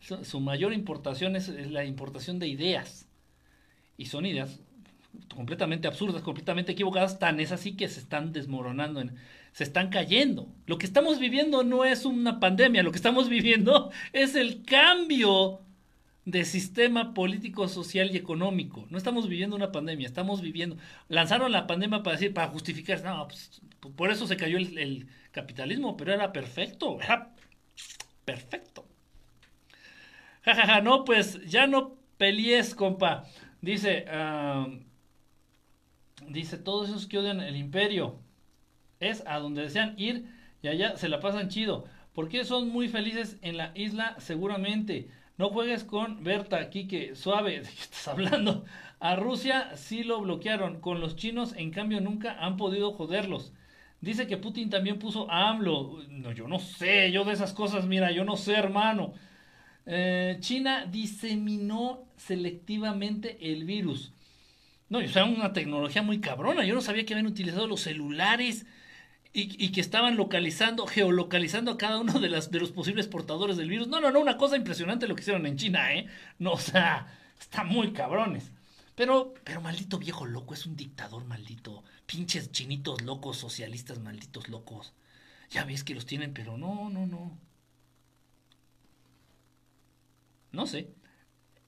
Su, mayor importación es, la importación de ideas. Y son ideas completamente absurdas, completamente equivocadas, tan es así que se están desmoronando, se están cayendo. Lo que estamos viviendo no es una pandemia, lo que estamos viviendo *laughs* es el cambio de sistema político, social y económico. No estamos viviendo una pandemia, estamos viviendo. Lanzaron la pandemia para decir, para justificar, no, pues, por eso se cayó el, capitalismo, pero era perfecto, perfecto. Jajaja, ja, ja, no, pues ya no pelees, compa. Dice, dice, todos esos que odian el imperio es a donde desean ir y allá se la pasan chido. Porque son muy felices en la isla, seguramente. No juegues con Berta, Kike, suave, *laughs* ¿de qué estás hablando? A Rusia sí lo bloquearon, con los chinos en cambio nunca han podido joderlos. Dice que Putin también puso a AMLO. No, yo no sé, yo de esas cosas, mira, yo no sé, hermano. Eh, China diseminó selectivamente el virus. No, sea, una tecnología muy cabrona. Yo no sabía que habían utilizado los celulares y, que estaban localizando, geolocalizando a cada uno de, las, de los posibles portadores del virus. No, no, no, una cosa impresionante lo que hicieron en China, ¿eh? No, o sea, está muy cabrones. Pero, pero maldito viejo loco, es un dictador maldito. Pinches chinitos locos, socialistas malditos locos. Ya ves que los tienen, pero no, no, no. No sé.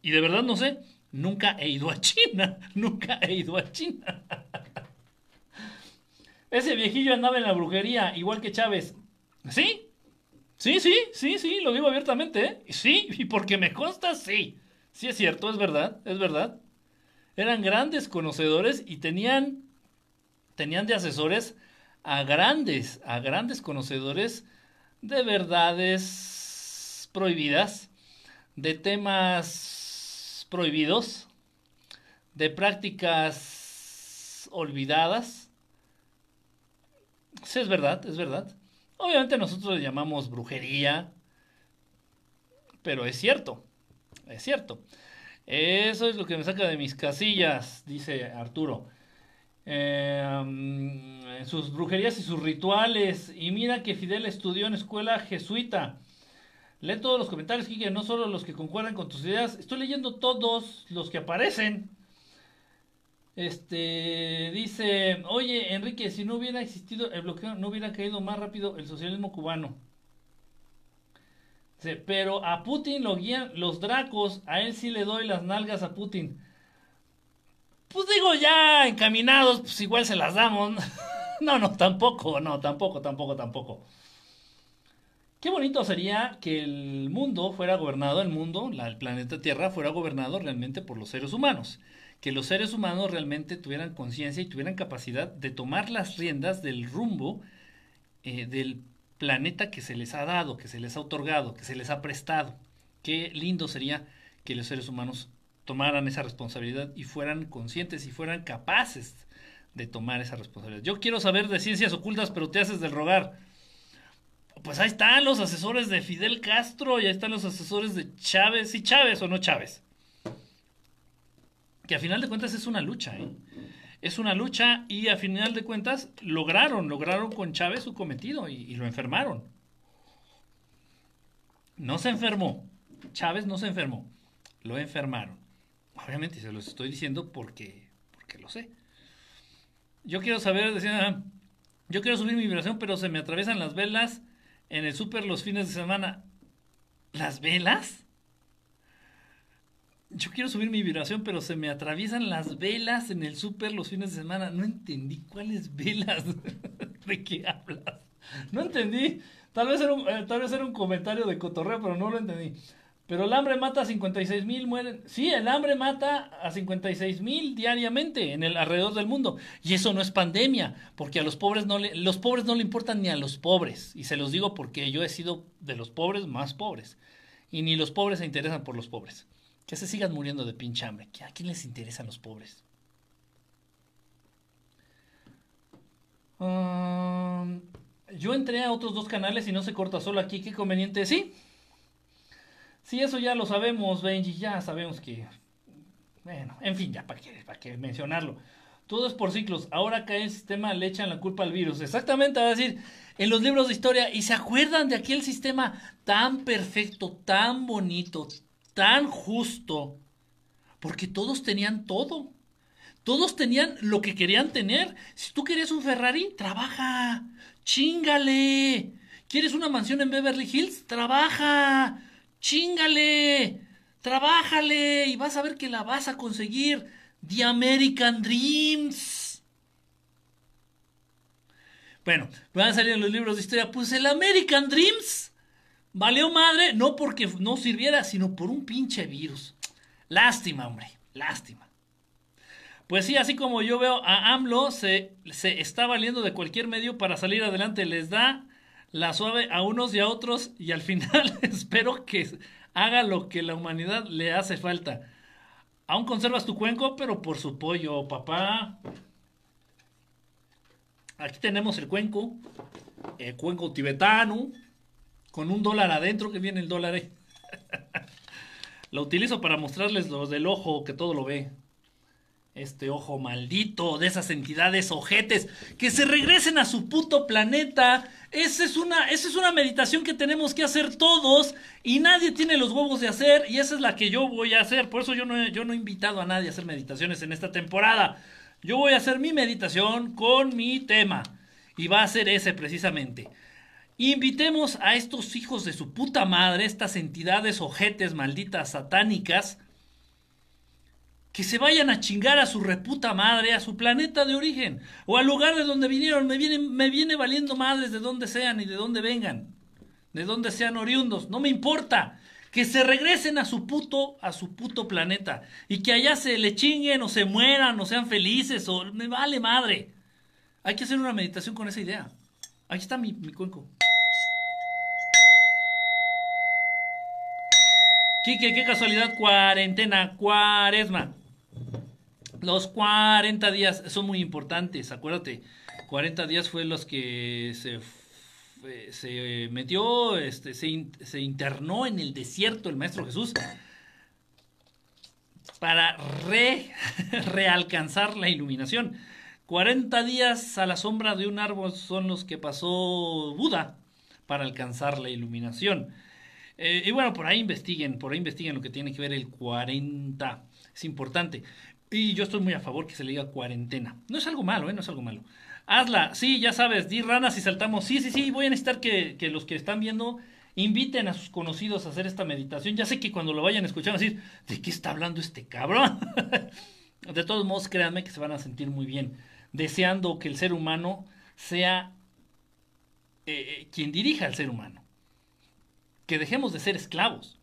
Y de verdad no sé. Nunca he ido a China. *laughs* Nunca he ido a China. *laughs* Ese viejillo andaba en la brujería, igual que Chávez. ¿Sí? Sí, sí, sí, sí, lo digo abiertamente, ¿eh? Sí, y porque me consta, sí. Sí es cierto, es verdad, es verdad. Eran grandes conocedores y tenían, tenían de asesores a grandes, a grandes conocedores de verdades prohibidas, de temas prohibidos, de prácticas olvidadas, Sí, es verdad, es verdad. Obviamente nosotros le llamamos brujería, pero es cierto, es cierto. Eso es lo que me saca de mis casillas, dice Arturo. mm, sus brujerías y sus rituales. Y mira que Fidel estudió en escuela jesuita. Lee todos los comentarios, Kike, no solo los que concuerdan con tus ideas. Estoy leyendo todos los que aparecen. Este dice, oye Enrique, si no hubiera existido el bloqueo, no hubiera caído más rápido el socialismo cubano. pero a Putin lo guían los dracos, a él sí le doy las nalgas a Putin. Pues digo, ya encaminados, pues igual se las damos. no, *laughs* no, tampoco, no, tampoco, tampoco, tampoco. Qué bonito sería que el mundo fuera gobernado, el mundo, el planeta Tierra, fuera gobernado realmente por los seres humanos que los seres humanos realmente tuvieran conciencia y tuvieran capacidad de tomar las riendas del rumbo eh, del planeta que se les ha dado, que se les ha otorgado, que se les ha prestado. Qué lindo sería que los seres humanos tomaran esa responsabilidad y fueran conscientes y fueran capaces de tomar esa responsabilidad. Yo quiero saber de ciencias ocultas, pero te haces del rogar. Pues ahí están los asesores de Fidel Castro y ahí están los asesores de Chávez. ¿Sí Chávez o no Chávez? Que a final de cuentas es una lucha, ¿eh? Es una lucha y a final de cuentas lograron, lograron con Chávez su cometido y, lo enfermaron. No se enfermó. Chávez no se enfermó. Lo enfermaron. Obviamente se los estoy diciendo porque, porque lo sé. Yo quiero saber, decía, yo quiero subir mi vibración, pero se me atraviesan las velas en el súper los fines de semana. ¿Las velas? Yo quiero subir mi vibración, pero se me atraviesan las velas en el súper los fines de semana. No entendí cuáles velas. *laughs* ¿De qué hablas? No entendí. Tal vez, era un, eh, tal vez era un comentario de cotorreo, pero no lo entendí. Pero el hambre mata a 56 mil, mueren. Sí, el hambre mata a 56 mil diariamente en el alrededor del mundo. Y eso no es pandemia, porque a los pobres no le, los pobres no le importan ni a los pobres. Y se los digo porque yo he sido de los pobres más pobres. Y ni los pobres se interesan por los pobres. Que se sigan muriendo de pinche hambre. ¿A quién les interesan los pobres? Um, yo entré a otros dos canales y no se corta solo aquí. Qué conveniente. Sí. Sí, eso ya lo sabemos, Benji. Ya sabemos que. Bueno, en fin, ya para qué, qué mencionarlo. Todo es por ciclos. Ahora cae el sistema, le echan la culpa al virus. Exactamente, va a decir en los libros de historia. Y se acuerdan de aquel sistema tan perfecto, tan bonito, tan justo, porque todos tenían todo. Todos tenían lo que querían tener. Si tú querías un Ferrari, trabaja, chingale. ¿Quieres una mansión en Beverly Hills? Trabaja, chingale, trabájale y vas a ver que la vas a conseguir. The American Dreams. Bueno, van a salir en los libros de historia. Pues el American Dreams Valió madre, no porque no sirviera, sino por un pinche virus. Lástima, hombre, lástima. Pues sí, así como yo veo a AMLO, se, se está valiendo de cualquier medio para salir adelante. Les da la suave a unos y a otros y al *laughs* final espero que haga lo que la humanidad le hace falta. Aún conservas tu cuenco, pero por su pollo, papá. Aquí tenemos el cuenco, el cuenco tibetano con un dólar adentro, que viene el dólar ahí. *laughs* lo utilizo para mostrarles los del ojo que todo lo ve. Este ojo maldito de esas entidades ojetes que se regresen a su puto planeta. Esa es una, esa es una meditación que tenemos que hacer todos y nadie tiene los huevos de hacer y esa es la que yo voy a hacer. Por eso yo no, yo no he invitado a nadie a hacer meditaciones en esta temporada. Yo voy a hacer mi meditación con mi tema y va a ser ese precisamente. Invitemos a estos hijos de su puta madre, estas entidades ojetes malditas satánicas, que se vayan a chingar a su reputa madre, a su planeta de origen, o al lugar de donde vinieron. Me viene, valiendo madres de donde sean y de donde vengan, de donde sean oriundos, no me importa. Que se regresen a su puto, a su puto planeta. Y que allá se le chinguen o se mueran o sean felices o me vale madre. Hay que hacer una meditación con esa idea. Aquí está mi, mi cuenco. Quique, qué casualidad, cuarentena, cuaresma. Los 40 días son muy importantes, acuérdate. 40 días fue los que se, se metió, este, se, se internó en el desierto el Maestro Jesús para re, *laughs* realcanzar la iluminación. 40 días a la sombra de un árbol son los que pasó Buda para alcanzar la iluminación. Eh, y bueno, por ahí investiguen, por ahí investiguen lo que tiene que ver el 40. Es importante. Y yo estoy muy a favor que se le diga cuarentena. No es algo malo, ¿eh? No es algo malo. Hazla, sí, ya sabes, di ranas y saltamos. Sí, sí, sí, voy a necesitar que, que los que están viendo inviten a sus conocidos a hacer esta meditación. Ya sé que cuando lo vayan a escuchar decir, ¿de qué está hablando este cabrón? *laughs* de todos modos, créanme que se van a sentir muy bien, deseando que el ser humano sea eh, eh, quien dirija al ser humano. Que dejemos de ser esclavos.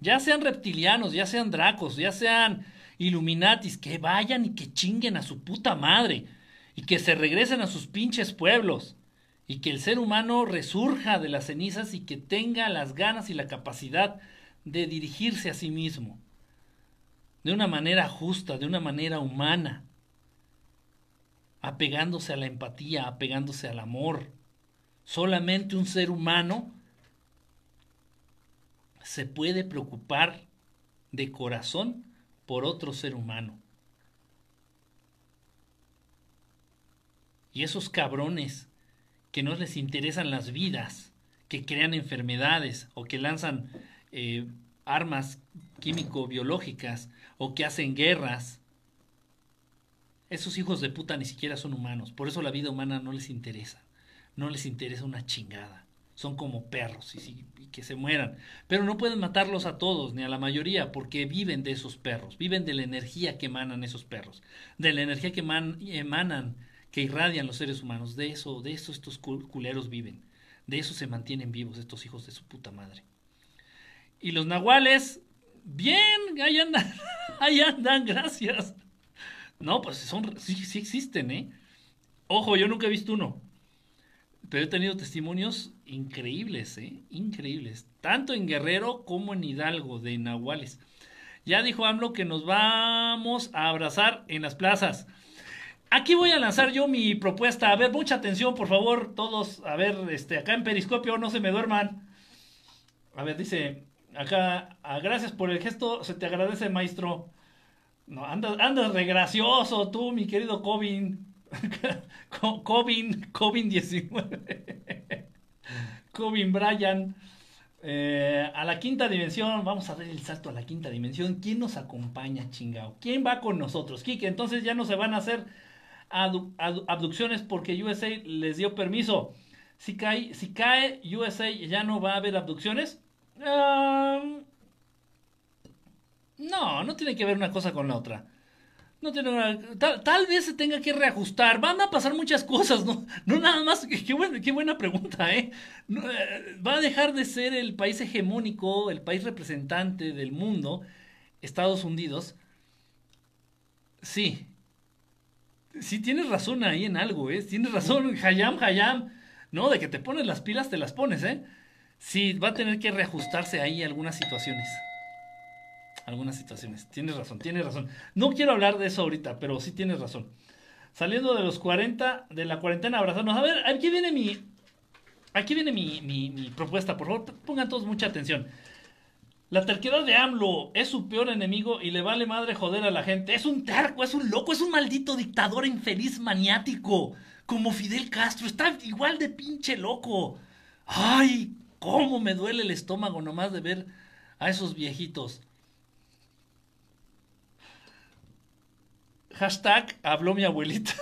Ya sean reptilianos, ya sean dracos, ya sean illuminatis, que vayan y que chinguen a su puta madre y que se regresen a sus pinches pueblos y que el ser humano resurja de las cenizas y que tenga las ganas y la capacidad de dirigirse a sí mismo de una manera justa, de una manera humana, apegándose a la empatía, apegándose al amor. Solamente un ser humano se puede preocupar de corazón por otro ser humano. Y esos cabrones que no les interesan las vidas, que crean enfermedades o que lanzan eh, armas químico-biológicas o que hacen guerras, esos hijos de puta ni siquiera son humanos. Por eso la vida humana no les interesa. No les interesa una chingada. Son como perros y, que se mueran. Pero no pueden matarlos a todos, ni a la mayoría, porque viven de esos perros. Viven de la energía que emanan esos perros. De la energía que emanan que irradian los seres humanos. De eso, de eso estos culeros viven. De eso se mantienen vivos estos hijos de su puta madre. Y los nahuales, bien, ahí andan, *laughs* ahí andan, gracias. No, pues son, sí, sí existen, ¿eh? Ojo, yo nunca he visto uno. Pero he tenido testimonios increíbles, ¿eh? Increíbles. Tanto en Guerrero como en Hidalgo, de Nahuales. Ya dijo AMLO que nos vamos a abrazar en las plazas. Aquí voy a lanzar yo mi propuesta. A ver, mucha atención, por favor, todos. A ver, este, acá en Periscopio, no se me duerman. A ver, dice acá, ah, gracias por el gesto, se te agradece, maestro. No, andas, andas regracioso tú, mi querido Cobin. *laughs* Cobin, Cobin 19. *laughs* Cobin Bryan. Eh, a la quinta dimensión, vamos a dar el salto a la quinta dimensión. ¿Quién nos acompaña, chingao? ¿Quién va con nosotros? Kike, entonces ya no se van a hacer abducciones porque USA les dio permiso. Si cae, si cae USA, ya no va a haber abducciones. no, no tiene que ver una cosa con la otra. No tiene tal, vez se tenga que reajustar. Van a pasar muchas cosas, ¿no? *laughs* No nada más. Qué, buena, qué buena pregunta, ¿eh? ¿eh? Va a dejar de ser el país hegemónico, el país representante del mundo, Estados Unidos. Sí, sí tienes razón ahí en algo, ¿eh? Tienes razón, *laughs* Hayam, Hayam. No, de que te pones las pilas, te las pones, ¿eh? Sí, va a tener que reajustarse ahí algunas situaciones. Algunas situaciones. Tienes razón, tienes razón. No quiero hablar de eso ahorita, pero sí tienes razón. Saliendo de los 40, de la cuarentena, abrazarnos. A ver, aquí viene mi. Aquí viene mi, mi, mi propuesta, por favor, pongan todos mucha atención. La terquedad de AMLO es su peor enemigo y le vale madre joder a la gente. Es un terco, es un loco, es un maldito dictador infeliz maniático. Como Fidel Castro. Está igual de pinche loco. Ay, cómo me duele el estómago nomás de ver a esos viejitos. Hashtag habló mi abuelita.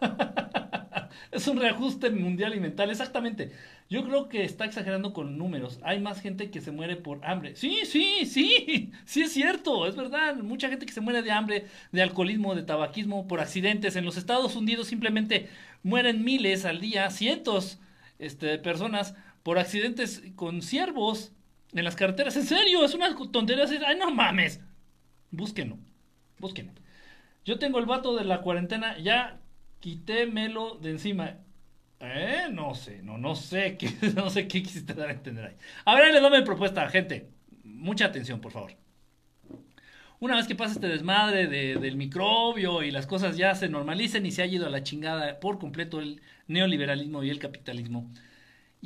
*laughs* es un reajuste mundial y mental, exactamente. Yo creo que está exagerando con números. Hay más gente que se muere por hambre. Sí, sí, sí, sí es cierto, es verdad. Mucha gente que se muere de hambre, de alcoholismo, de tabaquismo, por accidentes. En los Estados Unidos simplemente mueren miles al día, cientos este, de personas por accidentes con ciervos en las carreteras. En serio, es una tontería. Ay, no mames. Búsquenlo, búsquenlo. Yo tengo el vato de la cuarentena, ya quitémelo de encima. Eh, no sé, no, no sé *laughs* qué, no sé qué quisiste dar a entender ahí. A ver, le doy mi propuesta, gente. Mucha atención, por favor. Una vez que pasa este desmadre del microbio y las cosas ya se normalicen y se ha ido a la chingada por completo el neoliberalismo y el capitalismo.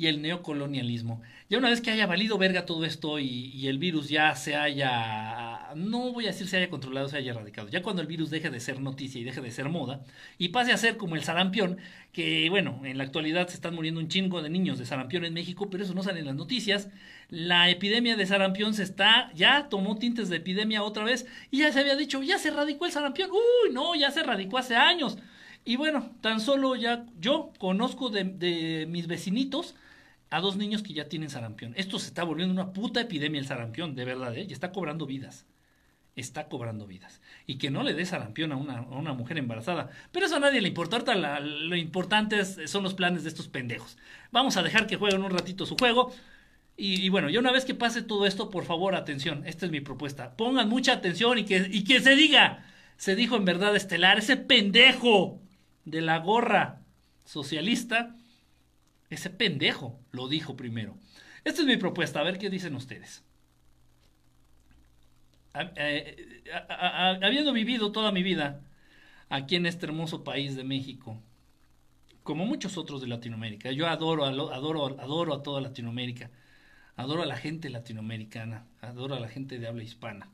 Y el neocolonialismo. Ya una vez que haya valido verga todo esto y, el virus ya se haya, no voy a decir se haya controlado, se haya erradicado, ya cuando el virus deje de ser noticia y deje de ser moda y pase a ser como el sarampión, que bueno, en la actualidad se están muriendo un chingo de niños de sarampión en México, pero eso no sale en las noticias. La epidemia de sarampión se está, ya tomó tintes de epidemia otra vez y ya se había dicho, ya se erradicó el sarampión. Uy, no, ya se erradicó hace años. Y bueno, tan solo ya yo conozco de, mis vecinitos a dos niños que ya tienen sarampión. Esto se está volviendo una puta epidemia el sarampión, de verdad, ¿eh? Y está cobrando vidas. Está cobrando vidas. Y que no le dé sarampión a una, mujer embarazada. Pero eso a nadie le importa. lo importante son los planes de estos pendejos. Vamos a dejar que jueguen un ratito su juego. Y, bueno, ya una vez que pase todo esto, por favor, atención. Esta es mi propuesta. Pongan mucha atención y que, y que se diga. Se dijo en verdad estelar, ese pendejo de la gorra socialista, ese pendejo lo dijo primero. Esta es mi propuesta, a ver qué dicen ustedes. Eh, habiendo vivido toda mi vida aquí en este hermoso país de México, como muchos otros de Latinoamérica, yo adoro, adoro, adoro a toda Latinoamérica, adoro a la gente latinoamericana, adoro a la gente de habla hispana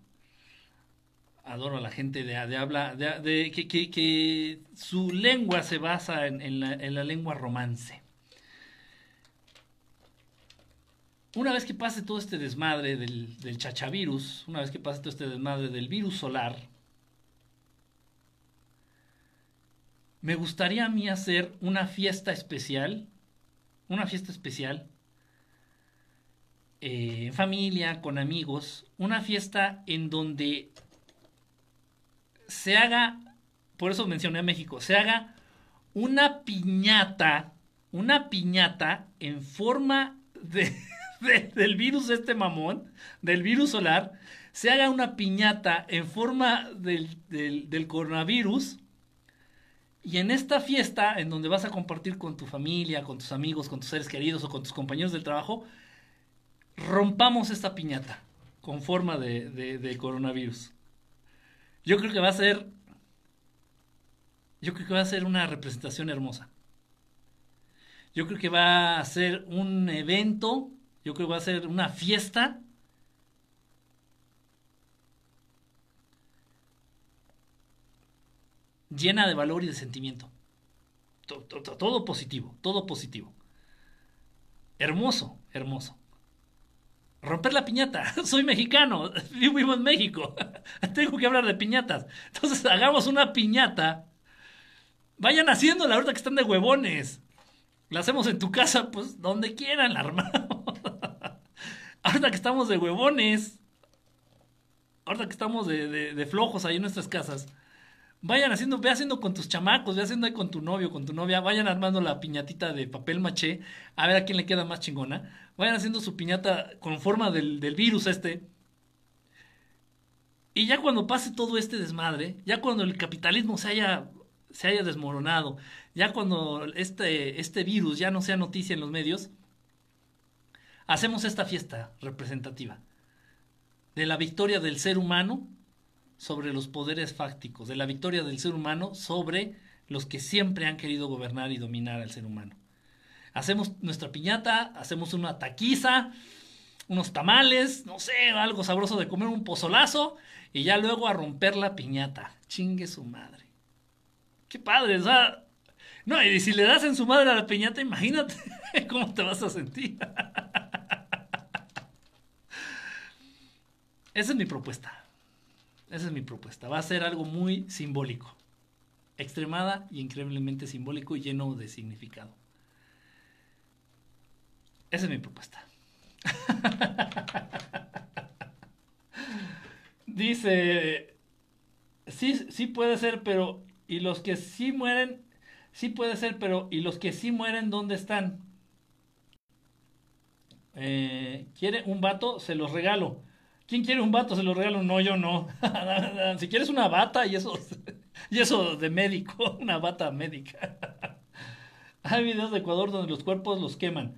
adoro a la gente de, habla, de, que, su lengua se basa en, la, lengua romance. Una vez que pase todo este desmadre del, del chachavirus, una vez que pase todo este desmadre del virus solar, me gustaría a mí hacer una fiesta especial, una fiesta especial, eh, en familia, con amigos, una fiesta en donde se haga, por eso mencioné a México, se haga una piñata, una piñata en forma de, *laughs* del virus este mamón, del virus solar, se haga una piñata en forma del, del, coronavirus. Y en esta fiesta, en donde vas a compartir con tu familia, con tus amigos, con tus seres queridos o con tus compañeros del trabajo, rompamos esta piñata con forma de, de coronavirus. Yo creo que va a ser. Yo creo que va a ser una representación hermosa. Yo creo que va a ser un evento. Yo creo que va a ser una fiesta. Llena de valor y de sentimiento. Todo, positivo, todo positivo. Hermoso, hermoso romper la piñata. *laughs* Soy mexicano, *laughs* vivo en México. *laughs* Tengo que hablar de piñatas. Entonces hagamos una piñata. Vayan haciéndola ahorita que están de huevones. La hacemos en tu casa, pues donde quieran la. Ahorita que estamos de huevones. Ahorita que estamos de, flojos ahí en nuestras casas Vayan haciendo, ve haciendo con tus chamacos, ve haciendo ahí con tu novio, con tu novia, vayan armando la piñatita de papel maché, a ver a quién le queda más chingona. Vayan haciendo su piñata con forma del, virus este. Y ya cuando pase todo este desmadre, ya cuando el capitalismo se haya, se haya desmoronado, ya cuando este, este virus ya no sea noticia en los medios, hacemos esta fiesta representativa de la victoria del ser humano sobre los poderes fácticos, de la victoria del ser humano sobre los que siempre han querido gobernar y dominar al ser humano. Hacemos nuestra piñata, hacemos una taquiza, unos tamales, no sé, algo sabroso de comer, un pozolazo, y ya luego a romper la piñata. Chingue su madre. Qué padre, o sea. No, y si le das en su madre a la piñata, imagínate *laughs* cómo te vas a sentir. *laughs* Esa es mi propuesta. Esa es mi propuesta. Va a ser algo muy simbólico. Extremada y increíblemente simbólico y lleno de significado. Esa es mi propuesta. *laughs* Dice, sí, sí puede ser, pero y los que sí mueren, sí puede ser, pero y los que sí mueren, ¿dónde están? Eh, ¿Quiere un vato? Se los regalo. ¿Quién quiere un vato? Se lo regalo. No, yo no. *laughs* si quieres una bata y eso, *laughs* y eso de médico, *laughs* una bata médica. Hay videos de Ecuador donde los cuerpos los queman.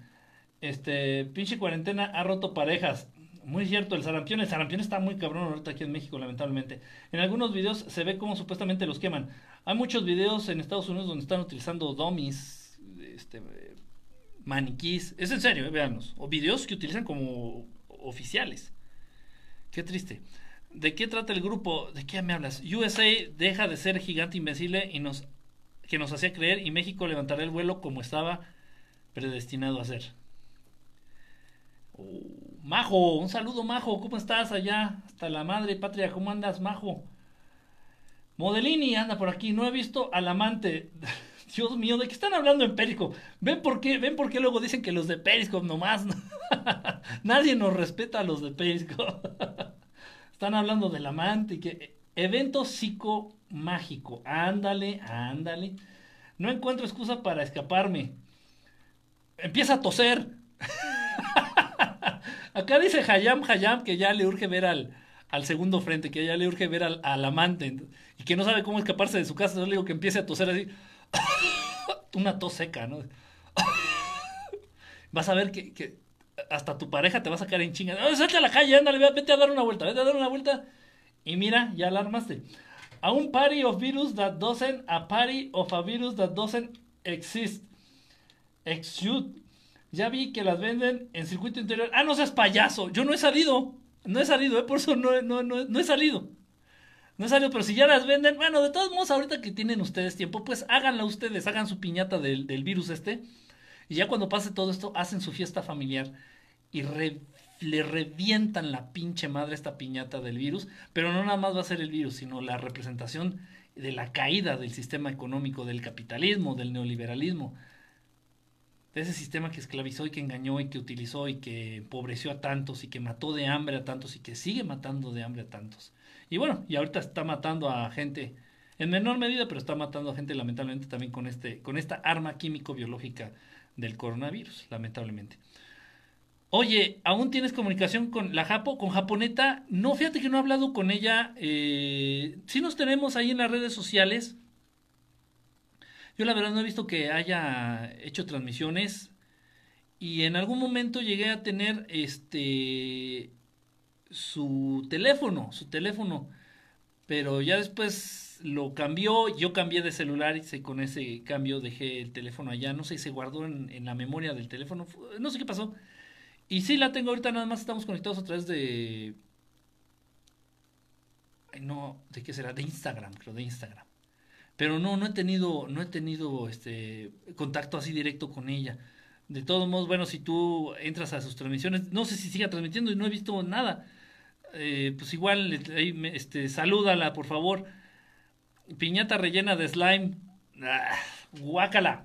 Este, pinche cuarentena ha roto parejas. Muy cierto, el sarampión, el sarampión está muy cabrón ahorita aquí en México, lamentablemente. En algunos videos se ve cómo supuestamente los queman. Hay muchos videos en Estados Unidos donde están utilizando dummies, este, maniquís. Es en serio, eh, O videos que utilizan como oficiales. Qué triste. ¿De qué trata el grupo? ¿De qué me hablas? USA deja de ser gigante invencible y nos que nos hacía creer y México levantará el vuelo como estaba predestinado a ser. Oh, Majo, un saludo Majo, ¿cómo estás allá? Hasta la madre patria, ¿cómo andas Majo? Modelini anda por aquí, no he visto al amante. *laughs* Dios mío, ¿de qué están hablando en Periscope? ¿Ven por qué? ¿Ven por qué luego dicen que los de Periscope nomás? *laughs* Nadie nos respeta a los de Periscope. *laughs* están hablando del amante y que evento psicomágico. Ándale, ándale. No encuentro excusa para escaparme. Empieza a toser. *laughs* Acá dice Hayam Hayam que ya le urge ver al, al segundo frente, que ya le urge ver al, al amante y que no sabe cómo escaparse de su casa. Yo le digo que empiece a toser así. *coughs* Una tos seca, ¿no? *coughs* Vas a ver que, hasta tu pareja te va a sacar en chinga. salte a la calle, ándale, vete a dar una vuelta, vete a dar una vuelta. Y mira, ya alarmaste. A un party of virus that doesn't, a party of a virus that doesn't exist. Exude. Ya vi que las venden en circuito interior. Ah, no seas payaso. Yo no he salido. No he salido, ¿eh? por eso no, no, no he salido. Salido, pero si ya las venden, bueno, de todos modos, ahorita que tienen ustedes tiempo, pues háganla ustedes, hagan su piñata del, del virus este. Y ya cuando pase todo esto, hacen su fiesta familiar y le revientan la pinche madre esta piñata del virus. Pero no nada más va a ser el virus, sino la representación de la caída del sistema económico, del capitalismo, del neoliberalismo. De ese sistema que esclavizó y que engañó y que utilizó y que empobreció a tantos y que mató de hambre a tantos y que sigue matando de hambre a tantos. Y bueno, y ahorita está matando a gente en menor medida, pero está matando a gente lamentablemente también con, este, con esta arma químico-biológica del coronavirus, lamentablemente. Oye, ¿aún tienes comunicación con la Japo, con Japoneta? No, fíjate que no he hablado con ella. Eh, sí nos tenemos ahí en las redes sociales. Yo la verdad no he visto que haya hecho transmisiones. Y en algún momento llegué a tener este su teléfono, su teléfono. Pero ya después lo cambió, yo cambié de celular y con ese cambio dejé el teléfono allá, no sé, se guardó en, la memoria del teléfono, no sé qué pasó. Y sí la tengo ahorita, nada más estamos conectados a través de... no, ¿de qué será? De Instagram, creo, de Instagram. Pero no, no he tenido, no he tenido este contacto así directo con ella. De todos modos, bueno, si tú entras a sus transmisiones, no sé si siga transmitiendo y no he visto nada. Eh, pues igual, este, salúdala, por favor. Piñata rellena de slime. Ah, guácala.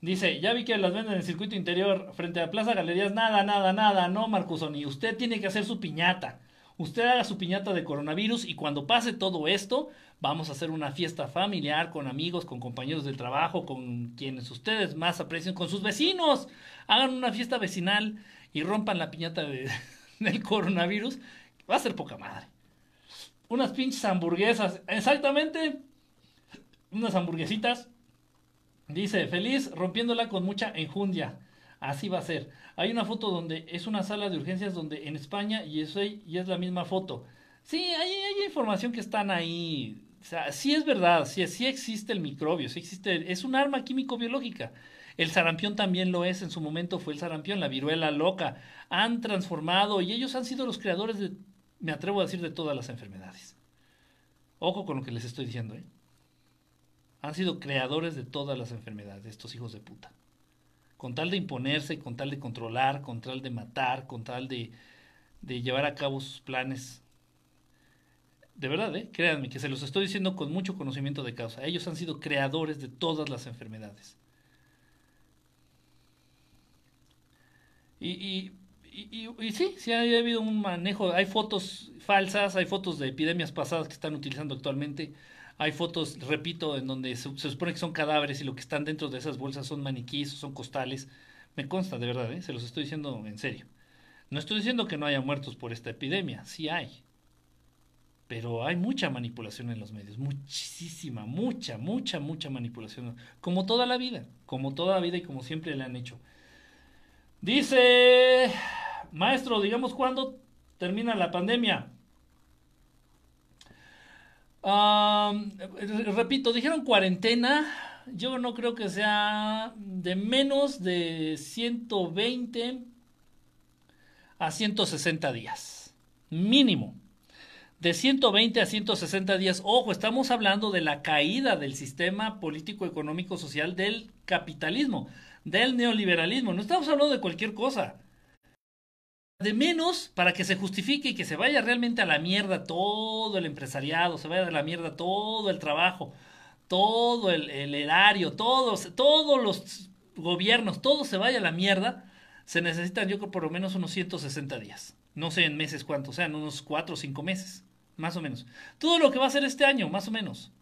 Dice, ya vi que las venden en el circuito interior frente a Plaza Galerías. Nada, nada, nada. No, Marcusoni. Usted tiene que hacer su piñata. Usted haga su piñata de coronavirus y cuando pase todo esto, vamos a hacer una fiesta familiar con amigos, con compañeros del trabajo, con quienes ustedes más aprecien, con sus vecinos. Hagan una fiesta vecinal y rompan la piñata de, *laughs* del coronavirus Va a ser poca madre. Unas pinches hamburguesas. Exactamente. Unas hamburguesitas. Dice, feliz rompiéndola con mucha enjundia. Así va a ser. Hay una foto donde es una sala de urgencias donde en España y, eso, y es la misma foto. Sí, hay, hay información que están ahí. O sea, sí es verdad, sí, sí existe el microbio, sí existe, es un arma químico-biológica. El sarampión también lo es, en su momento fue el sarampión, la viruela loca. Han transformado y ellos han sido los creadores de me atrevo a decir de todas las enfermedades. Ojo con lo que les estoy diciendo, ¿eh? Han sido creadores de todas las enfermedades, estos hijos de puta. Con tal de imponerse, con tal de controlar, con tal de matar, con tal de, llevar a cabo sus planes. De verdad, ¿eh? créanme que se los estoy diciendo con mucho conocimiento de causa. Ellos han sido creadores de todas las enfermedades. Y y, y, sí, sí ha habido un manejo. Hay fotos falsas, hay fotos de epidemias pasadas que están utilizando actualmente. Hay fotos, repito, en donde se, supone que son cadáveres y lo que están dentro de esas bolsas son maniquíes, son costales. Me consta, de verdad, ¿eh? se los estoy diciendo en serio. No estoy diciendo que no haya muertos por esta epidemia, sí hay. Pero hay mucha manipulación en los medios, muchísima, mucha, mucha, mucha manipulación. Como toda la vida, como toda la vida y como siempre le han hecho. Dice Maestro, digamos cuándo termina la pandemia. repito, dijeron cuarentena. yo no creo que sea de menos de 120 a 160 días. Mínimo. De 120 a 160 días. Ojo, estamos hablando de la caída del sistema político, económico, social del capitalismo, del neoliberalismo. No estamos hablando de cualquier cosa. De menos para que se justifique y que se vaya realmente a la mierda todo el empresariado, se vaya a la mierda todo el trabajo, todo el, erario, todos, todos los gobiernos, todo se vaya a la mierda, se necesitan yo creo por lo menos unos 160 días. No sé en meses cuántos sean, unos 4 o 5 meses, más o menos. Todo lo que va a ser este año, más o menos.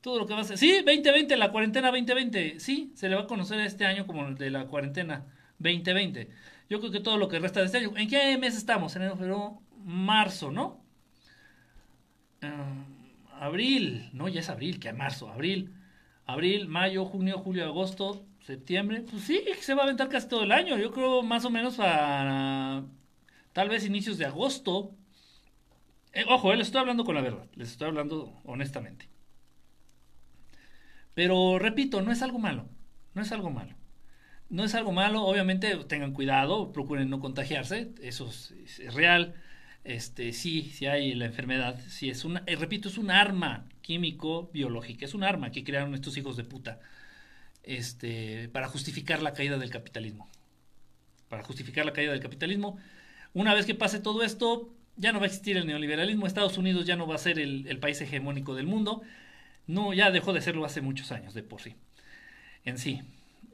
Todo lo que va a ser. Sí, 2020, la cuarentena 2020. Sí, se le va a conocer este año como el de la cuarentena 2020. Yo creo que todo lo que resta de este año. ¿En qué mes estamos? Enero, febrero, marzo, ¿no? Ah, abril, no, ya es abril, que marzo, abril, abril, mayo, junio, julio, agosto, septiembre, pues sí, se va a aventar casi todo el año, yo creo más o menos para tal vez inicios de agosto. Eh, ojo, eh, les estoy hablando con la verdad, les estoy hablando honestamente. Pero repito, no es algo malo, no es algo malo. No es algo malo, obviamente tengan cuidado, procuren no contagiarse, eso es real. Este, sí, sí hay la enfermedad, sí es una, eh, repito, es un arma químico biológica, es un arma que crearon estos hijos de puta, este, para justificar la caída del capitalismo, para justificar la caída del capitalismo. Una vez que pase todo esto, ya no va a existir el neoliberalismo, Estados Unidos ya no va a ser el, el país hegemónico del mundo, no, ya dejó de serlo hace muchos años de por sí, en sí,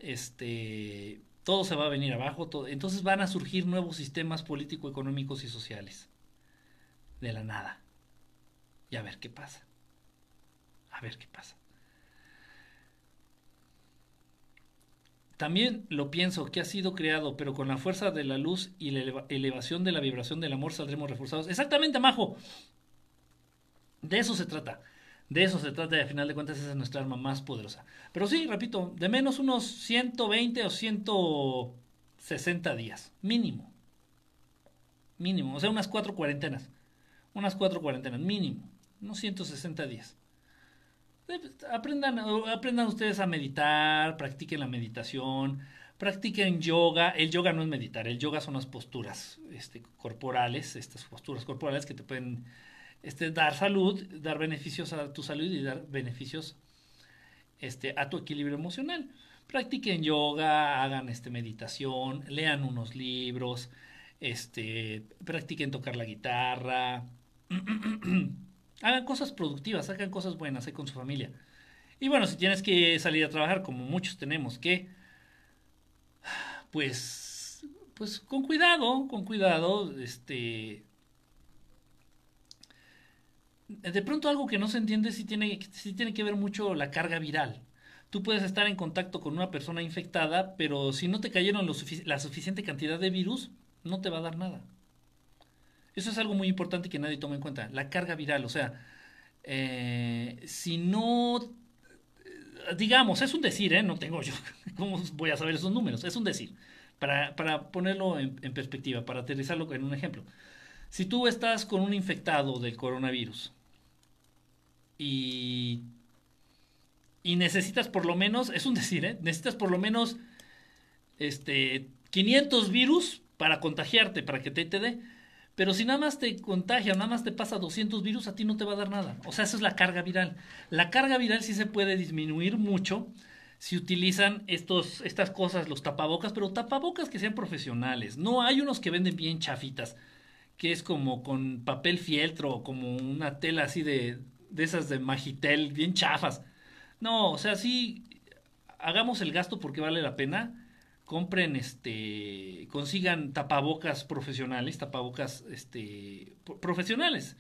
este, todo se va a venir abajo, entonces van a surgir nuevos sistemas político, económicos y sociales de la nada. Y a ver qué pasa. A ver qué pasa. También lo pienso que ha sido creado, pero con la fuerza de la luz y la elevación de la vibración del amor saldremos reforzados. Exactamente, Majo. De eso se trata. De eso se trata y al final de cuentas esa es nuestra arma más poderosa. Pero sí, repito, de menos unos 120 o 160 días. Mínimo. Mínimo. O sea, unas cuatro cuarentenas unas cuatro cuarentenas, mínimo, unos 160 días. Eh, pues, aprendan, aprendan ustedes a meditar, practiquen la meditación, practiquen yoga. El yoga no es meditar, el yoga son las posturas este, corporales, estas posturas corporales que te pueden este, dar salud, dar beneficios a tu salud y dar beneficios este, a tu equilibrio emocional. Practiquen yoga, hagan este, meditación, lean unos libros, este, practiquen tocar la guitarra, *clears throat* hagan cosas productivas, hagan cosas buenas con su familia. Y bueno, si tienes que salir a trabajar, como muchos tenemos que, pues, pues con cuidado, con cuidado, este, de pronto algo que no se entiende si tiene, si tiene que ver mucho la carga viral. Tú puedes estar en contacto con una persona infectada, pero si no te cayeron la suficiente cantidad de virus, no te va a dar nada. Eso es algo muy importante que nadie toma en cuenta. La carga viral, o sea, eh, si no, digamos, es un decir, ¿eh? No tengo yo, *laughs* ¿cómo voy a saber esos números? Es un decir, para, para ponerlo en, perspectiva, para aterrizarlo en un ejemplo. Si tú estás con un infectado del coronavirus y, y necesitas por lo menos, es un decir, ¿eh? necesitas por lo menos este, 500 virus para contagiarte, para que te, te dé pero si nada más te contagia, nada más te pasa 200 virus, a ti no te va a dar nada. O sea, esa es la carga viral. La carga viral sí se puede disminuir mucho si utilizan estos, estas cosas, los tapabocas, pero tapabocas que sean profesionales. No hay unos que venden bien chafitas, que es como con papel fieltro, como una tela así de, de esas de Magitel, bien chafas. No, o sea, sí, hagamos el gasto porque vale la pena compren, este, consigan tapabocas profesionales, tapabocas, este, profesionales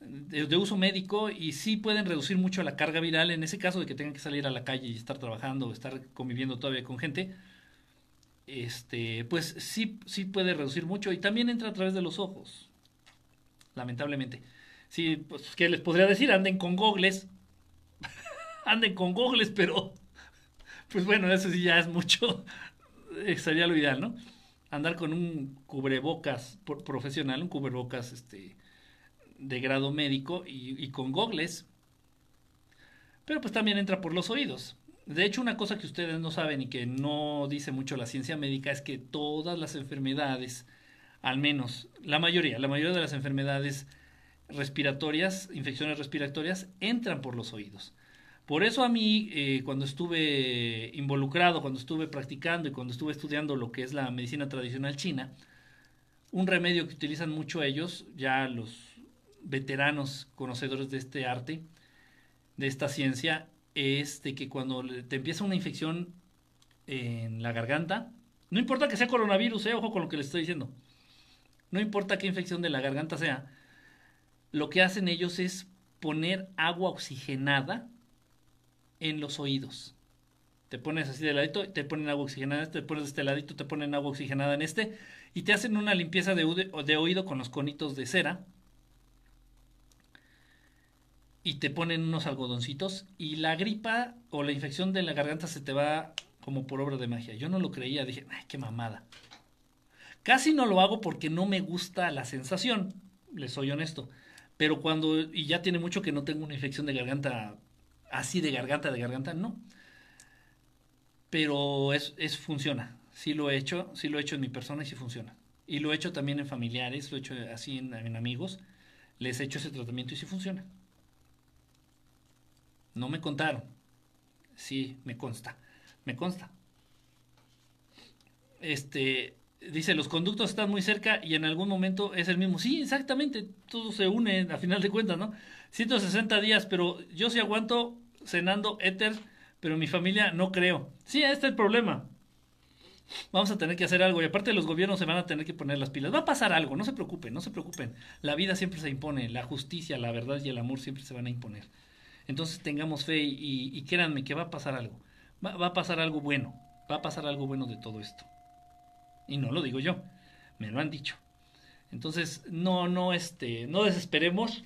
de, uso médico y sí pueden reducir mucho la carga viral en ese caso de que tengan que salir a la calle y estar trabajando o estar conviviendo todavía con gente. Este, pues sí, sí puede reducir mucho y también entra a través de los ojos, lamentablemente. Sí, pues, ¿qué les podría decir? Anden con gogles, *laughs* anden con gogles, pero pues bueno, eso sí ya es mucho, eh, sería lo ideal, ¿no? Andar con un cubrebocas profesional, un cubrebocas este, de grado médico y, con gogles. pero pues también entra por los oídos. De hecho, una cosa que ustedes no saben y que no dice mucho la ciencia médica es que todas las enfermedades, al menos la mayoría, la mayoría de las enfermedades respiratorias, infecciones respiratorias, entran por los oídos. Por eso a mí, eh, cuando estuve involucrado, cuando estuve practicando y cuando estuve estudiando lo que es la medicina tradicional china, un remedio que utilizan mucho ellos, ya los veteranos conocedores de este arte, de esta ciencia, es de que cuando te empieza una infección en la garganta, no importa que sea coronavirus, eh, ojo con lo que les estoy diciendo, no importa qué infección de la garganta sea, lo que hacen ellos es poner agua oxigenada en los oídos. Te pones así de ladito, te ponen agua oxigenada, este, te pones de este ladito, te ponen agua oxigenada en este, y te hacen una limpieza de, de oído con los conitos de cera. Y te ponen unos algodoncitos y la gripa o la infección de la garganta se te va como por obra de magia. Yo no lo creía, dije, ay, qué mamada. Casi no lo hago porque no me gusta la sensación, les soy honesto. Pero cuando, y ya tiene mucho que no tengo una infección de garganta, así de garganta, de garganta, no. Pero es, es funciona. Sí lo he hecho, sí lo he hecho en mi persona y sí funciona. Y lo he hecho también en familiares, lo he hecho así en, en amigos. Les he hecho ese tratamiento y sí funciona. No me contaron. Sí, me consta. Me consta. Este, dice, los conductos están muy cerca y en algún momento es el mismo. Sí, exactamente, todo se une a final de cuentas, ¿no? 160 días, pero yo sí aguanto cenando éter, pero mi familia no creo. Sí, este es el problema. Vamos a tener que hacer algo y aparte los gobiernos se van a tener que poner las pilas. Va a pasar algo, no se preocupen, no se preocupen. La vida siempre se impone, la justicia, la verdad y el amor siempre se van a imponer. Entonces tengamos fe y, créanme que va a pasar algo. va a pasar algo bueno, va a pasar algo bueno de todo esto. Y no lo digo yo, me lo han dicho. Entonces, no, no, este, no desesperemos.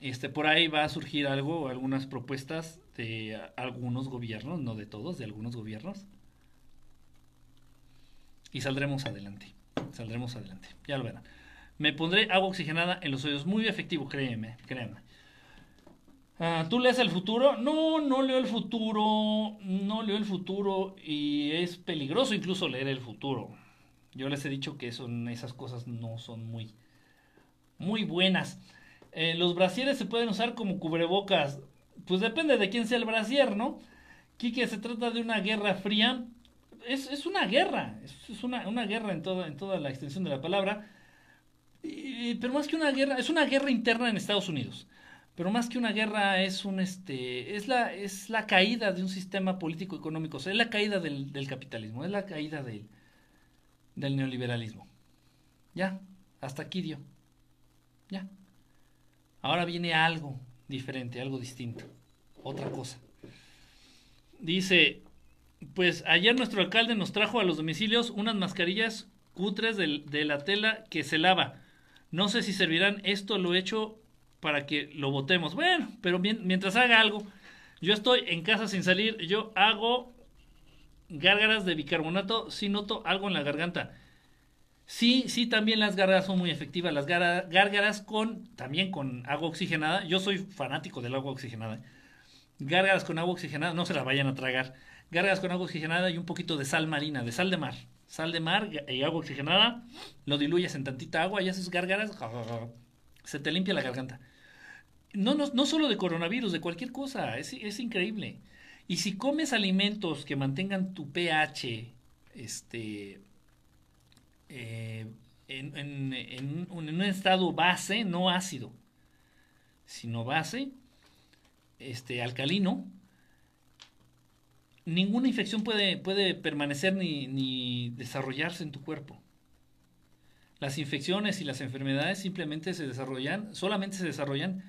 Este, por ahí va a surgir algo, algunas propuestas de algunos gobiernos, no de todos, de algunos gobiernos. Y saldremos adelante. Saldremos adelante. Ya lo verán. Me pondré agua oxigenada en los oídos. Muy efectivo, créeme, créeme. Ah, ¿Tú lees el futuro? No, no leo el futuro. No leo el futuro. Y es peligroso incluso leer el futuro. Yo les he dicho que esas cosas no son muy, muy buenas. Eh, los brasieres se pueden usar como cubrebocas. Pues depende de quién sea el brasier, ¿no? Quique, se trata de una guerra fría. Es, una guerra, es, una, guerra en toda, en toda la extensión de la palabra. pero más que una guerra, es una guerra interna en Estados Unidos. Pero más que una guerra es un este es la es la caída de un sistema político económico, es la caída del, capitalismo, es la caída del, del neoliberalismo. Ya, hasta aquí dio. Ya. Ahora viene algo diferente, algo distinto, otra cosa. Dice, pues ayer nuestro alcalde nos trajo a los domicilios unas mascarillas cutres de, de la tela que se lava. No sé si servirán, esto lo he hecho para que lo votemos. Bueno, pero mientras haga algo, yo estoy en casa sin salir, yo hago gárgaras de bicarbonato, si noto algo en la garganta. Sí, sí, también las gárgaras son muy efectivas. Las gárgaras con, también con agua oxigenada. Yo soy fanático del agua oxigenada. Gárgaras con agua oxigenada, no se las vayan a tragar. Gárgaras con agua oxigenada y un poquito de sal marina, de sal de mar. Sal de mar y agua oxigenada. Lo diluyes en tantita agua y haces gárgaras. Se te limpia la garganta. No, no, no solo de coronavirus, de cualquier cosa. Es, es increíble. Y si comes alimentos que mantengan tu pH este, eh, en, un estado base, no ácido, sino base, este, alcalino, ninguna infección puede, puede permanecer ni, ni desarrollarse en tu cuerpo. Las infecciones y las enfermedades simplemente se desarrollan, solamente se desarrollan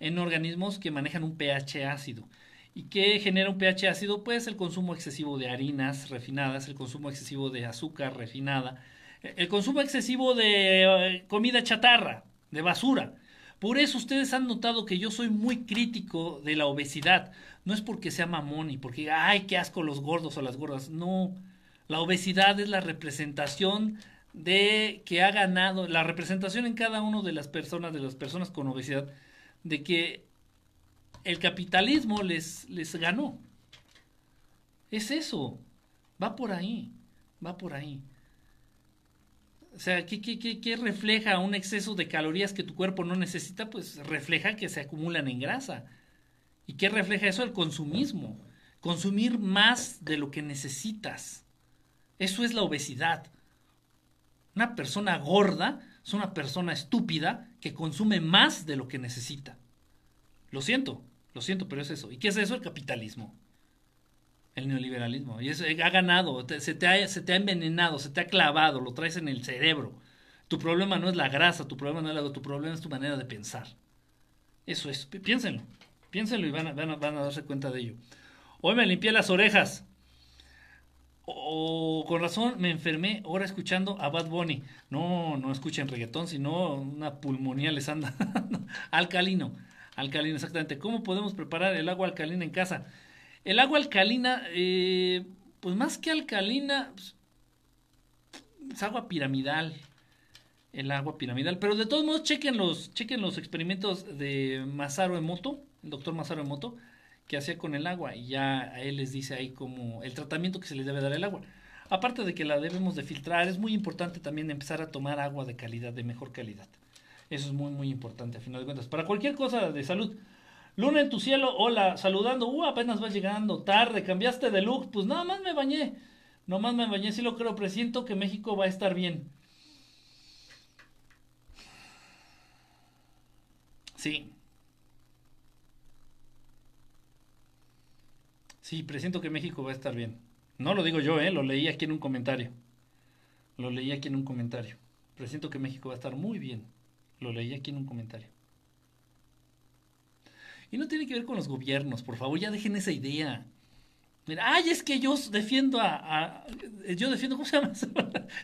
en organismos que manejan un pH ácido. ¿Y qué genera un pH ácido? Pues el consumo excesivo de harinas refinadas, el consumo excesivo de azúcar refinada, el consumo excesivo de eh, comida chatarra, de basura. Por eso ustedes han notado que yo soy muy crítico de la obesidad. No es porque sea mamón y porque, ay, qué asco los gordos o las gordas. No, la obesidad es la representación de que ha ganado, la representación en cada una de las personas, de las personas con obesidad, de que el capitalismo les, les ganó. Es eso. Va por ahí. Va por ahí. O sea, ¿qué, qué, qué, refleja un exceso de calorías que tu cuerpo no necesita? Pues refleja que se acumulan en grasa. ¿Y qué refleja eso? El consumismo. Consumir más de lo que necesitas. Eso es la obesidad. Una persona gorda es una persona estúpida que consume más de lo que necesita. Lo siento, lo siento, pero es eso. ¿Y qué es eso? El capitalismo. El neoliberalismo. Y eso eh, ha ganado, se, te ha, se te ha envenenado, se te ha clavado, lo traes en el cerebro. Tu problema no es la grasa, tu problema no es la tu problema es tu manera de pensar. Eso es, piénsenlo, piénsenlo y van a, van a, van a darse cuenta de ello. Hoy me limpié las orejas. O con razón me enfermé ahora escuchando a Bad Bunny. No, no escuchen reggaetón, sino una pulmonía les anda. *laughs* alcalino, alcalino, exactamente. ¿Cómo podemos preparar el agua alcalina en casa? El agua alcalina, eh, pues más que alcalina, pues, es agua piramidal. El agua piramidal. Pero de todos modos, chequen los, chequen los experimentos de Masaru Emoto, el doctor Masaru Emoto, que hacía con el agua. Y ya a él les dice ahí como el tratamiento que se les debe dar al agua. Aparte de que la debemos de filtrar, es muy importante también empezar a tomar agua de calidad, de mejor calidad. Eso es muy, muy importante a final de cuentas. Para cualquier cosa de salud. Luna en tu cielo, hola, saludando, uh, apenas vas llegando, tarde, cambiaste de look, pues nada más me bañé, más me bañé, sí lo creo, presiento que México va a estar bien. Sí. Sí, presiento que México va a estar bien. No lo digo yo, ¿eh? lo leí aquí en un comentario. Lo leí aquí en un comentario. Presiento que México va a estar muy bien. Lo leí aquí en un comentario. Y no tiene que ver con los gobiernos, por favor, ya dejen esa idea. Ay, es que yo defiendo a, yo defiendo, ¿cómo se llama?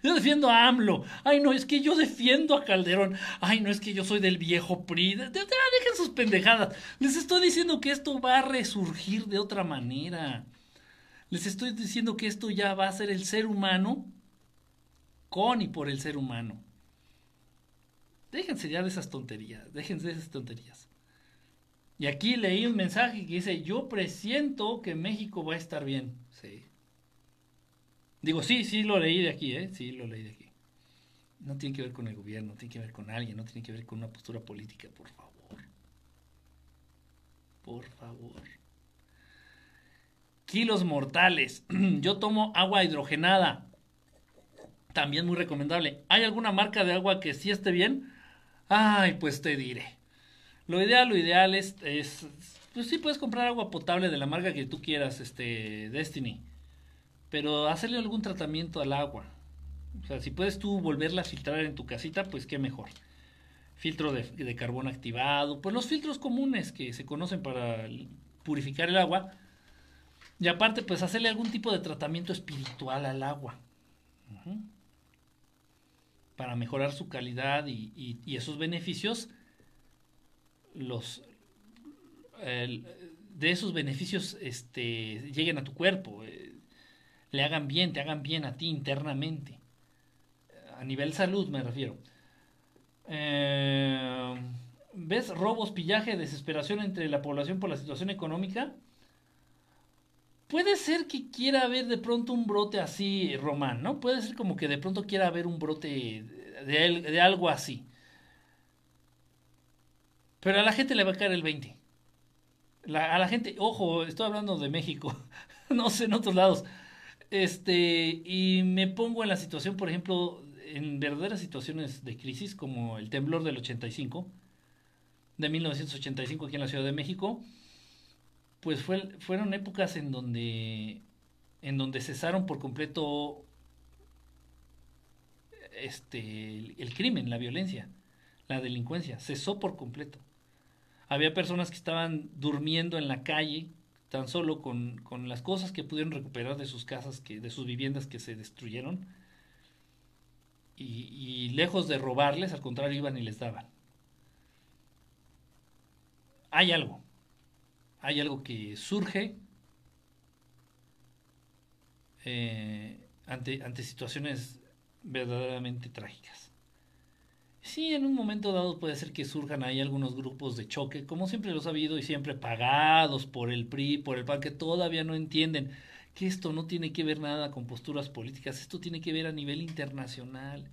Yo defiendo a AMLO. Ay, no, es que yo defiendo a Calderón. Ay, no, es que yo soy del viejo PRI. dejen sus pendejadas. Les estoy diciendo que esto va a resurgir de otra manera. Les estoy diciendo que esto ya va a ser el ser humano con y por el ser humano. Déjense ya de esas tonterías. Déjense de esas tonterías. Y aquí leí un mensaje que dice, yo presiento que México va a estar bien. Sí. Digo, sí, sí lo leí de aquí, ¿eh? Sí, lo leí de aquí. No tiene que ver con el gobierno, tiene que ver con alguien, no tiene que ver con una postura política, por favor. Por favor. Kilos mortales. *clears throat* Yo tomo agua hidrogenada. También muy recomendable. ¿Hay alguna marca de agua que sí esté bien? Ay, pues te diré. Lo ideal, lo ideal es, es, pues sí puedes comprar agua potable de la marca que tú quieras, este, Destiny, pero hacerle algún tratamiento al agua. O sea, si puedes tú volverla a filtrar en tu casita, pues qué mejor. Filtro de, de carbón activado, pues los filtros comunes que se conocen para purificar el agua. Y aparte, pues hacerle algún tipo de tratamiento espiritual al agua. Para mejorar su calidad y, y, y esos beneficios los de esos beneficios este, lleguen a tu cuerpo, eh, le hagan bien, te hagan bien a ti internamente. A nivel salud me refiero. Eh, ¿Ves robos, pillaje, desesperación entre la población por la situación económica? Puede ser que quiera haber de pronto un brote así, Román, ¿no? Puede ser como que de pronto quiera haber un brote de, de algo así. Pero a la gente le va a caer el 20. a la gente, ojo, estoy hablando de México, *laughs* no sé en otros lados. Este, y me pongo en la situación, por ejemplo, en verdaderas situaciones de crisis, como el temblor del 85, de 1985 aquí en la Ciudad de México, pues fue, fueron épocas en donde, en donde cesaron por completo este, el crimen, la violencia, la delincuencia, cesó por completo. Había personas que estaban durmiendo en la calle, tan solo con, las cosas que pudieron recuperar de sus casas, que, de sus viviendas que se destruyeron. Y, lejos de robarles, al contrario, iban y les daban. Hay algo. Hay algo que surge eh, ante, ante situaciones verdaderamente trágicas. Sí, en un momento dado puede ser que surjan ahí algunos grupos de choque, como siempre los ha habido y siempre pagados por el PRI, por el PAN, que todavía no entienden que esto no tiene que ver nada con posturas políticas, esto tiene que ver a nivel internacional,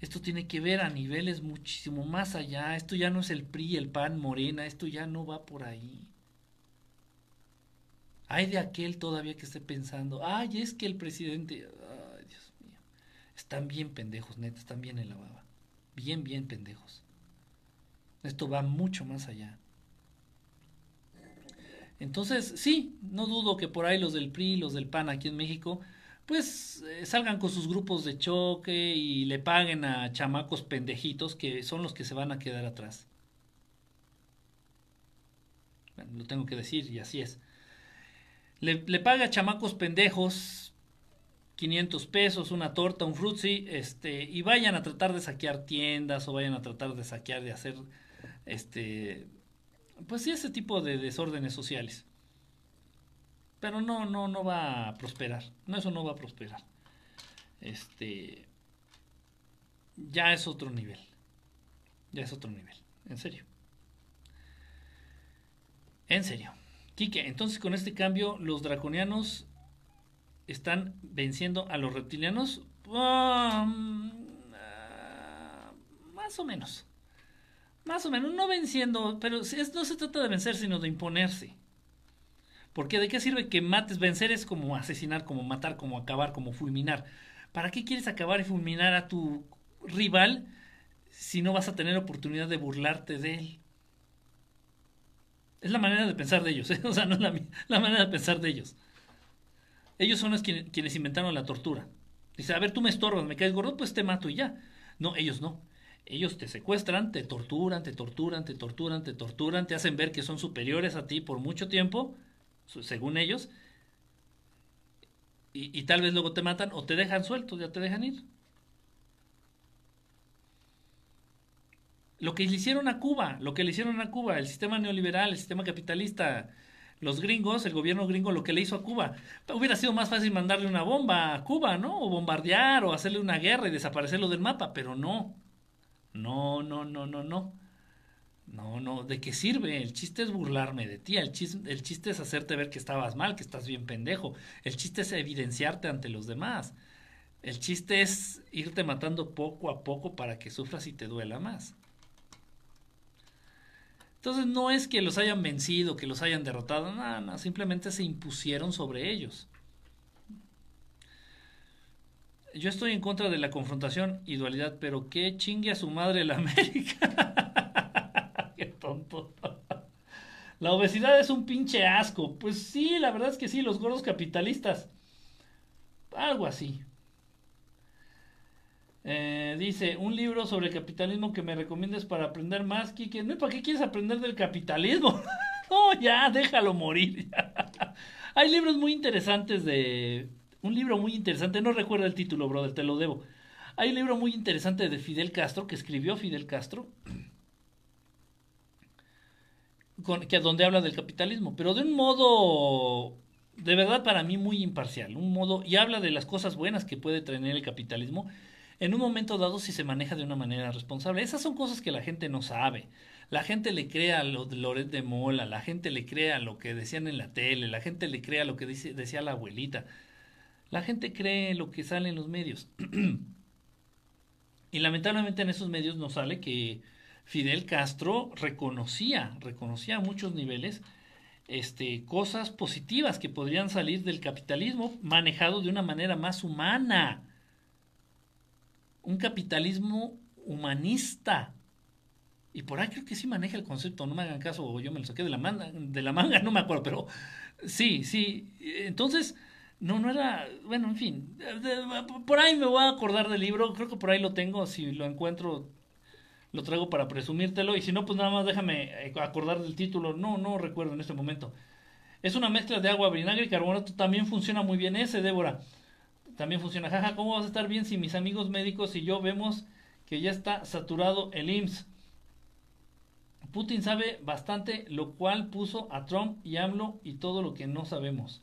esto tiene que ver a niveles muchísimo más allá, esto ya no es el PRI, el PAN, Morena, esto ya no va por ahí. Hay de aquel todavía que esté pensando, ay, es que el presidente, ay, Dios mío, están bien pendejos, neta, están bien en la baba bien, bien pendejos. Esto va mucho más allá. Entonces, sí, no dudo que por ahí los del PRI, los del PAN aquí en México, pues eh, salgan con sus grupos de choque y le paguen a chamacos pendejitos que son los que se van a quedar atrás. Bueno, lo tengo que decir y así es. Le, le paga a chamacos pendejos 500 pesos, una torta, un frutzi, este, y vayan a tratar de saquear tiendas o vayan a tratar de saquear, de hacer, este, pues sí, ese tipo de desórdenes sociales. Pero no, no, no va a prosperar. No, eso no va a prosperar. Este, ya es otro nivel. Ya es otro nivel. En serio. En serio. Quique, entonces con este cambio los draconianos están venciendo a los reptilianos? Um, ah, más o menos. Más o menos, no venciendo, pero no se trata de vencer, sino de imponerse. Porque de qué sirve que mates? Vencer es como asesinar, como matar, como acabar, como fulminar. ¿Para qué quieres acabar y fulminar a tu rival si no vas a tener oportunidad de burlarte de él? Es la manera de pensar de ellos, ¿eh? *laughs* o sea, no es la, la manera de pensar de ellos. Ellos son los quienes, inventaron la tortura. Dice, a ver, tú me estorbas, me caes gordo, pues te mato y ya. No, ellos no. Ellos te secuestran, te torturan, te torturan, te torturan, te torturan, te hacen ver que son superiores a ti por mucho tiempo, según ellos, y, tal vez luego te matan o te dejan suelto, ya te dejan ir. Lo que le hicieron a Cuba, lo que le hicieron a Cuba, el sistema neoliberal, el sistema capitalista, los gringos, el gobierno gringo, lo que le hizo a Cuba. Hubiera sido más fácil mandarle una bomba a Cuba, ¿no? O bombardear o hacerle una guerra y desaparecerlo del mapa, pero no. No, no, no, no, no. No, no, ¿de qué sirve? El chiste es burlarme de ti, el chiste, el chiste es hacerte ver que estabas mal, que estás bien pendejo, el chiste es evidenciarte ante los demás, el chiste es irte matando poco a poco para que sufras y te duela más. Entonces no es que los hayan vencido, que los hayan derrotado, nada, no, simplemente se impusieron sobre ellos. Yo estoy en contra de la confrontación y dualidad, pero qué chingue a su madre la *laughs* América. qué tonto. La obesidad es un pinche asco. Pues sí, la verdad es que sí, los gordos capitalistas. Algo así. Eh, dice, un libro sobre capitalismo que me recomiendes para aprender más, Kike. No, ¿para qué quieres aprender del capitalismo? *laughs* no, ya, déjalo morir. *laughs* Hay libros muy interesantes de... Un libro muy interesante, no recuerdo el título, brother, te lo debo. Hay un libro muy interesante de Fidel Castro, que escribió Fidel Castro, que donde habla del capitalismo, pero de un modo de verdad para mí muy imparcial, un modo y habla de las cosas buenas que puede tener el capitalismo en un momento dado si se maneja de una manera responsable. Esas son cosas que la gente no sabe. La gente le crea a lo de Loret de Mola, la gente le crea lo que decían en la tele, la gente le crea lo que decía la abuelita. La gente cree lo que sale en los medios. *clears throat* y lamentablemente en esos medios nos sale que Fidel Castro reconocía, reconocía a muchos niveles este, cosas positivas que podrían salir del capitalismo manejado de una manera más humana un capitalismo humanista. Y por ahí creo que sí maneja el concepto, no me hagan caso, yo me lo saqué de la manga, de la manga, no me acuerdo, pero sí, sí. Entonces, no, no era, bueno, en fin, por ahí me voy a acordar del libro, creo que por ahí lo tengo, si lo encuentro, lo traigo para presumírtelo, y si no, pues nada más déjame eh, acordar del título, no, no recuerdo en este momento. Es una mezcla de agua, vinagre y carbonato, también funciona muy bien ese, Débora también funciona. Jaja, ¿cómo vas a estar bien si mis amigos médicos y yo vemos que ya está saturado el IMSS? Putin sabe bastante, lo cual puso a Trump y AMLO y todo lo que no sabemos.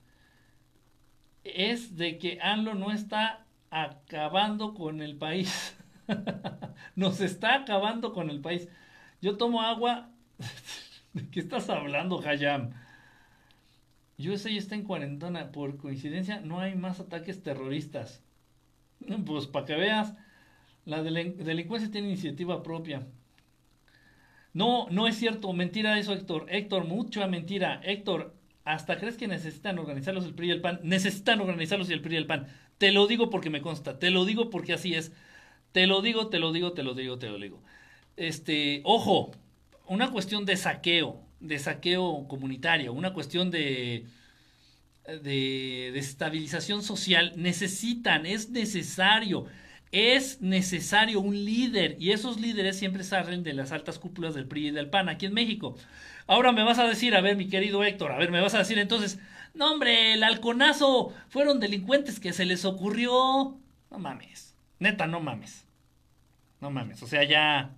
Es de que AMLO no está acabando con el país. *laughs* Nos está acabando con el país. Yo tomo agua. *laughs* ¿De qué estás hablando, Hayam? USA está en cuarentena. Por coincidencia, no hay más ataques terroristas. *laughs* Pues para que veas, la delincuencia tiene iniciativa propia. No, no es cierto. Mentira eso, Héctor. Héctor, mucha mentira. Héctor, hasta crees que necesitan organizarlos el PRI y el PAN. Necesitan organizarlos el PRI y el PAN. Te lo digo porque me consta. Te lo digo porque así es. Te lo digo, te lo digo, te lo digo, te lo digo. Este, ojo, una cuestión de saqueo, de saqueo comunitario, una cuestión de, de desestabilización social. Necesitan, es necesario es necesario un líder y esos líderes siempre salen de las altas cúpulas del PRI y del PAN aquí en México. Ahora me vas a decir, a ver, mi querido Héctor, a ver, me vas a decir entonces, no hombre, el halconazo fueron delincuentes que se les ocurrió. No mames, neta, no mames. No mames, o sea, ya...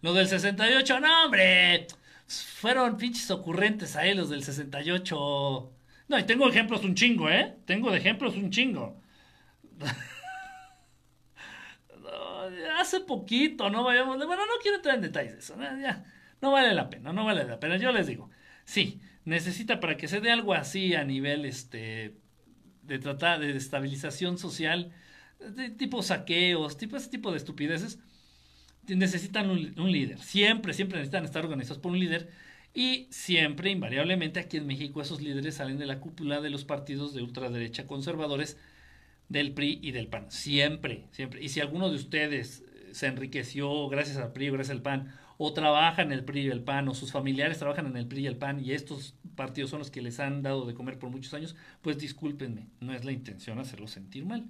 Los del 68, no hombre, fueron pinches ocurrentes ahí los del 68. No, y tengo ejemplos un chingo, ¿eh? Tengo de ejemplos un chingo. *laughs* hace poquito, no vayamos. Bueno, no quiero entrar en detalles de eso. ¿no? No vale la pena, no vale la pena. Yo les digo, sí, necesita para que se dé algo así a nivel este de tratar de estabilización social, de tipo saqueos, tipo ese tipo de estupideces, necesitan un líder. Siempre, siempre necesitan estar organizados por un líder y siempre, invariablemente, aquí en México esos líderes salen de la cúpula de los partidos de ultraderecha conservadores del PRI y del PAN. Siempre, siempre. Y si alguno de ustedes eh, se enriqueció gracias al PRI o gracias al PAN, o trabaja en el PRI y el PAN, o sus familiares trabajan en el PRI y el PAN, y estos partidos son los que les han dado de comer por muchos años, pues discúlpenme, no es la intención hacerlo sentir mal.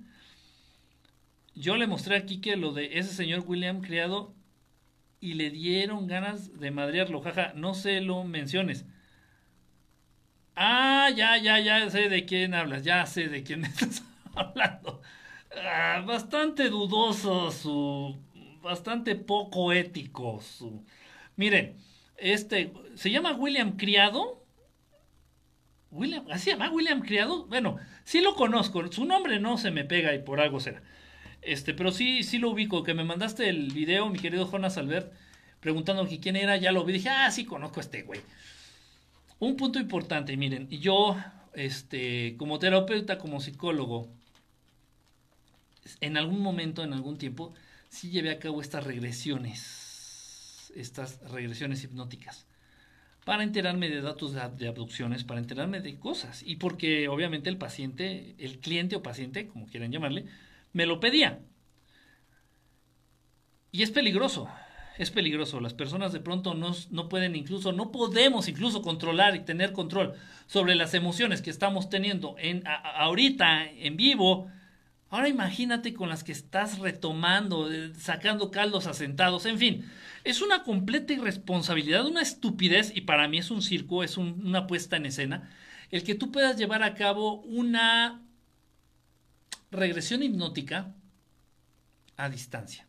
Yo le mostré aquí que lo de ese señor William Criado y le dieron ganas de madrearlo, jaja, no se lo menciones. Ah, ya, ya, ya sé de quién hablas, ya sé de quién *laughs* estás hablando. Ah, bastante dudoso su, bastante poco ético su. Miren, este, se llama William Criado. William, ¿así se llama William Criado? Bueno, sí lo conozco, su nombre no se me pega y por algo será. Este, pero sí, sí lo ubico. Que me mandaste el video, mi querido Jonas Albert, preguntando quién era, ya lo vi. Dije, ah, sí conozco a este güey. Un punto importante, miren, yo, este, como terapeuta, como psicólogo, en algún momento, en algún tiempo, sí llevé a cabo estas regresiones, estas regresiones hipnóticas, para enterarme de datos de abducciones, para enterarme de cosas, y porque obviamente el paciente, el cliente o paciente, como quieran llamarle, me lo pedía. Y es peligroso, es peligroso. Las personas de pronto no, no, pueden incluso, no podemos incluso controlar y tener control sobre las emociones que estamos teniendo en, ahorita en vivo. Ahora imagínate con las que estás retomando, eh, sacando caldos asentados, en fin. Es una completa irresponsabilidad, una estupidez y para mí es un circo, es una puesta en escena, el que tú puedas llevar a cabo una regresión hipnótica a distancia.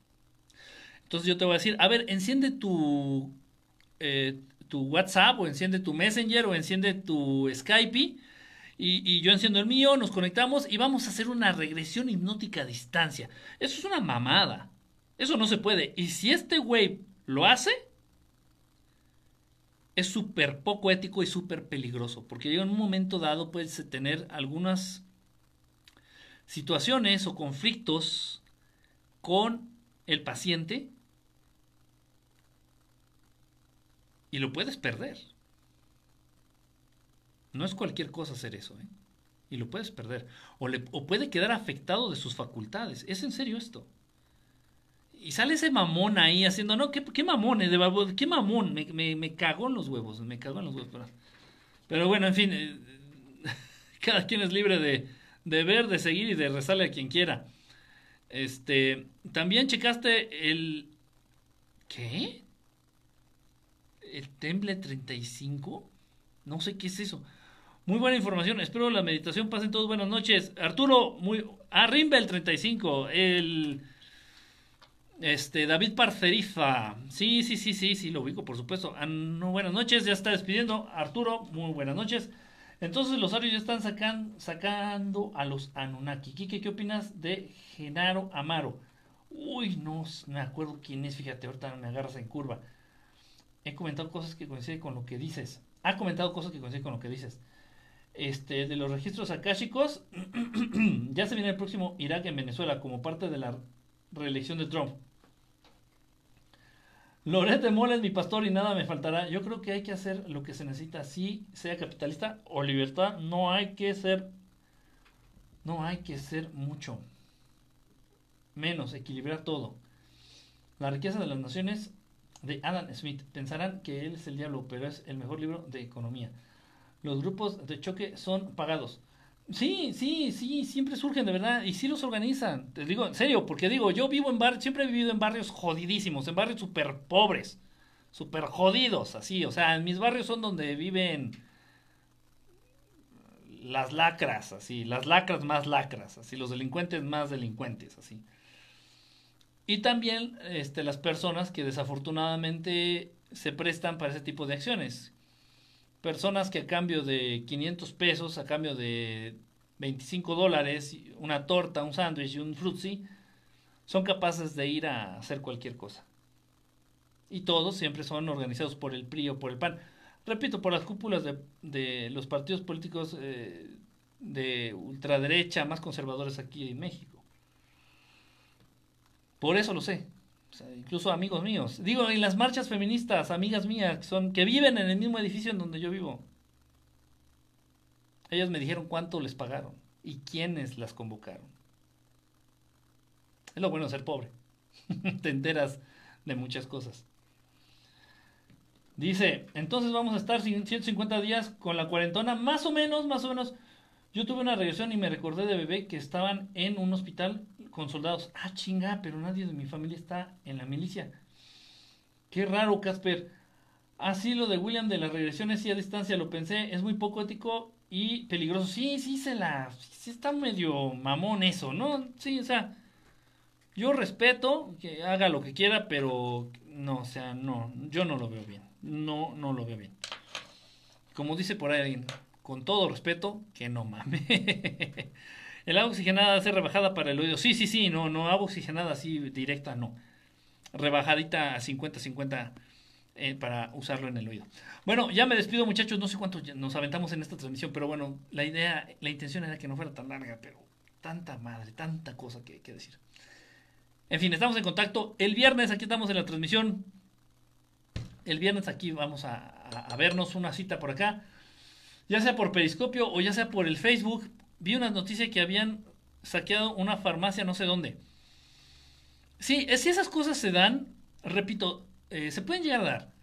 Entonces yo te voy a decir, a ver, enciende tu, eh, tu WhatsApp o enciende tu Messenger o enciende tu Skype y, y, yo enciendo el mío, nos conectamos y vamos a hacer una regresión hipnótica a distancia. Eso es una mamada. Eso no se puede. Y si este güey lo hace, es súper poco ético y súper peligroso. Porque en un momento dado puedes tener algunas situaciones o conflictos con el paciente y lo puedes perder. No es cualquier cosa hacer eso, ¿eh? Y lo puedes perder. O, le, o puede quedar afectado de sus facultades. ¿Es en serio esto? Y sale ese mamón ahí haciendo, no, qué, qué mamón, eh, de, qué mamón, me, me, me, cagó en los huevos, me cagó en los huevos. Pero, bueno, en fin, eh, *laughs* cada quien es libre de, de ver, de seguir y de rezarle a quien quiera. Este, también checaste el ¿qué? El Temple 35? No sé qué es eso. Muy buena información. Espero la meditación pasen todos buenas noches. Arturo, muy Arrimba el 35, el este David Parceriza. Sí, sí, sí, sí, sí, lo ubico, por supuesto. Ah, no, buenas noches, ya está despidiendo. Arturo, muy buenas noches. Entonces los arios ya están sacan, sacando a los Anunnaki. Kike, ¿qué opinas de Genaro Amaro? Uy, no me acuerdo quién es, fíjate, ahorita me agarras en curva. He comentado cosas que coinciden con lo que dices. Ha comentado cosas que coinciden con lo que dices. Este, de los registros akáshicos, *clears throat* ya se viene el próximo Irak en Venezuela como parte de la reelección de Trump. Loret de Mola es mi pastor y nada me faltará. Yo creo que hay que hacer lo que se necesita, si sea capitalista o libertad, no hay que ser, no hay que ser mucho menos, equilibrar todo. La riqueza de las naciones de Adam Smith. Pensarán que él es el diablo, pero es el mejor libro de economía. Los grupos de choque son pagados. Sí, sí, sí, siempre surgen de verdad y sí los organizan. Te digo en serio, porque digo, yo vivo en barrios, siempre he vivido en barrios jodidísimos, en barrios súper pobres, súper jodidos, así. O sea, en mis barrios son donde viven las lacras, así, las lacras más lacras, así, los delincuentes más delincuentes, así. Y también este, las personas que desafortunadamente se prestan para ese tipo de acciones, personas que a cambio de 500 pesos, a cambio de 25 dólares, una torta, un sándwich y un frutzi, son capaces de ir a hacer cualquier cosa. Y todos siempre son organizados por el PRI o por el PAN. Repito, por las cúpulas de, los partidos políticos eh, de ultraderecha más conservadores aquí en México. Por eso lo sé incluso amigos míos. Digo, en las marchas feministas, amigas mías, son, que viven en el mismo edificio en donde yo vivo. Ellas me dijeron cuánto les pagaron y quiénes las convocaron. Es lo bueno ser pobre. *laughs* Te enteras de muchas cosas. Dice, entonces vamos a estar 150 días con la cuarentona, más o menos, más o menos. Yo tuve una regresión y me recordé de bebé que estaban en un hospital con soldados. Ah, chinga, pero nadie de mi familia está en la milicia. Qué raro, Casper. Así lo de William de las regresiones y a distancia lo pensé, es muy poco ético y peligroso. Sí, sí se la sí está medio mamón eso, ¿no? Sí, o sea, yo respeto que haga lo que quiera, pero no, o sea, no, yo no lo veo bien. No, no lo veo bien. Como dice por ahí con todo respeto, que no mame. *laughs* El agua oxigenada hace rebajada para el oído. Sí, sí, sí, no, no, agua oxigenada así directa, no. Rebajadita a 50-50 eh, para usarlo en el oído. Bueno, ya me despido muchachos, no sé cuánto nos aventamos en esta transmisión, pero bueno, la idea, la intención era que no fuera tan larga, pero tanta madre, tanta cosa que, que decir. En fin, estamos en contacto. El viernes aquí estamos en la transmisión. El viernes aquí vamos a, a vernos una cita por acá. Ya sea por Periscopio o ya sea por el Facebook vi una noticia que habían saqueado una farmacia no sé dónde. Sí, si esas cosas se dan, repito, eh, se pueden llegar a dar,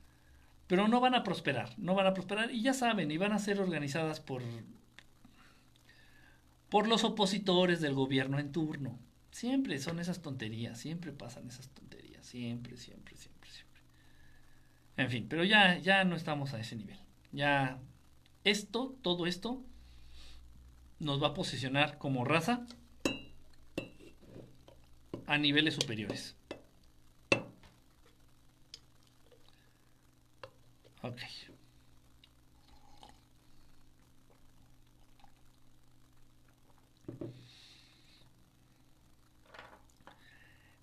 pero no van a prosperar, no van a prosperar y ya saben, y van a ser organizadas por por los opositores del gobierno en turno. Siempre son esas tonterías, siempre pasan esas tonterías, siempre, siempre, siempre, siempre. En fin, pero ya ya no estamos a ese nivel. Ya esto, todo esto nos va a posicionar como raza a niveles superiores. Ok.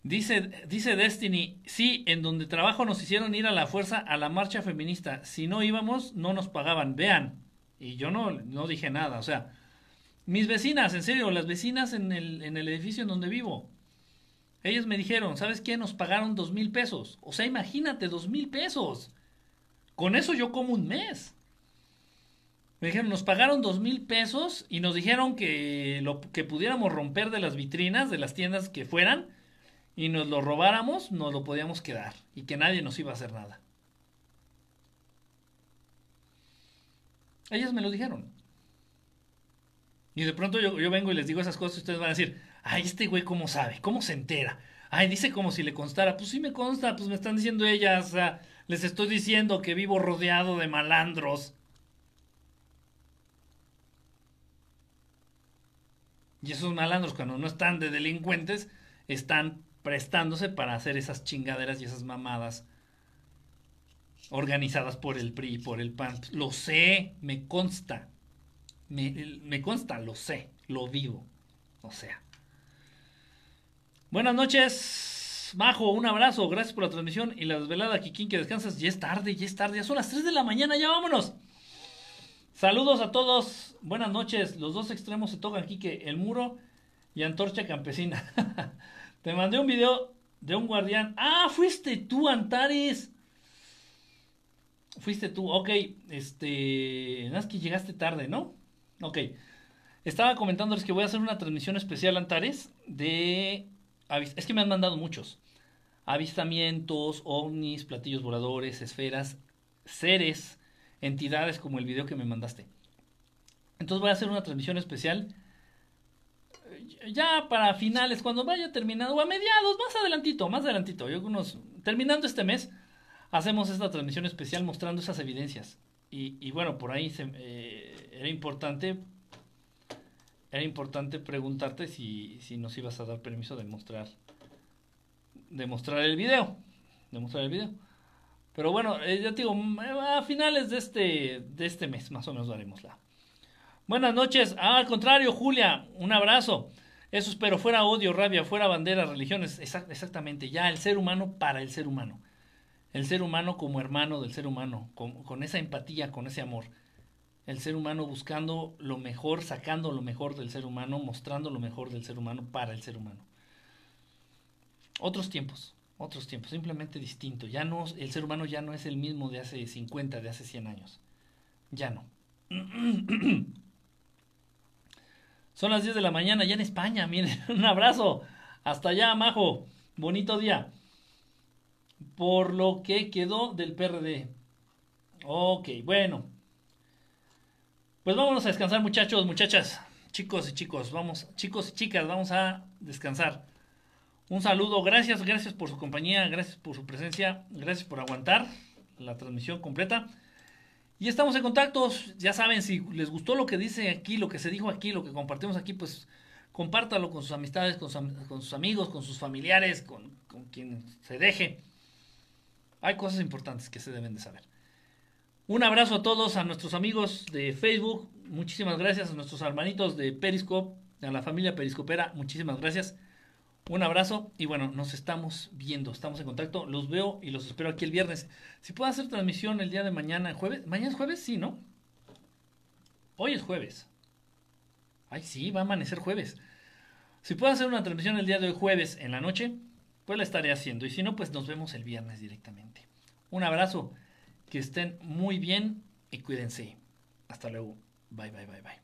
Dice, dice Destiny, sí, en donde trabajo nos hicieron ir a la fuerza a la marcha feminista. Si no íbamos, no nos pagaban. Vean. Y yo no, no dije nada. O sea, mis vecinas, en serio, las vecinas en el, edificio en donde vivo. Ellas me dijeron, ¿sabes qué? Nos pagaron dos mil pesos. O sea, imagínate, dos mil pesos. Con eso yo como un mes. Me dijeron, nos pagaron dos mil pesos y nos dijeron que lo que pudiéramos romper de las vitrinas de las tiendas que fueran y nos lo robáramos, nos lo podíamos quedar y que nadie nos iba a hacer nada. Ellas me lo dijeron. Y de pronto yo, vengo y les digo esas cosas y ustedes van a decir, ay, este güey cómo sabe, cómo se entera. Ay, dice como si le constara. Pues sí me consta, pues me están diciendo ellas, les estoy diciendo que vivo rodeado de malandros. Y esos malandros, cuando no están de delincuentes, están prestándose para hacer esas chingaderas y esas mamadas organizadas por el PRI y por el PAN. Lo sé, me consta. Me, consta, lo sé, lo vivo. O sea. Buenas noches, Majo, un abrazo, gracias por la transmisión y la desvelada, Kikín, que descansas. Ya es tarde, ya es tarde, ya son las 3 de la mañana, ya vámonos. Saludos a todos, buenas noches. Los dos extremos se tocan, Kike, el muro y Antorcha Campesina. *laughs* Te mandé un video de un guardián. Ah, fuiste tú, Antares. Fuiste tú, ok. Este. Nada que llegaste tarde, ¿no? Ok. Estaba comentándoles que voy a hacer una transmisión especial, Antares, de. Es que me han mandado muchos. Avistamientos, ovnis, platillos voladores, esferas, seres, entidades como el video que me mandaste. Entonces voy a hacer una transmisión especial ya para finales, cuando vaya terminando, o a mediados, más adelantito, más adelantito, yo terminando este mes, hacemos esta transmisión especial mostrando esas evidencias. Y, bueno, por ahí se, eh, era importante era importante preguntarte si, si, nos ibas a dar permiso de mostrar de el video de el video. Pero bueno eh, ya te digo a finales de este de este mes más o menos daremos la. Buenas noches. Ah, al contrario Julia un abrazo. Eso espero fuera odio rabia fuera bandera religiones. Exactamente ya el ser humano para el ser humano. El ser humano como hermano del ser humano, con, esa empatía, con ese amor. El ser humano buscando lo mejor, sacando lo mejor del ser humano, mostrando lo mejor del ser humano para el ser humano. Otros tiempos, otros tiempos, simplemente distinto. Ya no, el ser humano ya no es el mismo de hace 50, de hace 100 años. Ya no. *clears throat* Son las 10 de la mañana, ya en España, *laughs* miren, un abrazo. Hasta allá, Majo. Bonito día por lo que quedó del PRD. Ok, bueno. Pues vámonos a descansar muchachos, muchachas, chicos y chicos, vamos, chicos y chicas, vamos a descansar. Un saludo, gracias, gracias por su compañía, gracias por su presencia, gracias por aguantar la transmisión completa. Y estamos en contacto, ya saben, si les gustó lo que dice aquí, lo que se dijo aquí, lo que compartimos aquí, pues compártalo con sus amistades, con, sus amigos, con sus familiares, con, con quien se deje. Hay cosas importantes que se deben de saber. Un abrazo a todos, a nuestros amigos de Facebook. Muchísimas gracias a nuestros hermanitos de Periscope, a la familia Periscopera. Muchísimas gracias. Un abrazo y bueno, nos estamos viendo, estamos en contacto. Los veo y los espero aquí el viernes. Si puedo hacer transmisión el día de mañana, jueves. ¿Mañana es jueves? Sí, ¿no? Hoy es jueves. Ay, sí, va a amanecer jueves. Si puedo hacer una transmisión el día de hoy jueves en la noche, pues la estaré haciendo. Y si no, pues nos vemos el viernes directamente. Un abrazo, que estén muy bien y cuídense. Hasta luego. Bye, bye, bye, bye.